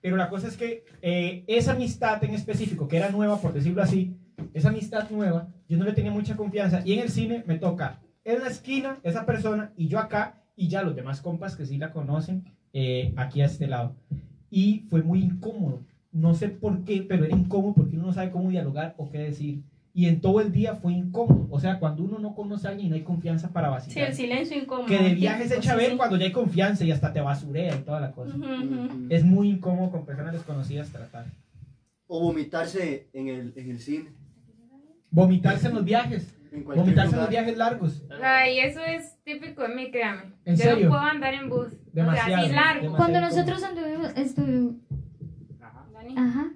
Pero la cosa es que eh, esa amistad en específico, que era nueva, por decirlo así, esa amistad nueva, yo no le tenía mucha confianza. Y en el cine me toca en la esquina esa persona y yo acá, y ya los demás compas que sí la conocen, eh, aquí a este lado. Y fue muy incómodo. No sé por qué, pero era incómodo porque uno no sabe cómo dialogar o qué decir. Y en todo el día fue incómodo. O sea, cuando uno no conoce a alguien y no hay confianza para Sí, vacilar. el silencio incómodo. que de viaje se echa a sí, ver sí. cuando ya hay confianza y hasta te basurea y toda la cosa. Ujú, ujú. Es muy incómodo con personas desconocidas tratar. O vomitarse en el, en el cine. Vomitarse en los viajes. En Vomitarse en los viajes largos. Ay, eso es típico de mí, créame. ¿En Yo serio? no puedo andar en bus. Demasiado, O sea, así largo. demasiado. Cuando nosotros anduvimos, estuvimos, Ajá. Dani. ajá.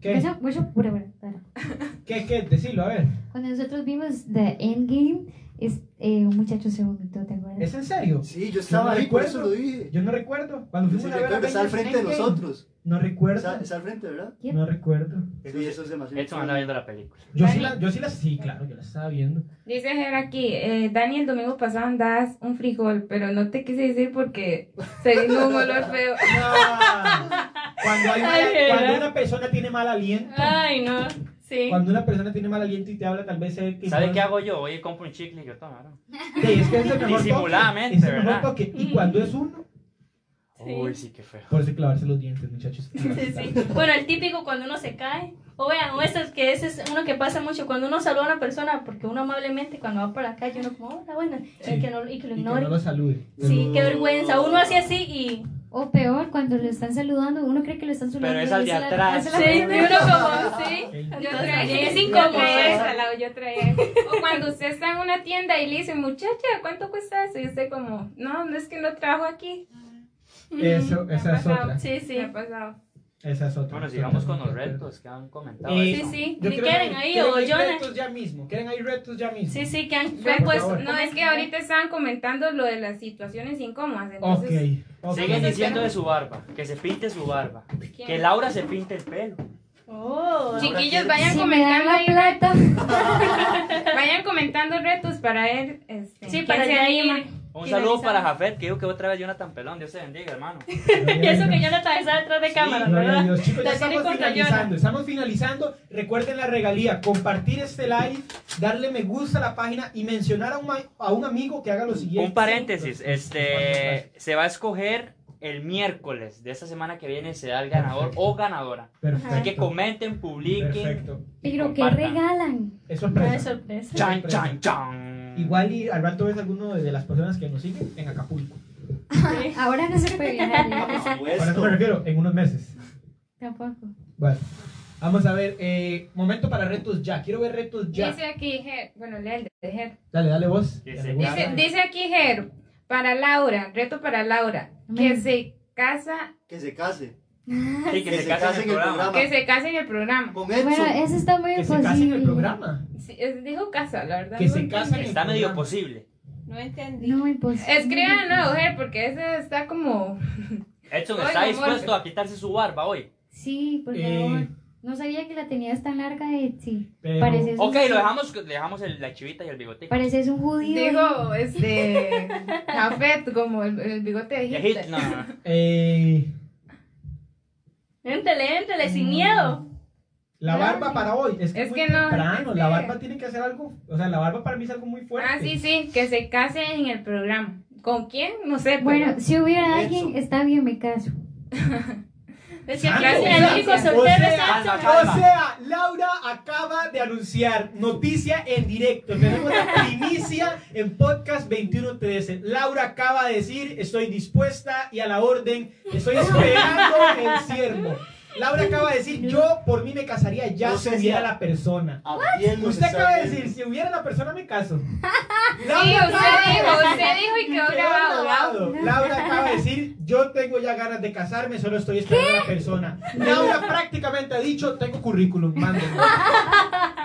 ¿Qué? Eso- eso, pura, pura, pura. ¿Qué, qué? Decilo, a ver. Cuando nosotros vimos The Endgame, es, eh, un muchacho se vomitó, ¿te acuerdas? ¿Es en serio? Sí, yo estaba no ahí, por eso recuerdo. lo dije. Yo no recuerdo. Cuando Sí, fuimos a ver recuerdo, está al frente de nosotros. No recuerdo. Está, está al frente, ¿verdad? ¿Quién? No recuerdo. Sí, eso es demasiado. Edson anda viendo la película. Yo sí, la, yo sí la, sí, claro, yo la estaba viendo. Dice Ger aquí, eh, Dani el domingo pasado andabas un frijol, pero no te quise decir porque se vino un olor feo. Ah, cuando, hay mala- Ay, cuando una persona tiene mal aliento, Ay, no. Sí. cuando una persona tiene mal aliento y te habla, tal vez se que ¿Sabe no- qué hago yo? Voy y compro un chicle y yo tomo. ¿no? Sí, es que es el mejor Disimuladamente, toque. Es el mejor ¿verdad? toque. Y cuando es uno, Sí. Uy, sí, qué feo. por eso hay que lavarse los dientes, muchachos. Sí, sí. Bueno, el típico cuando uno se cae. O vean, o eso es que ese es uno que pasa mucho cuando uno saluda a una persona, porque uno amablemente cuando va por la calle uno como, hola, buena, Sí. y, que no, y que lo Y que ignore. no lo salude. Sí, qué vergüenza. Uno hace así y... O peor, cuando lo están saludando, uno cree que lo están saludando. Pero es al y de atrás. la- Sí, uno como, sí. Yo traía, Es incómodo yo. O cuando usted está en una tienda y le dice, muchacha, ¿cuánto cuesta eso? Y usted como, no, no es que no trabajo aquí. Eso, esa es pasado. otra. Sí, sí. Me ha pasado. Esa es otra. Bueno, sigamos con los retos que han comentado. Eh, Sí, sí. Yo quieren ahí quieren o hay Jonah. retos ya mismo. ¿Quieren hay retos ya mismo? Sí, sí, que han, que favor. No, es que ahorita estaban comentando lo de las situaciones incómodas. Entonces, ok. Siguen diciendo de su barba, que se pinte su barba. ¿quién? Que Laura se pinte el pelo. Oh, Chiquillos, vayan Si comentando la ahí, plata. vayan comentando retos para ver este, Sí, para se ya anima. Un saludo para Jafet, que dijo que otra vez Jonathan Pelón. Dios se bendiga, hermano. Y eso que yo no estaba detrás de cámara, ¿verdad? Dios. Chicos, ya La tiene estamos finalizando. Estamos finalizando. Recuerden la regalía: compartir este live, darle me gusta a la página y mencionar a un, ma- a un amigo que haga lo siguiente. Un paréntesis, este se va a escoger el miércoles de esta semana que viene, se da el ganador o ganadora. Perfecto. Así que comenten, publiquen. Perfecto. Pero que compartan. regalan. Es No sorpresa. es sorpresa. Chan, chan, chan. Igual y al rato ves alguno de las personas que nos siguen en Acapulco. Ahora no se puede viajar. Por eso me refiero, en unos meses. Tampoco. Bueno, vamos a ver. eh, momento para retos ya. Quiero ver retos ya. Dice aquí, Ger, bueno, lea el de Ger. Dale, dale vos. Dice, dice aquí Ger, para Laura, reto para Laura, que se casa, Que se case. Sí, que, se case en el programa. que se case en el programa. Con Bueno, eso está muy Que se imposible. case en el programa. Sí, es- dijo casa, la verdad. Que no se en- Está medio posible. No entendí. No, imposible. Escriban nuevo, Ger, porque ese está como... Edson está dispuesto a quitarse su barba hoy. Sí, por Eh, favor. No sabía que la tenías tan larga, Etsy. Pero- Pareces Ok, lo dejamos, le dejamos el- la chivita y el bigotito. Pareces un judío. Dijo, este... Jafet, como el, el bigote de Hitler. No, no. Eh, Éntele, éntele, sin miedo. la barba para hoy. Es que, Es muy que no, temprano. es La barba tiene que hacer algo. O sea, la barba para mí es algo muy fuerte. Ah, sí, sí, que se case en el programa. ¿Con quién? No sé. Bueno, si hubiera Eso. alguien, está bien, me caso. Decía Santo, que o el sea, único o soltero es sea. O Laura acaba de anunciar noticia en directo. Tenemos la primicia en podcast 2113. Laura acaba de decir, estoy dispuesta y a la orden, estoy esperando el siervo. Laura acaba de decir, yo por mí me casaría ya No si sé si hubiera la persona. ¿A quién nos Usted acaba de decir, si hubiera la persona me caso. Sí, Laura usted acaba de dijo, usted dijo y quedó Quedó grabado. grabado. Laura acaba de decir, yo tengo ya ganas de casarme, solo estoy esperando a la persona. Laura prácticamente ha dicho, tengo currículum, mándenlo.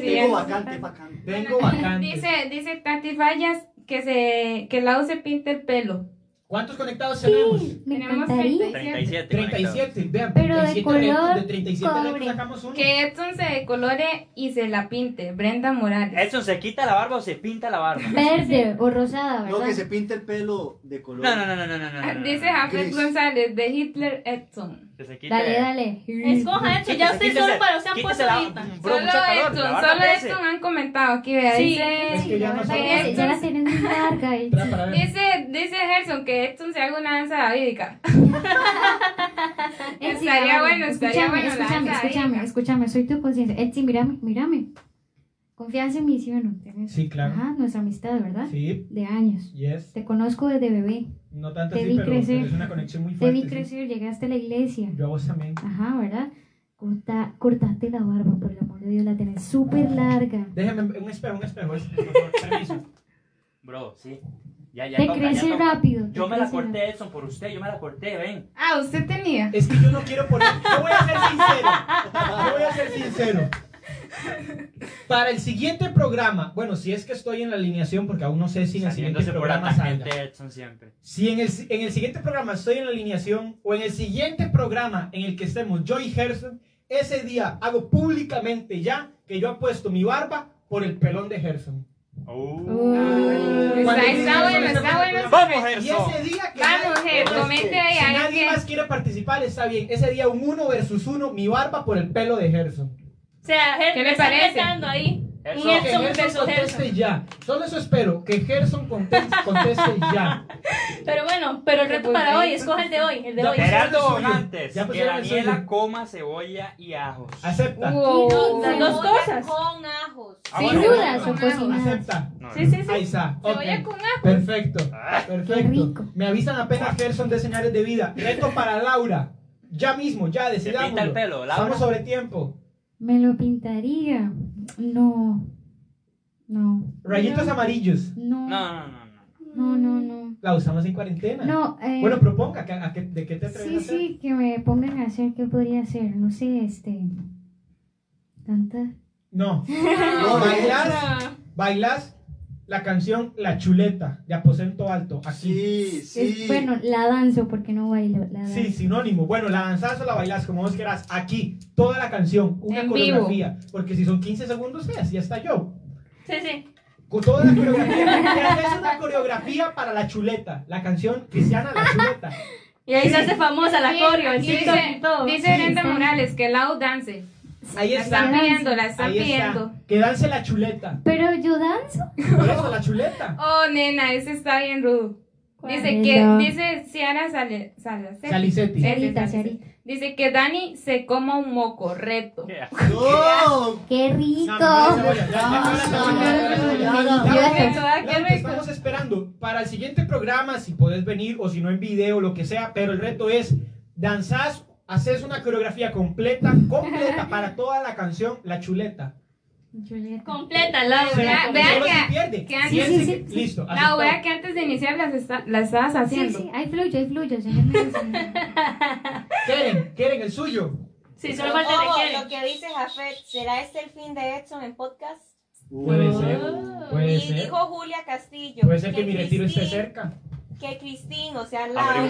Tengo vacante, vacante. Tengo vacante. Dice, dice Tati Fallas que se que Lau se pinte el pelo. ¿Cuántos conectados tenemos? Me Tenemos encantaría. 37. 37, vean, Pero de 37 color retos, de 37 retos cobre. sacamos uno. Que Edson se decolore y se la pinte. Brenda Morales. Edson, ¿se quita la barba o se pinta la barba? Verde o rosada, ¿verdad? No, que se pinte el pelo de color. No, no, no, no, no, no, no, no, no. Dice Jafet Gris. González de Hitler Edson. Que se quite. Dale, dale. Escoja Edson, ya usted Quítese- solo para usted han puesto ahorita. Solo barba solo crece. Edson han comentado aquí, vea. Sí. Dice, Es que ya no la sé. verdad, ya la tienes muy larga. Ver. dice, dice Gerson que Edson se haga una danza davídica. Etsy, Estaría bueno, estaría Escúchame, bueno Escúchame, escúchame, escúchame, soy tu conciencia. Etsy, mírame, mírame. Confianza en mí, ¿sí o no? ¿Tienes? Sí, claro. Ajá, nuestra amistad, ¿verdad? Sí, De años. yes. Te conozco desde bebé. No tanto Te así, vi pero, crecer. pero es una conexión muy Te fuerte. vi sí. crecer, llegaste a la iglesia. Yo a vos también. Ajá, ¿verdad? Corta, cortaste la barba, por el amor de Dios, la tenés súper larga. Déjame un espejo, un espejo. es- por favor, Permiso. Bro, sí. Ya, ya Te toca, crece rápido. te Yo me la corté, Edson, por usted. Yo me la corté, ven. Ah, usted tenía. Es que yo no quiero poner. Yo voy a ser sincero. Yo voy a ser sincero. Para el siguiente programa, bueno, si es que estoy en la alineación, porque aún no sé si en el siguiente programa salga. siempre. Si en el, en el siguiente programa estoy en la alineación o en el siguiente programa en el que estemos yo y Gerson, ese día hago públicamente ya que yo apuesto mi barba por el pelón de Gerson. Oh. Uh. Está, está bueno, está bueno. Vamos, Y Gerson. ese día que Vamos, nadie- comente ahí, Si nadie que- más quiere participar, está bien. Ese día un uno versus uno, mi barba por el pelo de Gerson. O sea, Ger- ¿Qué le está parece? ahí. Edson que Gerson conteste Gerson. ya. Solo eso espero, que Gerson conteste, conteste ya. Pero bueno, pero el reto Pues para hoy, escoja el de hoy, el de Ya, hoy. Gerardo el Bonantes, suyo. Ya que Daniela coma cebolla y ajos. Acepta. Wow. Las dos cosas. Con ajos. Ah, Sin bueno, dudas, bueno. o cocinadas. Acepta. No, Sí, no. sí, sí. Ahí está. ok. Cebolla con ajo. Perfecto. Ah. Perfecto. Rico. Me avisan apenas Gerson de señales de vida. Reto para Laura. Ya mismo, ya decidamos. pinta el pelo, Laura. Estamos sobre tiempo. Me lo pintaría. No. No. Rayitos amarillos. No. No, no, no, no. No, no, no. La usamos en cuarentena. No, eh, Bueno, proponga. ¿a qué- a qué- ¿De qué te atreves sí, a hacer? sí, que me pongan a hacer, ¿qué podría hacer? No sé, este. Tanta. No. No, Bailas, bailas la canción La Chuleta de Aposento Alto. Aquí. Sí, Es- sí. bueno, la danzo porque no bailo. La danzo. Sí, sinónimo. Bueno, la danzas o la bailas como vos quieras. Aquí, toda la canción, una En coreografía. Porque si son 15 segundos, ya, ya está yo. Sí, sí. Con toda la coreografía. Haces una coreografía para la chuleta. La canción cristiana La Chuleta. Y ahí Sí. se hace famosa la Sí, coreo, dice-. Dice Brenda. Morales que Lau dance. Ahí la. Están viendo, la están Ahí viendo. Está. Que dance la chuleta. Pero yo danzo. Por eso, la chuleta. Oh, nena, ese está bien rudo. Dice que, dice Ciara Sal, Sal, Sal, Salicetti. Dice que Dani se coma un moco, reto. Yeah. ¡Qué rico! Estamos esperando para el siguiente programa, si podés venir o si no en video, lo que sea, pero el reto es, danzás haces una coreografía completa, completa para toda la canción La Chuleta. Completa, la Se- vea- vea que- que antes- Sí, se- sí, Listo. La aceptado. wea que antes de iniciar las, esta- las estabas Sí, haciendo. sí, ahí fluye, ahí fluye. ¿Quieren? ¿Quieren el suyo? Sí, solo falta de lo que dice Jafet, ¿será este el fin de Edson en podcast? Puede ser. Puede y ser. dijo Julia Castillo. Puede ser que mi retiro esté cerca. Que Cristín, o sea, la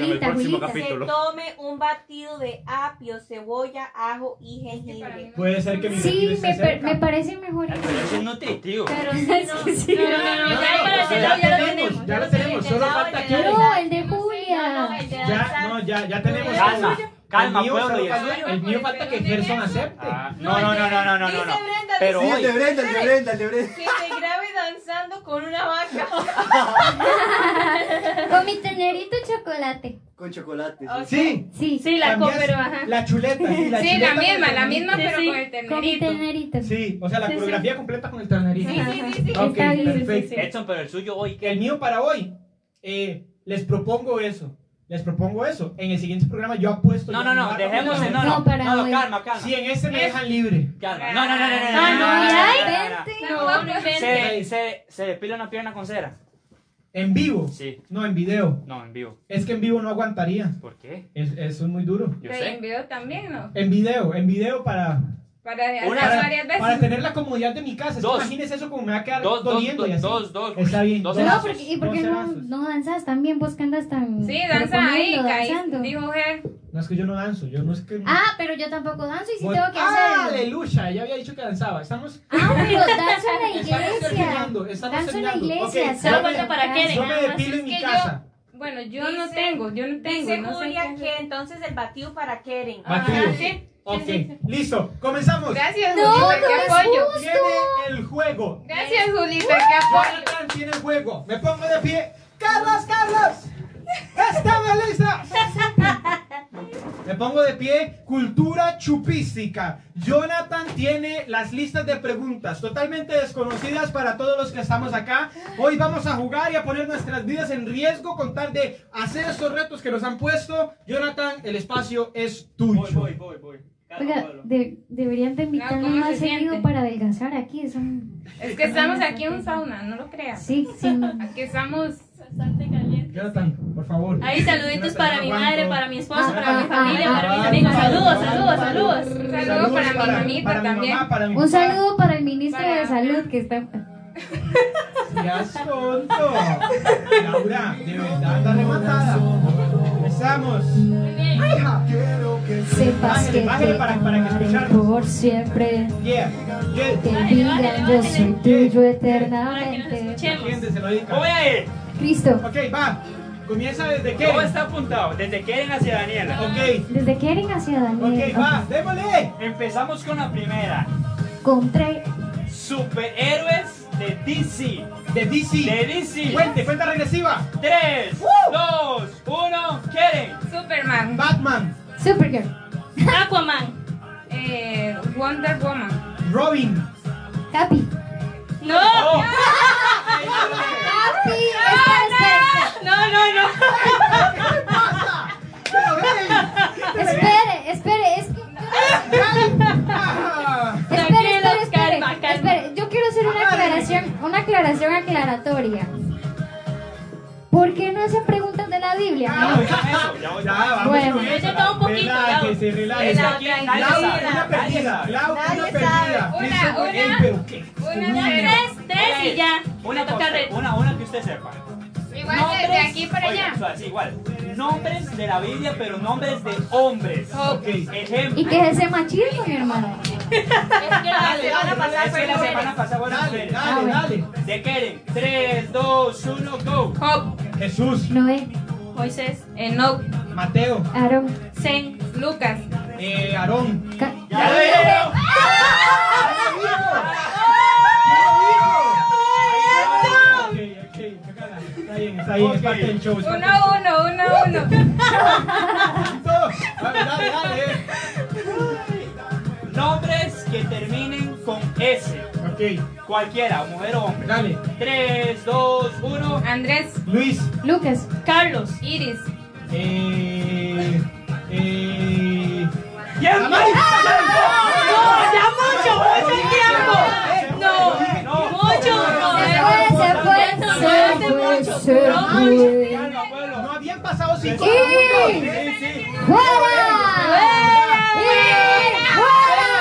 se tome un batido de apio, cebolla, ajo y jengibre. Puede ser que mi Sí, me, cerca. me parece mejor. Pero eso es nutritivo. Pero sí, no. Sí, no, no, no, No, ya no, para no, hacerlo ya ya lo tenemos, tenemos. ya lo tenemos, solo falta que No, el de Julia. Ya, no, ya, ya tenemos. Calma, calma, el mío, pueblo, y el el mío falta que Gerson acepte. Ah, no, no, no, no, no, no, no, no. Pero Sí, el de Brenda, el de Brenda, el de Brenda. Que se grabe danzando con una vaca. Con mi tenerito chocolate. Con chocolate. Sí. Sí, Sí, la copa, pero ajá. La chuleta, sí, la Sí, la con el misma, la misma, pero sí. con el con mi ternerito. tenerito. Sí, o sea, la Sí, sí. coreografía completa con el ternerito. Sí, sí, sí, sí. Ok, Está bien, sí, sí, perfecto. sí. Edson, pero el suyo hoy, El mío para hoy, eh, les propongo eso. Les propongo eso. En el siguiente programa yo apuesto. No, no, no, barra dejemos, no, no, No, calma, calma. Si en este me dejan libre. Calma. No, no, no, no, no, no, Ah, no, no, no, ya, no, no, no, no. vente. No, no inventes. Se, se, se depila una pierna con cera. En vivo. Sí. No, en video. No, en vivo. Es que en vivo no aguantaría. ¿Por qué? Es, eso es muy duro. Yo Pero en sé. video también, ¿no? En video, en video para, Para hacer Una- para, varias veces. para tener la comodidad de mi casa. Dos. imagínese eso como me va a quedar Dos, dos, doliendo y dos, así. dos, dos. Está bien. Dos. No, porque, ¿y por qué no, no danzas también? Vos que andas tan. Sí, danza ahí, danzando. Dijo Ger. No es que yo no danzo, yo no es que. Ah, pero yo tampoco danzo y sí tengo que ¡Ah, hacerlo. aleluya! Ya había dicho que danzaba. Estamos. Ah, pero danzo en la Estamos iglesia. terminando, estamos Danzo en la iglesia. Ok, Solo yo falta me- para Keren. Yo me depilo en mi que yo- casa. Bueno, yo no tengo, yo no tengo. Dice Julia qué que hacer. entonces el batido para Keren. Batido. Ok, listo. Comenzamos. Gracias, No, Julita, no qué apoyo. justo. Viene el juego. Gracias, Julita, qué apoyo. Jonathan tiene el juego. Me pongo de pie. ¡Carlos, Carlos! ¡Estamos listos! Me pongo de pie. Cultura chupística. Jonathan tiene las listas de preguntas totalmente desconocidas para todos los que estamos acá. Hoy vamos a jugar y a poner nuestras vidas en riesgo con tal de hacer estos retos que nos han puesto. Jonathan, el espacio es tuyo. Voy, voy, voy, voy. Oiga, de- deberían de invitarme ¿cómo más se seguido para adelgazar aquí. Son... Es que estamos aquí en un sauna, no lo creas. Sí, sí. Aquí estamos. Bastante caliente. Jonathan, por favor. Ahí saluditos Jonathan, para no mi madre, para mi esposo, Ah, para mi familia, ah, para mis amigos. Saludos, saludos, saludos. Un saludo para mi mamita para mi también. mamá, para mi Un papá. saludo para el ministro Para- de Salud que está. Seas tonto. Laura, de verdad, anda rematada. Empezamos. Sepas que te para- para que amaré por siempre. Yeah. Que Yeah. digan yo soy tuyo Para que nos eternamente. escuchemos. ¿Quién se lo diga? ¿Cómo voy a ir? Cristo, Ok, va. Comienza desde ¿Cómo qué. está apuntado? Desde Keren hacia Daniela. Ok, desde Keren hacia Daniel. ok, va. Démosle. Empezamos con la primera. Contra. Superhéroes de DC. De DC. De DC. Cuente, cuenta regresiva. 3, 2, 1, Keren. Superman, Batman. Supergirl. Aquaman. eh, Wonder Woman, Robin. Capi. No, Oh, Capi. Espera, no, no, no. ¿Qué pasa? Pero, hey. espere. Espere, espere. Es que. aclaración aclaratoria. ¿Por qué no hacen preguntas de la Biblia? Ah, No. oigan eso, ya voy. Ya, vamos Bueno. con eso. Yo tengo un poquito, Relájese, relájese. Una nadie perdida. una perdida. Una, una. una tres, tres y ya. Una una, una que usted sepa. Igual de, de aquí para allá. igual. Nombres de la Biblia, pero nombres de hombres. Ok. Ejemplo. ¿Y qué es ese machismo, mi hermano? Es que la Dale, semana dale, pasada Es fue que la mujeres. semana pasada fueron Dale. Ah. De Keren. 3, 2, 1, go. Job, Jesús, Noé, Moisés, Enoch, Mateo, Aarón, Zen, Lucas, eh, Aarón. Ca- ¡Ya lo Está bien, está bien, es parte del show. uno, show. uno, uno, uno. Listo. Dale, dale, dale. Nombres que terminen con S. Ok. Cualquiera, mujer o hombre. Dale. 3, 2, 1. Andrés, Luis. Lucas. Carlos. Iris, Eh. Eh. ¡Tiempo! No, ya mucho, mucho tiempo. No, se fue, se fue, se fue. Calma, pueblo. No habían pasado cinco Sí. segundos. Sí, sí. ¡Fuera! ¡Y fuera!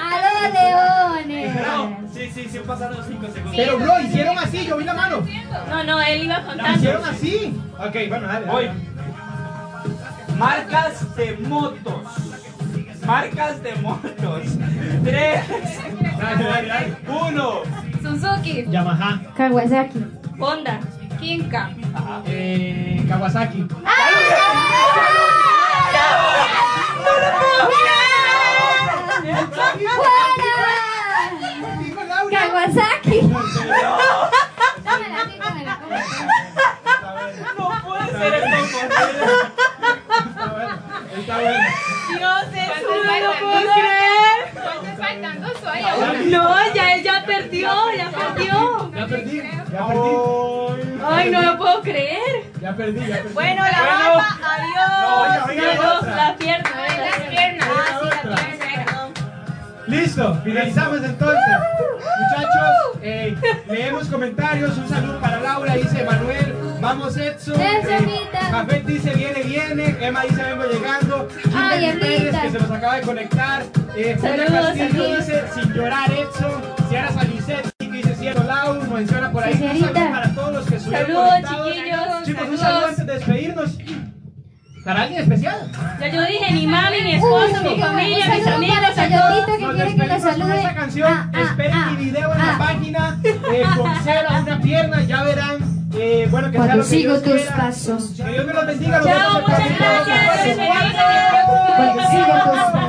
¡A los No, leones! sí, sí, sí pasaron 5 segundos. Pero bro, hicieron así, yo vi la mano. No, no, él iba contando. Hicieron así. Ok, bueno, dale. Voy. dale. Marcas de motos. Marcas de motos. 3, Dale, dale, dale. 1. Suzuki, Yamaha. Kawasaki. Honda. Kinka, Eh, Kawasaki. Laura. Kawasaki. No, puede ser bueno. Está bueno. Dios, eso ¿Cuántos no lo puedo creer. No, ya él ya perdió, ya perdió. Ya perdí. Ya perdí. Ay, no lo puedo creer. Ya perdí, ya perdí. Bueno, la Bueno. barba, adiós. oiga, oiga, No, la pierna. Las pierna. piernas. Ah, sí, Listo, finalizamos entonces. Muchachos, eh, leemos comentarios. Un saludo para Laura, dice Manuel. Vamos, Edson. Eh. Jafet dice viene, viene. Emma dice vengo llegando. Ay, Pérez, que se nos acaba de conectar. Eh, Julia Saludos, Castillo dice sin llorar, Edson. Ciara Salicetti que dice cielo Lau. Menciona por ahí. Sí, Un saludo señorita. para todos los que estuvieron Saludos, conectados. chiquillos. Chicos, un Saludos. saludo antes de despedirnos. ¿Para alguien especial? Ya yo dije, mi mami, mi esposo, Uy, mi familia, mis amigos, a todos. Que Nos quiere que la salude. Con esta canción, ah, ah, esperen ah, mi video en la ah. página, eh, con cera, una pierna, ya verán. Eh, bueno, que Cuando sea lo que sigo Dios tus pasos. Que Dios me los bendiga. Los Chao, muchas gracias. Cuando sigo tus pasos.